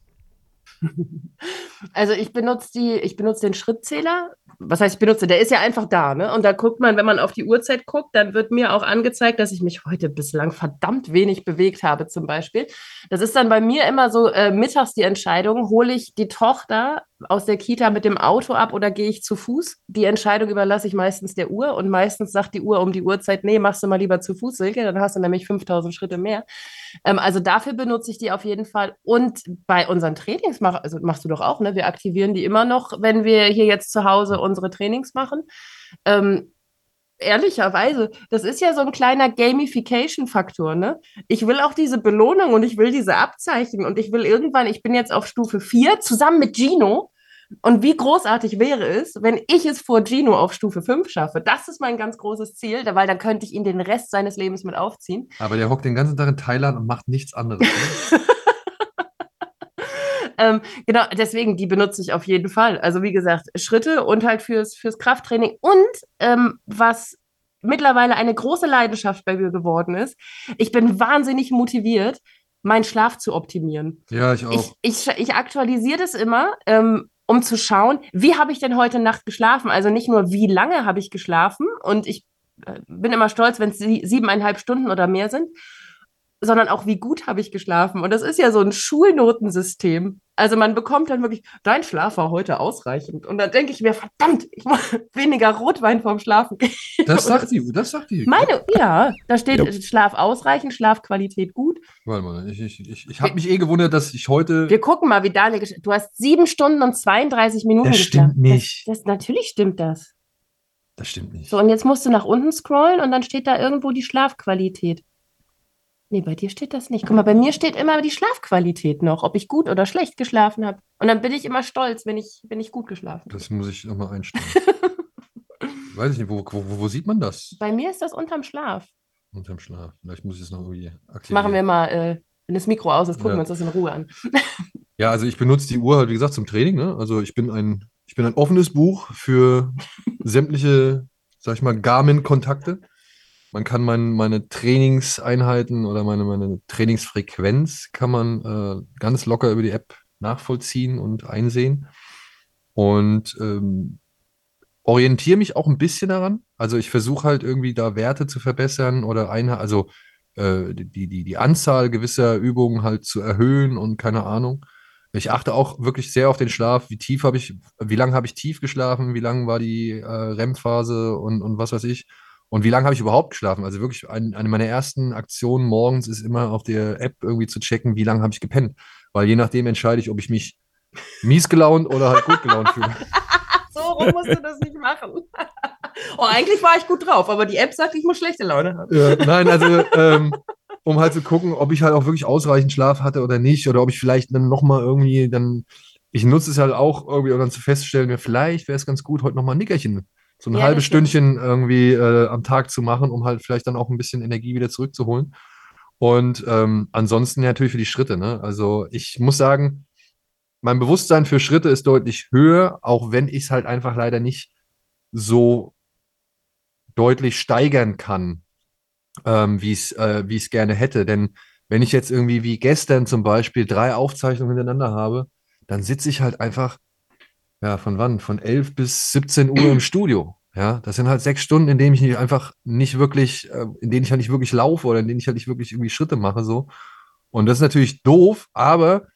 Speaker 4: Also ich benutze die, ich benutze den Schrittzähler. Was heißt, ich benutze, der ist ja einfach da, ne? Und da guckt man, wenn man auf die Uhrzeit guckt, dann wird mir auch angezeigt, dass ich mich heute bislang verdammt wenig bewegt habe, zum Beispiel. Das ist dann bei mir immer so äh, mittags die Entscheidung, hole ich die Tochter aus der Kita mit dem Auto ab oder gehe ich zu Fuß? Die Entscheidung überlasse ich meistens der Uhr und meistens sagt die Uhr um die Uhrzeit, nee, machst du mal lieber zu Fuß, Silke, dann hast du nämlich 5000 Schritte mehr. Ähm, also dafür benutze ich die auf jeden Fall. Und bei unseren Trainings, mach, also machst du doch auch, ne? Wir aktivieren die immer noch, wenn wir hier jetzt zu Hause unsere Trainings machen. Ähm, ehrlicherweise, das ist ja so ein kleiner Gamification-Faktor, ne? Ich will auch diese Belohnung und ich will diese Abzeichen und ich will irgendwann, ich bin jetzt auf Stufe 4 zusammen mit Gino. Und wie großartig wäre es, wenn ich es vor Gino auf Stufe 5 schaffe? Das ist mein ganz großes Ziel, weil dann könnte ich ihn den Rest seines Lebens mit aufziehen.
Speaker 3: Aber der hockt den ganzen Tag in Thailand und macht nichts anderes.
Speaker 4: Ähm, genau, deswegen, die benutze ich auf jeden Fall. Also wie gesagt, Schritte und halt fürs, fürs Krafttraining. Und ähm, was mittlerweile eine große Leidenschaft bei mir geworden ist, ich bin wahnsinnig motiviert, meinen Schlaf zu optimieren.
Speaker 3: Ja, ich auch.
Speaker 4: Ich, ich, ich aktualisiere das immer, ähm, um zu schauen, wie habe ich denn heute Nacht geschlafen? Also nicht nur, wie lange habe ich geschlafen und ich äh, bin immer stolz, wenn es siebeneinhalb Stunden oder mehr sind, sondern auch, wie gut habe ich geschlafen. Und das ist ja so ein Schulnotensystem. Also man bekommt dann wirklich, dein Schlaf war heute ausreichend. Und dann denke ich mir, verdammt, ich muss weniger Rotwein vorm Schlafen gehen.
Speaker 3: Das sagt die, das sagt die.
Speaker 4: Meine, ja, da steht ja. Schlaf ausreichend, Schlafqualität gut.
Speaker 3: Warte mal, ich, ich, ich, ich habe mich eh gewundert, dass ich heute.
Speaker 4: Wir gucken mal, wie Daniel Du hast sieben Stunden und 32 Minuten
Speaker 3: Das stimmt nicht.
Speaker 4: Das, das, natürlich stimmt das.
Speaker 3: Das stimmt nicht.
Speaker 4: So, und jetzt musst du nach unten scrollen und dann steht da irgendwo die Schlafqualität. Nee, bei dir steht das nicht. Guck mal, bei mir steht immer die Schlafqualität noch, ob ich gut oder schlecht geschlafen habe. Und dann bin ich immer stolz, wenn ich, wenn ich gut geschlafen habe.
Speaker 3: Das muss ich nochmal einstellen. Weiß ich nicht, wo, wo, wo, sieht man das?
Speaker 4: Bei mir ist das unterm Schlaf.
Speaker 3: Unterm Schlaf. Vielleicht muss ich es noch irgendwie
Speaker 4: aktivieren. Machen wir mal, äh, wenn das Mikro aus ist, gucken ja. wir uns das in Ruhe an.
Speaker 3: ja, also ich benutze die Uhr halt, wie gesagt, zum Training. Ne? Also ich bin ein, ich bin ein offenes Buch für sämtliche, sag ich mal, Garmin-Kontakte. Man kann mein, meine Trainingseinheiten oder meine, meine Trainingsfrequenz kann man äh, ganz locker über die App nachvollziehen und einsehen. Und ähm, orientiere mich auch ein bisschen daran. Also ich versuche halt irgendwie da Werte zu verbessern oder eine, also äh, die, die, die Anzahl gewisser Übungen halt zu erhöhen und keine Ahnung. Ich achte auch wirklich sehr auf den Schlaf. Wie tief habe ich, wie lange habe ich tief geschlafen, wie lange war die äh, REM-Phase und, und was weiß ich. Und wie lange habe ich überhaupt geschlafen? Also wirklich ein, eine meiner ersten Aktionen morgens ist immer auf der App irgendwie zu checken, wie lange habe ich gepennt. Weil je nachdem entscheide ich, ob ich mich mies gelaunt oder halt gut gelaunt fühle.
Speaker 4: so rum musst du das nicht machen. oh, eigentlich war ich gut drauf, aber die App sagt, ich muss schlechte Laune haben.
Speaker 3: Ja, nein, also ähm, um halt zu gucken, ob ich halt auch wirklich ausreichend Schlaf hatte oder nicht, oder ob ich vielleicht dann nochmal irgendwie dann, ich nutze es halt auch irgendwie, um dann zu feststellen, vielleicht wäre es ganz gut, heute nochmal ein Nickerchen so ein ja, halbes Stündchen irgendwie äh, am Tag zu machen, um halt vielleicht dann auch ein bisschen Energie wieder zurückzuholen. Und ähm, ansonsten natürlich für die Schritte. Ne? Also ich muss sagen, mein Bewusstsein für Schritte ist deutlich höher, auch wenn ich es halt einfach leider nicht so deutlich steigern kann, ähm, wie ich es äh, gerne hätte. Denn wenn ich jetzt irgendwie wie gestern zum Beispiel drei Aufzeichnungen hintereinander habe, dann sitze ich halt einfach ja, von wann? Von 11 bis 17 Uhr im Studio. Ja, das sind halt sechs Stunden, in denen ich nicht einfach nicht wirklich, äh, in denen ich halt nicht wirklich laufe oder in denen ich halt nicht wirklich irgendwie Schritte mache, so. Und das ist natürlich doof, aber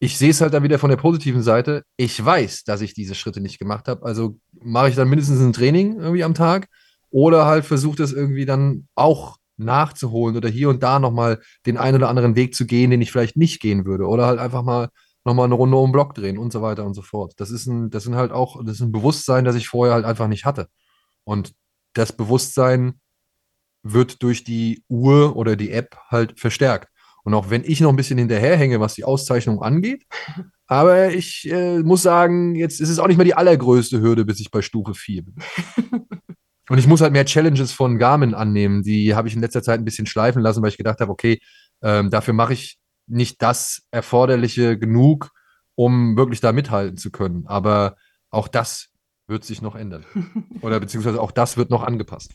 Speaker 3: ich sehe es halt dann wieder von der positiven Seite. Ich weiß, dass ich diese Schritte nicht gemacht habe. Also mache ich dann mindestens ein Training irgendwie am Tag oder halt versuche das irgendwie dann auch nachzuholen oder hier und da nochmal den einen oder anderen Weg zu gehen, den ich vielleicht nicht gehen würde. Oder halt einfach mal nochmal eine Runde um den Block drehen und so weiter und so fort. Das ist ein, das sind halt auch, das ist ein Bewusstsein, das ich vorher halt einfach nicht hatte. Und das Bewusstsein wird durch die Uhr oder die App halt verstärkt. Und auch wenn ich noch ein bisschen hinterherhänge, was die Auszeichnung angeht, aber ich äh, muss sagen, jetzt ist es auch nicht mehr die allergrößte Hürde, bis ich bei Stufe 4 bin. Und ich muss halt mehr Challenges von Garmin annehmen. Die habe ich in letzter Zeit ein bisschen schleifen lassen, weil ich gedacht habe, okay, ähm, dafür mache ich nicht das Erforderliche genug, um wirklich da mithalten zu können. Aber auch das wird sich noch ändern. Oder beziehungsweise auch das wird noch angepasst.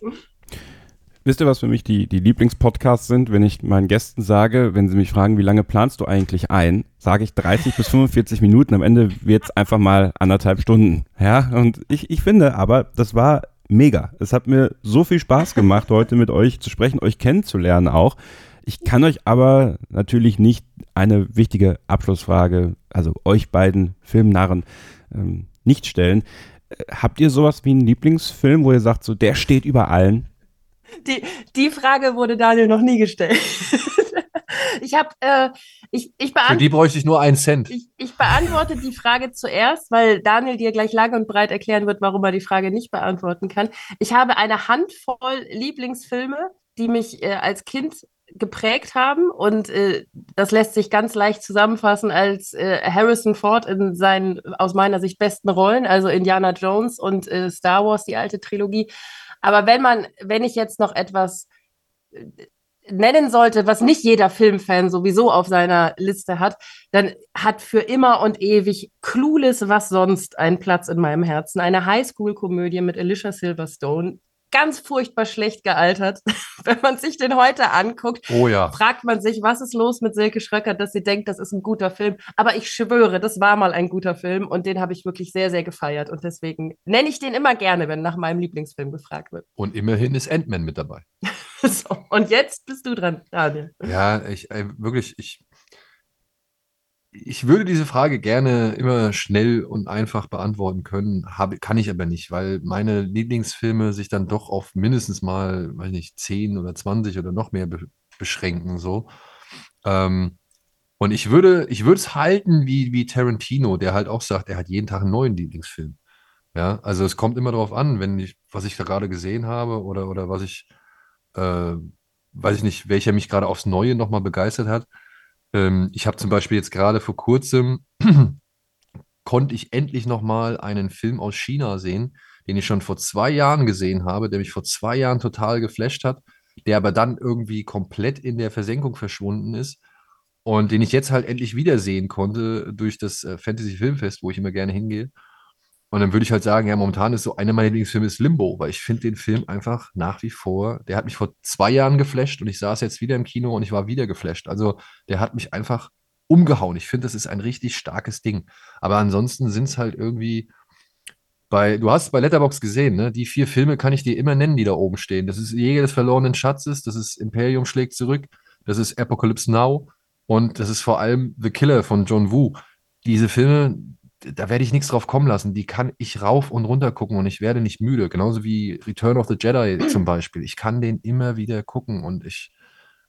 Speaker 2: Wisst ihr, was für mich die, die Lieblingspodcasts sind, wenn ich meinen Gästen sage, wenn sie mich fragen, wie lange planst du eigentlich ein, sage ich 30 bis 45 Minuten. Am Ende wird es einfach mal anderthalb Stunden. Ja, und ich, ich finde aber, das war mega. Es hat mir so viel Spaß gemacht, heute mit euch zu sprechen, euch kennenzulernen auch. Ich kann euch aber natürlich nicht eine wichtige Abschlussfrage, also euch beiden Filmnarren, ähm, nicht stellen. Äh, habt ihr sowas wie einen Lieblingsfilm, wo ihr sagt, so der steht über allen?
Speaker 4: Die, die Frage wurde Daniel noch nie gestellt. ich habe, äh, ich, ich
Speaker 3: Für die bräuchte ich nur einen Cent.
Speaker 4: Ich, ich beantworte die Frage zuerst, weil Daniel dir gleich lang und breit erklären wird, warum er die Frage nicht beantworten kann. Ich habe eine Handvoll Lieblingsfilme, die mich äh, als Kind geprägt haben und äh, das lässt sich ganz leicht zusammenfassen als äh, Harrison Ford in seinen aus meiner Sicht besten Rollen, also Indiana Jones und äh, Star Wars, die alte Trilogie aber wenn man, wenn ich jetzt noch etwas äh, nennen sollte, was nicht jeder Filmfan sowieso auf seiner Liste hat, dann hat für immer und ewig Clueless was sonst einen Platz in meinem Herzen. Eine Highschool-Komödie mit Alicia Silverstone, ganz furchtbar schlecht gealtert. Wenn man sich den heute anguckt,
Speaker 3: oh ja.
Speaker 4: fragt man sich, was ist los mit Silke Schröcker, dass sie denkt, das ist ein guter Film. Aber ich schwöre, das war mal ein guter Film und den habe ich wirklich sehr, sehr gefeiert. Und deswegen nenne ich den immer gerne, wenn nach meinem Lieblingsfilm gefragt wird.
Speaker 3: Und immerhin ist Ant-Man mit dabei.
Speaker 4: so, und jetzt bist du dran, Daniel.
Speaker 3: Ja, ich äh, wirklich, ich ich würde diese Frage gerne immer schnell und einfach beantworten können, habe, kann ich aber nicht, weil meine Lieblingsfilme sich dann doch auf mindestens mal, weiß nicht, 10 oder 20 oder noch mehr be beschränken, so. Ähm, und ich würde, ich würde es halten wie, wie Tarantino, der halt auch sagt, er hat jeden Tag einen neuen Lieblingsfilm. Ja, also es kommt immer darauf an, wenn ich, was ich da gerade gesehen habe oder, oder was ich, äh, weiß ich nicht, welcher mich gerade aufs Neue nochmal begeistert hat ähm, ich habe zum Beispiel jetzt gerade vor kurzem, konnte ich endlich nochmal einen Film aus China sehen, den ich schon vor zwei Jahren gesehen habe, der mich vor zwei Jahren total geflasht hat, der aber dann irgendwie komplett in der Versenkung verschwunden ist und den ich jetzt halt endlich wiedersehen konnte durch das äh, Fantasy Filmfest, wo ich immer gerne hingehe. Und dann würde ich halt sagen, ja, momentan ist so einer meiner Lieblingsfilme ist Limbo, weil ich finde den Film einfach nach wie vor, der hat mich vor zwei Jahren geflasht und ich saß jetzt wieder im Kino und ich war wieder geflasht. Also der hat mich einfach umgehauen. Ich finde, das ist ein richtig starkes Ding. Aber ansonsten sind es halt irgendwie bei, du hast bei Letterbox gesehen, ne? Die vier Filme kann ich dir immer nennen, die da oben stehen. Das ist Jäger des verlorenen Schatzes, das ist Imperium schlägt zurück, das ist Apocalypse Now und das ist vor allem The Killer von John Woo. Diese Filme, da werde ich nichts drauf kommen lassen. Die kann ich rauf und runter gucken und ich werde nicht müde. Genauso wie Return of the Jedi zum Beispiel. Ich kann den immer wieder gucken und ich,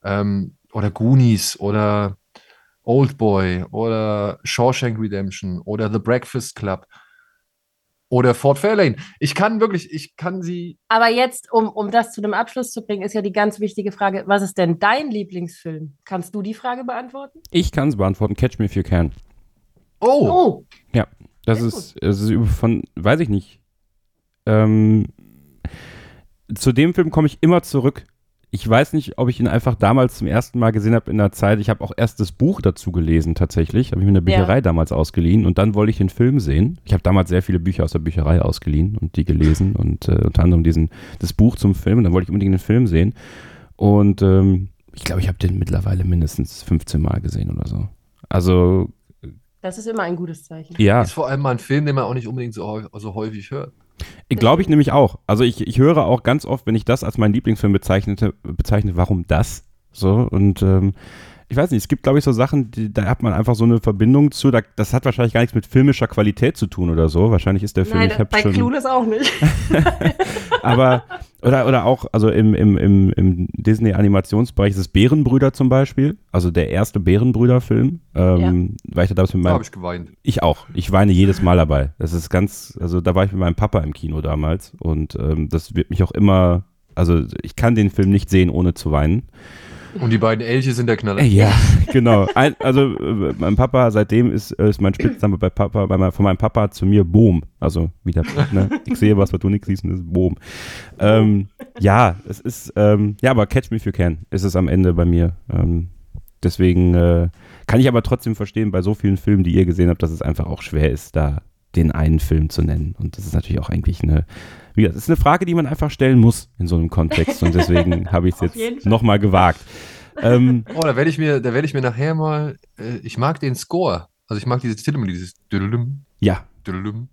Speaker 3: ähm, oder Goonies oder Old Boy oder Shawshank Redemption oder The Breakfast Club oder Fort Fairlane. Ich kann wirklich, ich kann sie.
Speaker 4: Aber jetzt, um, um das zu einem Abschluss zu bringen, ist ja die ganz wichtige Frage: Was ist denn dein Lieblingsfilm? Kannst du die Frage beantworten?
Speaker 2: Ich kann es beantworten. Catch Me If You Can.
Speaker 3: Oh. oh.
Speaker 2: Ja, das ist, das ist von, weiß ich nicht. Ähm, zu dem Film komme ich immer zurück. Ich weiß nicht, ob ich ihn einfach damals zum ersten Mal gesehen habe in der Zeit. Ich habe auch erst das Buch dazu gelesen, tatsächlich. Habe ich mir in der Bücherei ja. damals ausgeliehen und dann wollte ich den Film sehen. Ich habe damals sehr viele Bücher aus der Bücherei ausgeliehen und die gelesen und äh, unter anderem diesen, das Buch zum Film. Und dann wollte ich unbedingt den Film sehen. Und ähm, ich glaube, ich habe den mittlerweile mindestens 15 Mal gesehen oder so. Also
Speaker 4: das ist immer ein gutes Zeichen.
Speaker 2: Ja.
Speaker 3: Ist vor allem mal ein Film, den man auch nicht unbedingt so, häufig, so häufig hört.
Speaker 2: Glaube ich nämlich auch. Also ich, ich höre auch ganz oft, wenn ich das als meinen Lieblingsfilm bezeichnete, bezeichne, warum das? So, und ähm, ich weiß nicht, es gibt, glaube ich, so Sachen, die, da hat man einfach so eine Verbindung zu. Da, das hat wahrscheinlich gar nichts mit filmischer Qualität zu tun oder so. Wahrscheinlich ist der Film.
Speaker 4: Nein, ich bei schon, Clueless auch nicht.
Speaker 2: aber, oder, oder auch, also im, im, im, im Disney-Animationsbereich ist es Bärenbrüder zum Beispiel. Also der erste Bärenbrüder-Film. Ähm, ja. War ich da damals mit meinem. Da
Speaker 3: habe ich geweint.
Speaker 2: Ich auch. Ich weine jedes Mal dabei. Das ist ganz, also da war ich mit meinem Papa im Kino damals und ähm, das wird mich auch immer, also ich kann den Film nicht sehen, ohne zu weinen.
Speaker 3: Und die beiden Elche sind der Knaller.
Speaker 2: Ja, genau. Ein, also äh, mein Papa, seitdem ist, äh, ist mein Spitzname bei Papa, bei mein, von meinem Papa zu mir Boom. Also wieder, ne? ich sehe was, was du nicht siehst, und das ist Boom. Ähm, ja, es ist, ähm, ja, aber Catch Me If You Can ist es am Ende bei mir. Ähm, deswegen äh, kann ich aber trotzdem verstehen, bei so vielen Filmen, die ihr gesehen habt, dass es einfach auch schwer ist, da den einen Film zu nennen. Und das ist natürlich auch eigentlich eine, wie gesagt, das ist eine Frage, die man einfach stellen muss in so einem Kontext. Und deswegen habe ich es jetzt nochmal gewagt.
Speaker 3: Ähm, oh, da werde ich mir, da werde ich mir nachher mal, äh, ich mag den Score. Also ich mag dieses Titel, dieses
Speaker 2: Ja.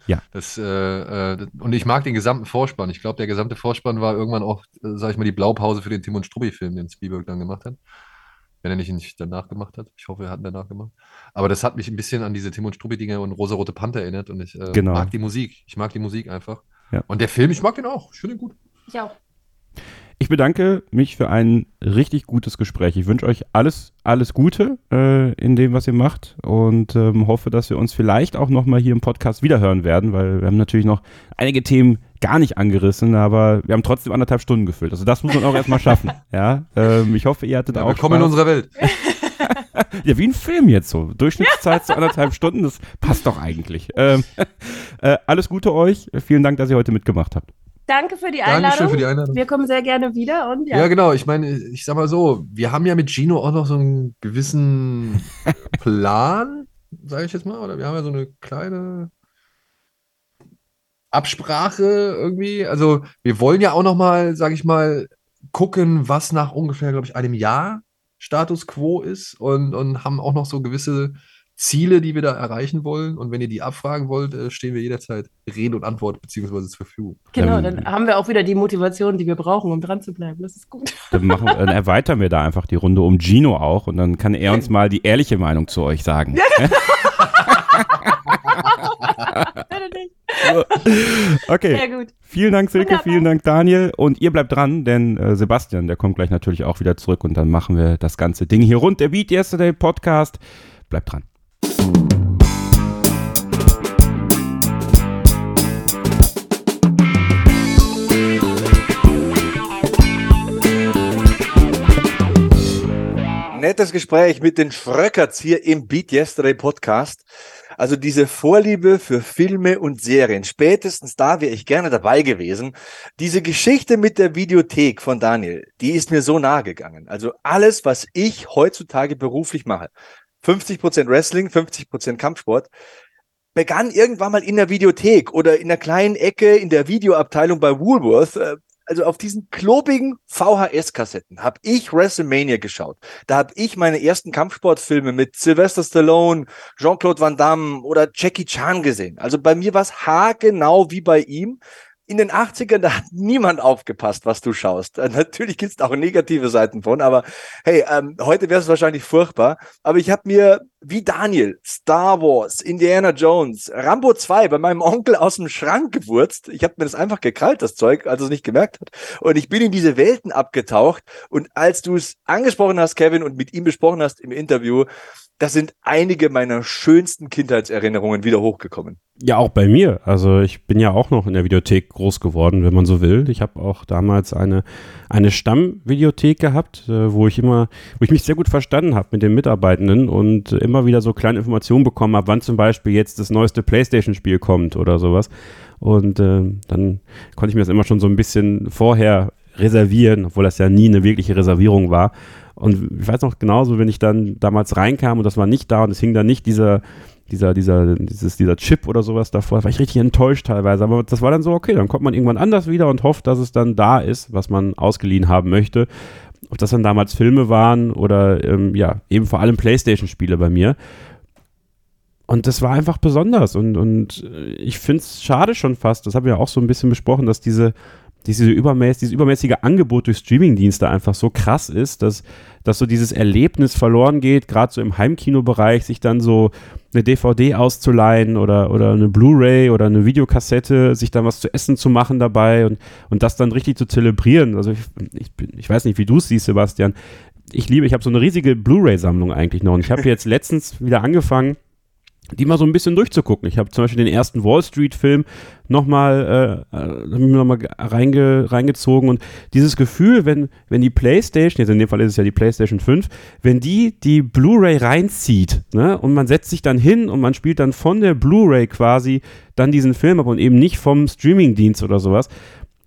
Speaker 3: Ja. Das, äh, äh, und ich mag den gesamten Vorspann. Ich glaube, der gesamte Vorspann war irgendwann auch, äh, sag ich mal, die Blaupause für den Tim und Struppi-Film, den Spielberg dann gemacht hat. Wenn er nicht, nicht danach gemacht hat. Ich hoffe, er hat ihn danach gemacht. Aber das hat mich ein bisschen an diese Tim und Struppi-Dinger und Rosa-Rote Panther erinnert. Und ich äh, genau. mag die Musik. Ich mag die Musik einfach. Ja. Und der Film, ich mag den auch. Ich finde ihn gut.
Speaker 4: Ich auch.
Speaker 2: Ich bedanke mich für ein richtig gutes Gespräch. Ich wünsche euch alles, alles Gute äh, in dem, was ihr macht und ähm, hoffe, dass wir uns vielleicht auch nochmal hier im Podcast wiederhören werden, weil wir haben natürlich noch einige Themen gar nicht angerissen, aber wir haben trotzdem anderthalb Stunden gefüllt. Also das muss man auch erstmal schaffen. Ja, ähm, ich hoffe, ihr hattet ja, auch
Speaker 3: Willkommen in unserer Welt.
Speaker 2: ja, wie ein Film jetzt so. Durchschnittszeit zu anderthalb Stunden, das passt doch eigentlich. Ähm, äh, alles Gute euch. Vielen Dank, dass ihr heute mitgemacht habt.
Speaker 4: Danke für die Einladung. Dankeschön
Speaker 3: für die Einladung.
Speaker 4: Wir kommen sehr gerne wieder. Und ja.
Speaker 3: ja, genau. Ich meine, ich sag mal so, wir haben ja mit Gino auch noch so einen gewissen Plan, sage ich jetzt mal. Oder wir haben ja so eine kleine Absprache irgendwie. Also wir wollen ja auch noch mal, sage ich mal, gucken, was nach ungefähr, glaube ich, einem Jahr Status Quo ist und, und haben auch noch so gewisse Ziele, die wir da erreichen wollen. Und wenn ihr die abfragen wollt, äh, stehen wir jederzeit Rede und Antwort beziehungsweise zur Verfügung.
Speaker 4: Genau, ähm, dann haben wir auch wieder die Motivation, die wir brauchen, um dran zu bleiben. Das ist gut.
Speaker 2: Dann, machen, dann erweitern wir da einfach die Runde um Gino auch und dann kann er uns mal die ehrliche Meinung zu euch sagen. okay. Sehr gut. Vielen Dank, Silke, Wunderbar. vielen Dank, Daniel. Und ihr bleibt dran, denn äh, Sebastian, der kommt gleich natürlich auch wieder zurück und dann machen wir das ganze Ding hier rund. Der Beat Yesterday Podcast. Bleibt dran.
Speaker 1: Nettes Gespräch mit den Schröckerts hier im Beat Yesterday Podcast. Also diese Vorliebe für Filme und Serien, spätestens da wäre ich gerne dabei gewesen. Diese Geschichte mit der Videothek von Daniel, die ist mir so nahe gegangen. Also alles, was ich heutzutage beruflich mache, 50% Wrestling, 50% Kampfsport, begann irgendwann mal in der Videothek oder in der kleinen Ecke in der Videoabteilung bei Woolworth. Also auf diesen klobigen VHS-Kassetten habe ich WrestleMania geschaut. Da habe ich meine ersten Kampfsportfilme mit Sylvester Stallone, Jean-Claude Van Damme oder Jackie Chan gesehen. Also bei mir war es haargenau wie bei ihm in den 80ern, da hat niemand aufgepasst, was du schaust. Äh, natürlich gibt es auch negative Seiten von, aber hey, ähm, heute wäre es wahrscheinlich furchtbar. Aber ich habe mir, wie Daniel, Star Wars, Indiana Jones, Rambo 2 bei meinem Onkel aus dem Schrank gewurzt. Ich habe mir das einfach gekrallt, das Zeug, als er es nicht gemerkt hat. Und ich bin in diese Welten abgetaucht. Und als du es angesprochen hast, Kevin, und mit ihm besprochen hast im Interview, das sind einige meiner schönsten Kindheitserinnerungen wieder hochgekommen.
Speaker 2: Ja, auch bei mir. Also ich bin ja auch noch in der Videothek groß geworden, wenn man so will. Ich habe auch damals eine, eine Stammvideothek gehabt, äh, wo ich immer, wo ich mich sehr gut verstanden habe mit den Mitarbeitenden und immer wieder so kleine Informationen bekommen habe, wann zum Beispiel jetzt das neueste Playstation-Spiel kommt oder sowas. Und äh, dann konnte ich mir das immer schon so ein bisschen vorher reservieren, obwohl das ja nie eine wirkliche Reservierung war. Und ich weiß noch genauso, wenn ich dann damals reinkam und das war nicht da und es hing da nicht dieser, dieser, dieser, dieses, dieser Chip oder sowas davor, war ich richtig enttäuscht teilweise. Aber das war dann so, okay, dann kommt man irgendwann anders wieder und hofft, dass es dann da ist, was man ausgeliehen haben möchte. Ob das dann damals Filme waren oder ähm, ja, eben vor allem Playstation-Spiele bei mir. Und das war einfach besonders. Und, und ich finde es schade schon fast, das haben wir ja auch so ein bisschen besprochen, dass diese, diese übermäß, dieses übermäßige Angebot durch Streamingdienste einfach so krass ist, dass, dass so dieses Erlebnis verloren geht, gerade so im Heimkinobereich, sich dann so eine DVD auszuleihen oder, oder eine Blu-ray oder eine Videokassette, sich dann was zu essen zu machen dabei und, und das dann richtig zu zelebrieren. Also ich, ich, ich weiß nicht, wie du es siehst, Sebastian. Ich liebe, ich habe so eine riesige Blu-ray-Sammlung eigentlich noch und ich habe jetzt letztens wieder angefangen, die mal so ein bisschen durchzugucken. Ich habe zum Beispiel den ersten Wall Street-Film nochmal äh, äh noch reinge, reingezogen und dieses Gefühl, wenn, wenn die Playstation, jetzt in dem Fall ist es ja die Playstation 5, wenn die die Blu-ray reinzieht ne, und man setzt sich dann hin und man spielt dann von der Blu-ray quasi dann diesen Film ab und eben nicht vom Streaming-Dienst oder sowas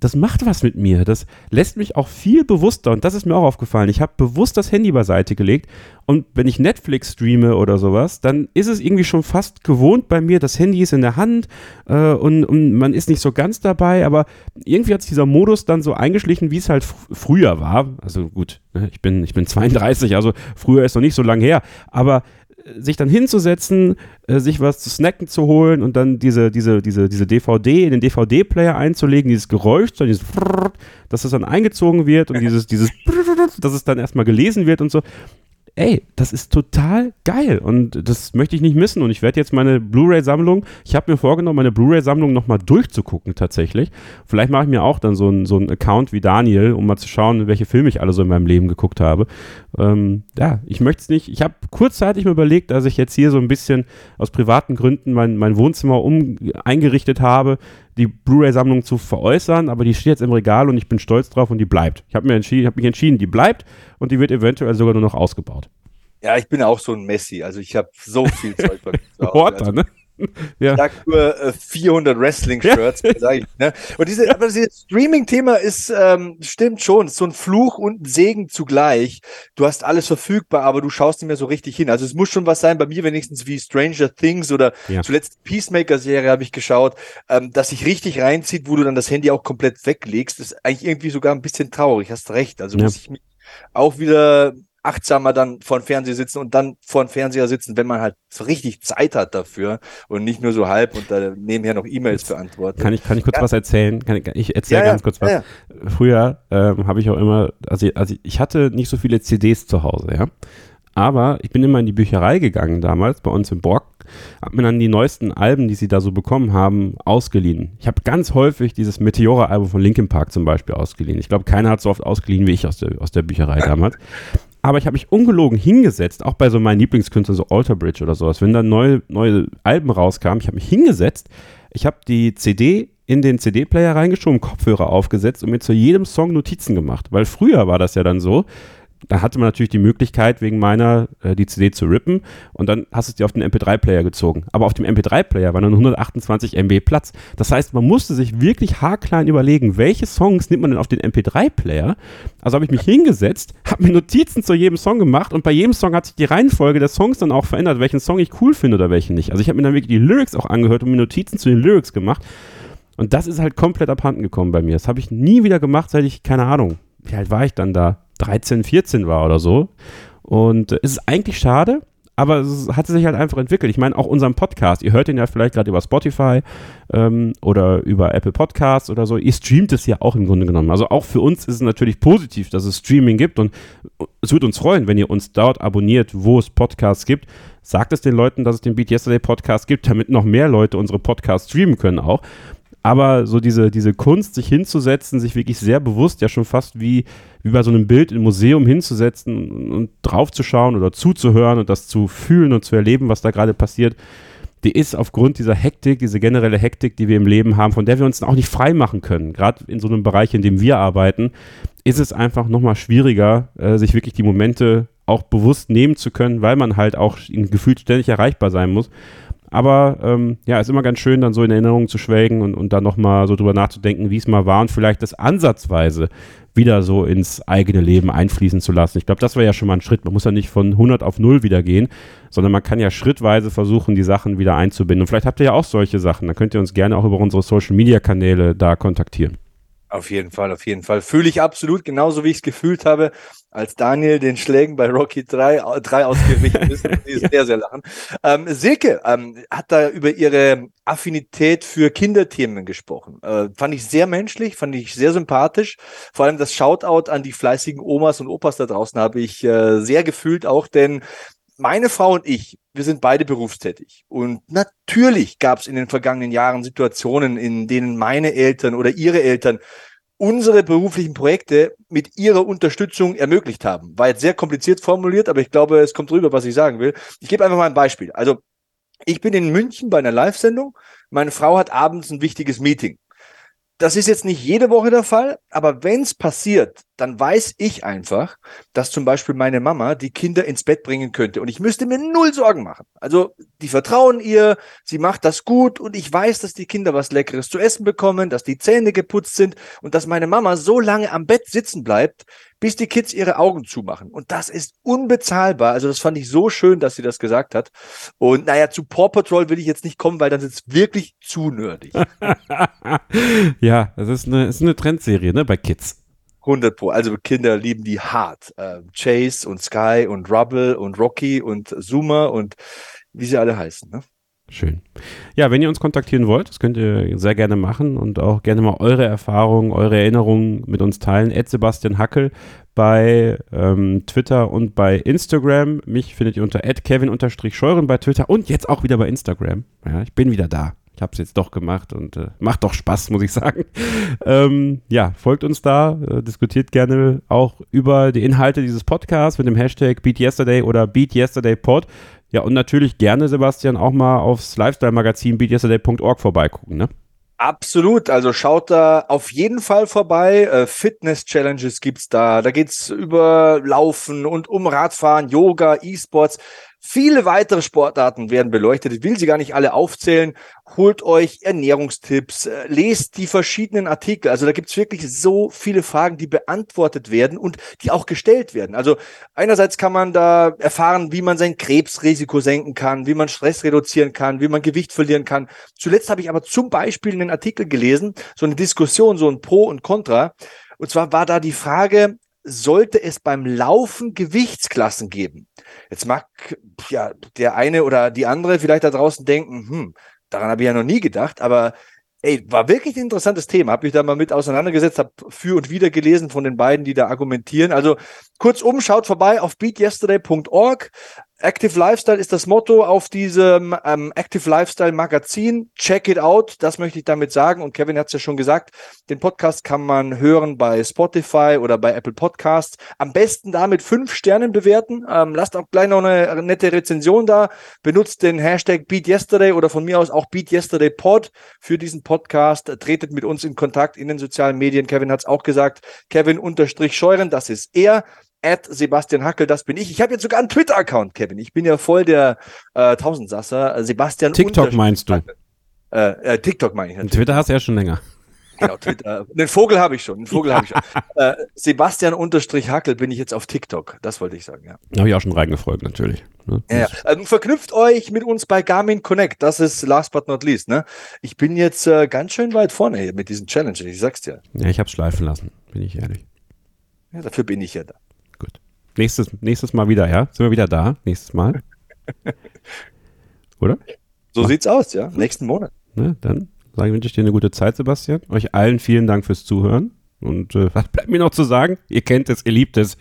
Speaker 2: das macht was mit mir. Das lässt mich auch viel bewusster und das ist mir auch aufgefallen. Ich habe bewusst das Handy beiseite gelegt und wenn ich Netflix streame oder sowas, dann ist es irgendwie schon fast gewohnt bei mir. Das Handy ist in der Hand äh, und, und, man ist nicht so ganz dabei, aber irgendwie hat sich dieser Modus dann so eingeschlichen, wie es halt fr früher war. Also gut, ne, ich bin, ich bin 32, also früher ist noch nicht so lange her, aber sich dann hinzusetzen, äh, sich was zu snacken zu holen und dann diese, diese, diese, diese DVD in den DVD-Player einzulegen, dieses Geräusch, dieses dass es dann eingezogen wird und dieses, dieses dass es dann erstmal gelesen wird und so ey, das ist total geil und das möchte ich nicht missen und ich werde jetzt meine Blu-ray-Sammlung, ich habe mir vorgenommen, meine Blu-ray-Sammlung nochmal durchzugucken tatsächlich. Vielleicht mache ich mir auch dann so einen so Account wie Daniel, um mal zu schauen, welche Filme ich alle so in meinem Leben geguckt habe. Ähm, ja, ich möchte es nicht, ich habe kurzzeitig mir überlegt, dass ich jetzt hier so ein bisschen aus privaten Gründen mein, mein Wohnzimmer um eingerichtet habe, die Blu-ray-Sammlung zu veräußern, aber die steht jetzt im Regal und ich bin stolz drauf und die bleibt. Ich habe mir entschieden, habe mich entschieden, die bleibt und die wird eventuell sogar nur noch ausgebaut.
Speaker 1: Ja, ich bin auch so ein Messi, also ich habe so viel Zeug bei
Speaker 2: mir. Horter, also, ne?
Speaker 1: Ja. Ich sag nur äh, 400 Wrestling-Shirts, ja. Ne? Und diese, aber dieses Streaming-Thema ist, ähm, stimmt schon, ist so ein Fluch und ein Segen zugleich. Du hast alles verfügbar, aber du schaust nicht mehr so richtig hin. Also es muss schon was sein, bei mir wenigstens wie Stranger Things oder ja. zuletzt Peacemaker-Serie habe ich geschaut, ähm, dass sich richtig reinzieht, wo du dann das Handy auch komplett weglegst. Das ist eigentlich irgendwie sogar ein bisschen traurig, hast recht. Also ja. muss ich mich auch wieder achtsamer dann vor dem Fernseher sitzen und dann vor dem Fernseher sitzen, wenn man halt so richtig Zeit hat dafür und nicht nur so halb und da nebenher noch E-Mails beantworten.
Speaker 2: Kann ich, kann ich kurz ja. was erzählen? Kann ich, ich erzähle ja, ganz kurz was. Früher ähm, habe ich auch immer, also, also ich hatte nicht so viele CDs zu Hause, ja. Aber ich bin immer in die Bücherei gegangen damals, bei uns in Borg, habe mir dann die neuesten Alben, die sie da so bekommen haben, ausgeliehen. Ich habe ganz häufig dieses Meteora-Album von Linkin Park zum Beispiel ausgeliehen. Ich glaube, keiner hat so oft ausgeliehen wie ich aus der, aus der Bücherei damals. Aber ich habe mich ungelogen hingesetzt, auch bei so meinen Lieblingskünstlern, so Alter Bridge oder sowas. Wenn da neue, neue Alben rauskamen, ich habe mich hingesetzt, ich habe die CD in den CD-Player reingeschoben, Kopfhörer aufgesetzt und mir zu jedem Song Notizen gemacht. Weil früher war das ja dann so, da hatte man natürlich die Möglichkeit, wegen meiner äh, die CD zu rippen und dann hast du dir auf den MP3-Player gezogen. Aber auf dem MP3-Player waren dann 128 MB Platz. Das heißt, man musste sich wirklich haarklein überlegen, welche Songs nimmt man denn auf den MP3-Player. Also habe ich mich hingesetzt, habe mir Notizen zu jedem Song gemacht und bei jedem Song hat sich die Reihenfolge der Songs dann auch verändert, welchen Song ich cool finde oder welchen nicht. Also ich habe mir dann wirklich die Lyrics auch angehört und mir Notizen zu den Lyrics gemacht. Und das ist halt komplett abhanden gekommen bei mir. Das habe ich nie wieder gemacht, seit ich, keine Ahnung, wie alt war ich dann da? 13, 14 war oder so. Und es ist eigentlich schade, aber es hat sich halt einfach entwickelt. Ich meine, auch unseren Podcast, ihr hört ihn ja vielleicht gerade über Spotify ähm, oder über Apple Podcasts oder so. Ihr streamt es ja auch im Grunde genommen. Also auch für uns ist es natürlich positiv, dass es Streaming gibt und es würde uns freuen, wenn ihr uns dort abonniert, wo es Podcasts gibt. Sagt es den Leuten, dass es den Beat Yesterday Podcast gibt, damit noch mehr Leute unsere Podcasts streamen können auch. Aber so diese, diese Kunst, sich hinzusetzen, sich wirklich sehr bewusst, ja schon fast wie, wie bei so einem Bild im Museum hinzusetzen und, draufzuschauen oder zuzuhören und das zu fühlen und zu erleben, was da gerade passiert, die ist aufgrund dieser Hektik, diese generelle Hektik, die wir im Leben haben, von der wir uns auch nicht frei machen können. Gerade in so einem Bereich, in dem wir arbeiten, ist es einfach nochmal schwieriger, äh, sich wirklich die Momente auch bewusst nehmen zu können, weil man halt auch gefühlt ständig erreichbar sein muss. Aber ähm, ja, ist immer ganz schön, dann so in Erinnerung zu schwelgen und, und dann nochmal so drüber nachzudenken, wie es mal war und vielleicht das ansatzweise wieder so ins eigene Leben einfließen zu lassen. Ich glaube, das war ja schon mal ein Schritt. Man muss ja nicht von 100 auf 0 wieder gehen, sondern man kann ja schrittweise versuchen, die Sachen wieder einzubinden. Und vielleicht habt ihr ja auch solche Sachen. Dann könnt ihr uns gerne auch über unsere Social-Media-Kanäle da kontaktieren.
Speaker 1: Auf jeden Fall, auf jeden Fall. Fühle ich absolut genauso, wie ich es gefühlt habe, als Daniel den Schlägen bei Rocky 3, 3 ausgewichen ist. Die ist sehr, sehr lachen. Ähm, Silke ähm, hat da über ihre Affinität für Kinderthemen gesprochen. Äh, fand ich sehr menschlich, fand ich sehr sympathisch. Vor allem das Shoutout an die fleißigen Omas und Opas da draußen habe ich äh, sehr gefühlt auch, denn meine Frau und ich, wir sind beide berufstätig. Und natürlich gab es in den vergangenen Jahren Situationen, in denen meine Eltern oder ihre Eltern unsere beruflichen Projekte mit ihrer Unterstützung ermöglicht haben. War jetzt sehr kompliziert formuliert, aber ich glaube, es kommt rüber, was ich sagen will. Ich gebe einfach mal ein Beispiel. Also Ich bin in München bei einer Live-Sendung. Meine Frau hat abends ein wichtiges Meeting. Das ist jetzt nicht jede Woche der Fall, aber wenn es passiert, dann weiß ich einfach, dass zum Beispiel meine Mama die Kinder ins Bett bringen könnte und ich müsste mir null Sorgen machen. Also die vertrauen ihr, sie macht das gut und ich weiß, dass die Kinder was Leckeres zu essen bekommen, dass die Zähne geputzt sind und dass meine Mama so lange am Bett sitzen bleibt, bis die Kids ihre Augen zumachen. Und das ist unbezahlbar. Also das fand ich so schön, dass sie das gesagt hat. Und naja, zu Paw Patrol will ich jetzt nicht kommen, weil dann ist es wirklich zu nerdig.
Speaker 2: ja, das ist eine, ist eine Trendserie, ne, bei Kids.
Speaker 1: 100 Pro. Also Kinder lieben die hart. Äh, Chase und Sky und Rubble und Rocky und Zoomer und wie sie alle heißen. Ne?
Speaker 2: Schön. Ja, wenn ihr uns kontaktieren wollt, das könnt ihr sehr gerne machen und auch gerne mal eure Erfahrungen, eure Erinnerungen mit uns teilen. Ed Sebastian Hackel bei ähm, Twitter und bei Instagram. Mich findet ihr unter kevin-scheuren bei Twitter und jetzt auch wieder bei Instagram. Ja, ich bin wieder da. Ich habe es jetzt doch gemacht und äh, macht doch Spaß, muss ich sagen. ähm, ja, folgt uns da, äh, diskutiert gerne auch über die Inhalte dieses Podcasts mit dem Hashtag BeatYesterday oder BeatYesterdayPod. Ja, und natürlich gerne, Sebastian, auch mal aufs Lifestyle-Magazin beatyesterday.org vorbeigucken, ne?
Speaker 1: Absolut, also schaut da auf jeden Fall vorbei. Äh, Fitness-Challenges gibt's da. Da geht's über Laufen und um Radfahren, Yoga, E-Sports. Viele weitere Sportarten werden beleuchtet. Ich will sie gar nicht alle aufzählen. Holt euch Ernährungstipps, äh, lest die verschiedenen Artikel. Also da gibt's wirklich so viele Fragen, die beantwortet werden und die auch gestellt werden. Also einerseits kann man da erfahren, wie man sein Krebsrisiko senken kann, wie man Stress reduzieren kann, wie man Gewicht verlieren kann. Zuletzt habe ich aber zum Beispiel einen Artikel gelesen, so eine Diskussion, so ein Pro und Contra. Und zwar war da die Frage, sollte es beim Laufen Gewichtsklassen geben. Jetzt mag ja der eine oder die andere vielleicht da draußen denken, hm, daran habe ich ja noch nie gedacht, aber ey, war wirklich ein interessantes Thema. Habe mich da mal mit auseinandergesetzt, habe für und wieder gelesen von den beiden, die da argumentieren. Also kurzum, schaut vorbei auf beatyesterday.org. Active Lifestyle ist das Motto auf diesem ähm, Active Lifestyle Magazin. Check it out, das möchte ich damit sagen. Und Kevin hat es ja schon gesagt, den Podcast kann man hören bei Spotify oder bei Apple Podcasts. Am besten da mit fünf Sternen bewerten. Ähm, lasst auch gleich noch eine nette Rezension da. Benutzt den Hashtag BeatYesterday oder von mir aus auch BeatYesterdayPod für diesen Podcast. Tretet mit uns in Kontakt in den sozialen Medien. Kevin hat es auch gesagt. Kevin unterstrich Scheuren, das ist er at Sebastian Hackel, das bin ich. Ich habe jetzt sogar einen Twitter-Account, Kevin. Ich bin ja voll der äh, Tausendsasser. Sebastian
Speaker 2: TikTok meinst du?
Speaker 1: Äh, äh, TikTok meine ich
Speaker 2: natürlich. Twitter hast du ja schon länger.
Speaker 1: Genau, Twitter. Den Vogel habe ich schon. Den Vogel habe ich schon. Äh, Sebastian unterstrich Hackel bin ich jetzt auf TikTok. Das wollte ich sagen, ja.
Speaker 2: Habe ich auch schon reingefolgt, natürlich.
Speaker 1: Ne? Ja, ja. Ähm, verknüpft euch mit uns bei Garmin Connect. Das ist last but not least. Ne? Ich bin jetzt äh, ganz schön weit vorne hier mit diesen Challenges. Ich sag's dir.
Speaker 2: Ja, ich habe schleifen lassen, bin ich ehrlich.
Speaker 1: Ja, dafür bin ich ja da.
Speaker 2: Nächstes, nächstes Mal wieder, ja? Sind wir wieder da? Nächstes Mal? Oder?
Speaker 1: So Mach. sieht's aus, ja. Nächsten Monat.
Speaker 2: Ne, dann sage, wünsche ich dir eine gute Zeit, Sebastian. Euch allen vielen Dank fürs Zuhören. Und äh, was bleibt mir noch zu sagen? Ihr kennt es, ihr liebt es.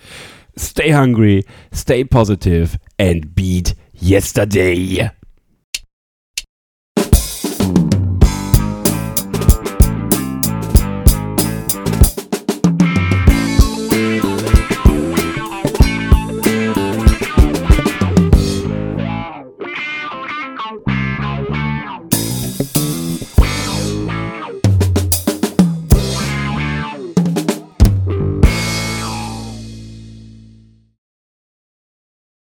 Speaker 2: Stay hungry, stay positive and beat yesterday.